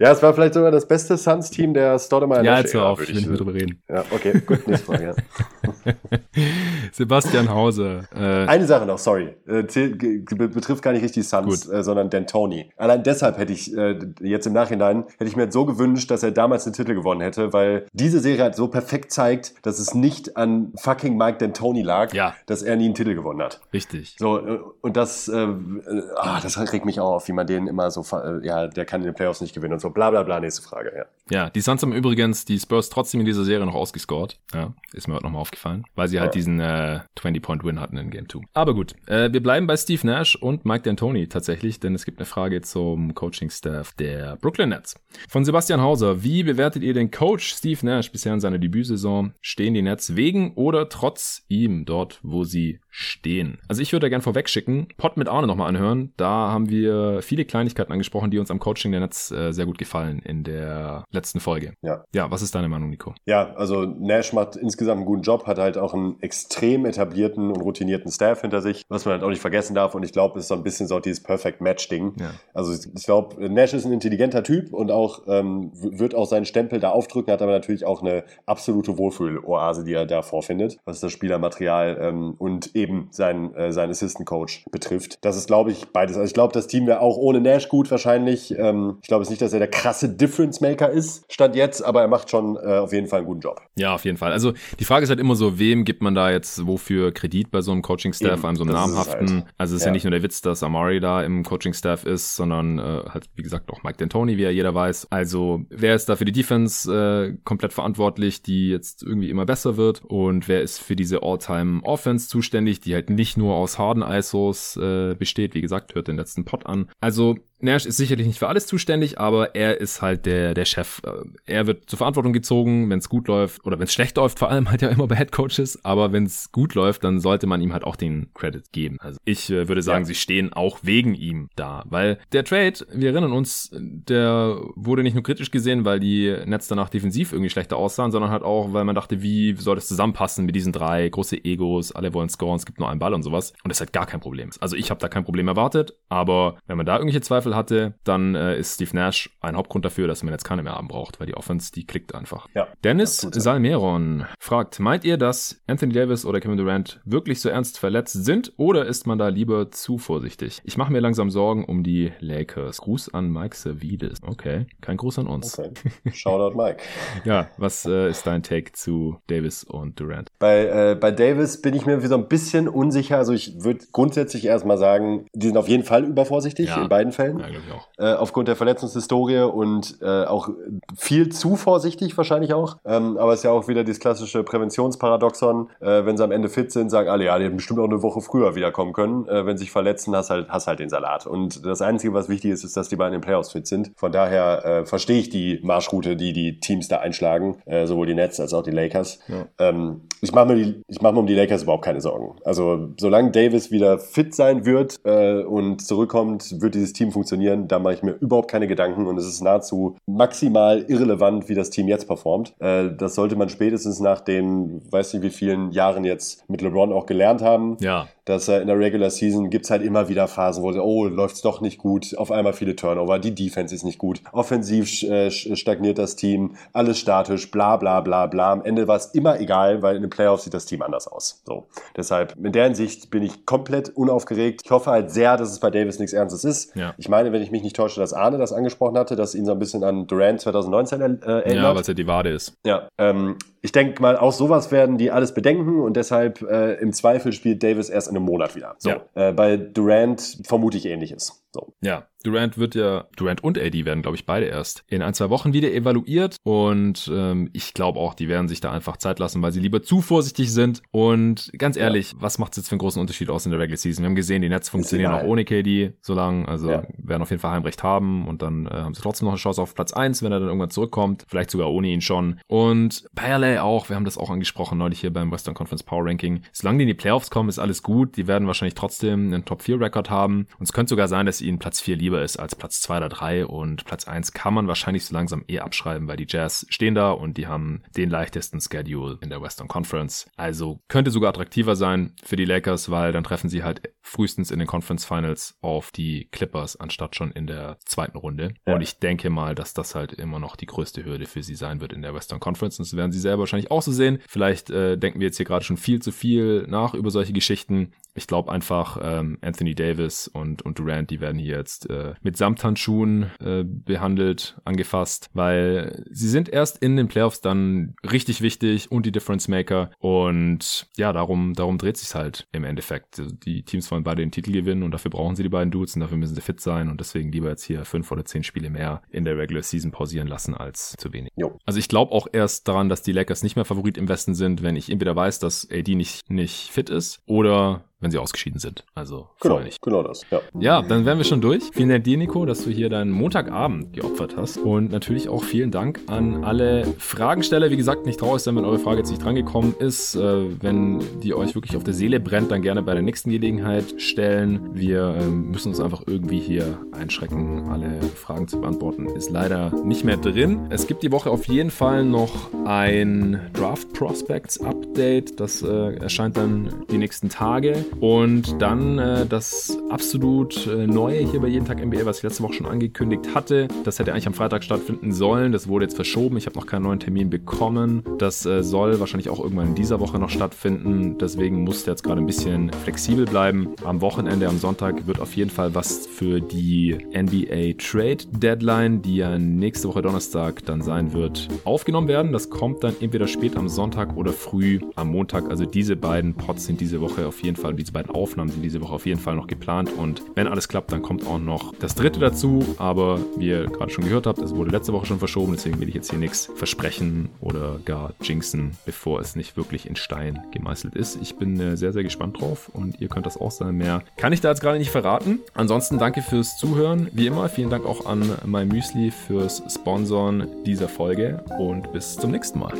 Ja, es war vielleicht sogar das beste Suns-Team der Stoudemire Ja, jetzt hör auf, ich will nicht mehr drüber reden. Ja, okay, gut, nächste Frage. Ja. Sebastian Hauser. Äh, Eine Sache noch, sorry. Äh, betrifft gar nicht richtig Suns, äh, sondern D'Antoni. Allein deshalb hätte ich äh, jetzt im Nachhinein, hätte ich mir so gewünscht, dass er damals den Titel gewonnen hätte, weil diese Serie halt so perfekt zeigt, dass es nicht an fucking Mike D'Antoni lag, Ja. dass er nie einen Titel gewonnen hat. richtig. So, äh, und das, äh, äh, ah, das regt mich auch auf, wie man den immer so, äh, ja, der kann in den Playoffs nicht gewinnen und so, bla bla bla, nächste Frage, ja. Ja, die Suns haben übrigens die Spurs trotzdem in dieser Serie noch ausgescored. Ja, ist mir heute nochmal aufgefallen, weil sie halt Ja. diesen äh, 20-Point-Win hatten in Game 2. Aber gut, äh, wir bleiben bei Steve Nash und Mike D'Antoni tatsächlich, denn es gibt eine Frage zum Coaching-Staff der Brooklyn Nets. Von Sebastian Hauser, wie bewertet ihr den Coach Steve Nash bisher in seiner Debütsaison? Stehen die Nets wegen oder trotz ihm dort, wo sie stehen? Also ich würde da gern vorweg schicken, Pod mit Arne nochmal anhören. Da haben wir viele Kleinigkeiten angesprochen, die uns am Coaching der Nets äh, sehr gut gefallen in der letzten Folge. Ja. Ja, was ist deine Meinung, Nico? Ja, also Nash macht insgesamt einen guten Job, hat halt auch einen extrem etablierten und routinierten Staff hinter sich, was man halt auch nicht vergessen darf. Und ich glaube, es ist so ein bisschen so dieses Perfect Match-Ding. Ja. Also ich glaube, Nash ist ein intelligenter Typ und auch ähm, wird auch seinen Stempel da aufdrücken, hat aber natürlich auch eine absolute Wohlfühl-Oase, die er da vorfindet, was das Spielermaterial ähm, und eben sein, äh, sein Assistant-Coach betrifft. Das ist, glaube ich, beides. Also ich glaube, das Team wäre auch ohne Nash gut wahrscheinlich. Ähm, ich glaube es nicht, dass er der krasse Difference-Maker ist, statt jetzt, aber er macht schon äh, auf jeden Fall einen guten Job. Ja, auf jeden Fall. Also die Frage ist halt immer so, wem gibt man da jetzt wofür Kredit bei so einem Coaching-Staff, allem so einem namhaften. halt. Also es ist ja. Ja. nicht nur der Witz, dass Amari da im Coaching-Staff ist, sondern äh, halt, wie gesagt, auch Mike D'Antoni, wie ja jeder weiß. Also wer ist da für die Defense äh, komplett verantwortlich, die jetzt irgendwie immer besser wird und wer ist für diese All-Time-Offense zuständig, die halt nicht nur aus harden ISOs äh, besteht. Wie gesagt, hört den letzten Pod an. Also Nash ist sicherlich nicht für alles zuständig, aber er ist halt der, der Chef. Äh, Er wird zur Verantwortung gezogen, wenn es gut läuft oder wenn es schlecht läuft, vor allem halt ja immer bei Head Coaches, aber wenn es gut läuft, dann sollte man ihm halt auch den Credit geben. Also ich äh, würde sagen, Ja. sie stehen auch wegen ihm da, weil der Trade, wir erinnern uns, der wurde nicht nur kritisch gesehen, weil die Nets danach defensiv irgendwie schlechter aussahen, sondern halt auch, weil man dachte, wie soll das zusammenpassen mit diesen drei große Egos, alle wollen scoren, es gibt nur einen Ball und sowas und das ist halt gar kein Problem. Also ich habe da kein Problem erwartet, aber wenn man da irgendwelche Zweifel hatte, dann äh, ist Steve Nash ein Hauptgrund dafür, dass man jetzt keine mehr haben braucht, weil die Offense, die klickt einfach. Ja, Dennis. Salmeron fragt, meint ihr, dass Anthony Davis oder Kevin Durant wirklich so ernst verletzt sind oder ist man da lieber zu vorsichtig? Ich mache mir langsam Sorgen um die Lakers. Gruß an Mike Servidis. Okay, kein Gruß an uns. Okay. Shoutout Mike. Ja, was äh, ist dein Take zu Davis und Durant? Bei, äh, bei Davis bin ich mir so ein bisschen unsicher. Also ich würde grundsätzlich erstmal sagen, die sind auf jeden Fall übervorsichtig Ja. in beiden Fällen. Ja, äh, aufgrund der Verletzungshistorie und äh, auch viel zu vorsichtig wahrscheinlich auch. Ähm, aber es ist ja auch wieder dieses klassische Präventionsparadoxon. Äh, wenn sie am Ende fit sind, sagen alle, ja, die hätten bestimmt auch eine Woche früher wiederkommen können. Äh, wenn sie sich verletzen, hast halt, hast halt den Salat. Und das Einzige, was wichtig ist, ist, dass die beiden in den Playoffs fit sind. Von daher äh, verstehe ich die Marschroute, die die Teams da einschlagen, äh, sowohl die Nets als auch die Lakers. Ja. Ähm, ich mache mir, mach mir um die Lakers überhaupt keine Sorgen. Also solange Davis wieder fit sein wird und zurückkommt, wird dieses Team funktionieren. Da mache ich mir überhaupt keine Gedanken und es ist nahezu maximal irrelevant, wie das Team jetzt performt. Äh, das sollte man spätestens nach den, weiß nicht wie vielen Jahren jetzt mit LeBron auch gelernt haben. Ja dass äh, in der Regular Season gibt's halt immer wieder Phasen, wo oh, läuft's doch nicht gut, auf einmal viele Turnover, die Defense ist nicht gut, offensiv äh, stagniert das Team, alles statisch, bla bla bla bla. Am Ende war es immer egal, weil in den Playoffs sieht das Team anders aus. So. Deshalb, in der Hinsicht bin ich komplett unaufgeregt. Ich hoffe halt sehr, dass es bei Davis nichts Ernstes ist. Ja. Ich meine, wenn ich mich nicht täusche, dass Arne das angesprochen hatte, dass ihn so ein bisschen an Durant 2019 äh, erinnert. Ja, weil es ja die Wade ist. Ja, ähm, ich denke mal, auch sowas werden die alles bedenken und deshalb äh, im Zweifel spielt Davis erst in einem Monat wieder. So, ja. äh, bei Durant vermute ich ähnliches. So. Ja, Durant wird ja, Durant und AD werden, glaube ich, beide erst in ein, zwei Wochen wieder evaluiert und ähm, ich glaube auch, die werden sich da einfach Zeit lassen, weil sie lieber zu vorsichtig sind und ganz ehrlich, ja. was macht es jetzt für einen großen Unterschied aus in der Regular Season? Wir haben gesehen, die Nets funktionieren auch ohne KD so lang, also ja. werden auf jeden Fall Heimrecht haben und dann äh, haben sie trotzdem noch eine Chance auf Platz eins, wenn er dann irgendwann zurückkommt, vielleicht sogar ohne ihn schon und LA auch, wir haben das auch angesprochen neulich hier beim Western Conference Power Ranking, solange die in die Playoffs kommen, ist alles gut, die werden wahrscheinlich trotzdem einen Top-4-Record haben und es könnte sogar sein, dass ihnen Platz 4 lieber ist als Platz 2 oder 3 und Platz 1 kann man wahrscheinlich so langsam eh abschreiben, weil die Jazz stehen da und die haben den leichtesten Schedule in der Western Conference. Also könnte sogar attraktiver sein für die Lakers, weil dann treffen sie halt frühestens in den Conference Finals auf die Clippers anstatt schon in der zweiten Runde. Ja. Und ich denke mal, dass das halt immer noch die größte Hürde für sie sein wird in der Western Conference. Und das werden sie selber wahrscheinlich auch so sehen. Vielleicht äh, denken wir jetzt hier gerade schon viel zu viel nach über solche Geschichten. Ich glaube einfach, ähm, Anthony Davis und, und Durant, die werden hier jetzt äh, mit Samthandschuhen äh, behandelt, angefasst, weil sie sind erst in den Playoffs dann richtig wichtig und die Difference Maker. Und ja, darum, darum dreht sich halt im Endeffekt. Die Teams wollen beide den Titel gewinnen und dafür brauchen sie die beiden Dudes und dafür müssen sie fit sein und deswegen lieber jetzt hier fünf oder zehn Spiele mehr in der Regular Season pausieren lassen als zu wenig. Jo. Also ich glaube auch erst daran, dass die Lakers nicht mehr Favorit im Westen sind, wenn ich entweder weiß, dass AD nicht, nicht fit ist oder wenn sie ausgeschieden sind. Also genau, freulich. Genau das, ja. Ja, dann wären wir schon durch. Vielen Dank dir, Nico, dass du hier deinen Montagabend geopfert hast. Und natürlich auch vielen Dank an alle Fragensteller. Wie gesagt, nicht traurig sein, wenn eure Frage jetzt nicht drangekommen ist. Äh, wenn die euch wirklich auf der Seele brennt, dann gerne bei der nächsten Gelegenheit stellen. Wir äh, müssen uns einfach irgendwie hier einschrecken. Alle Fragen zu beantworten ist leider nicht mehr drin. Es gibt die Woche auf jeden Fall noch ein Draft Prospects Update. Das äh, erscheint dann die nächsten Tage. Und dann äh, das absolut äh, Neue hier bei Jeden Tag NBA, was ich letzte Woche schon angekündigt hatte. Das hätte eigentlich am Freitag stattfinden sollen. Das wurde jetzt verschoben. Ich habe noch keinen neuen Termin bekommen. Das äh, soll wahrscheinlich auch irgendwann in dieser Woche noch stattfinden. Deswegen musste jetzt gerade ein bisschen flexibel bleiben. Am Wochenende, am Sonntag wird auf jeden Fall was für die NBA Trade Deadline, die ja nächste Woche Donnerstag dann sein wird, aufgenommen werden. Das kommt dann entweder spät am Sonntag oder früh am Montag. Also diese beiden Pots sind diese Woche auf jeden Fall diese beiden Aufnahmen sind diese Woche auf jeden Fall noch geplant und wenn alles klappt, dann kommt auch noch das dritte dazu. Aber wie ihr gerade schon gehört habt, es wurde letzte Woche schon verschoben, deswegen will ich jetzt hier nichts versprechen oder gar jinxen, bevor es nicht wirklich in Stein gemeißelt ist. Ich bin äh, sehr, sehr gespannt drauf und ihr könnt das auch sein. Mehr kann ich da jetzt gerade nicht verraten. Ansonsten danke fürs Zuhören. Wie immer, vielen Dank auch an My Müsli fürs Sponsoren dieser Folge und bis zum nächsten Mal.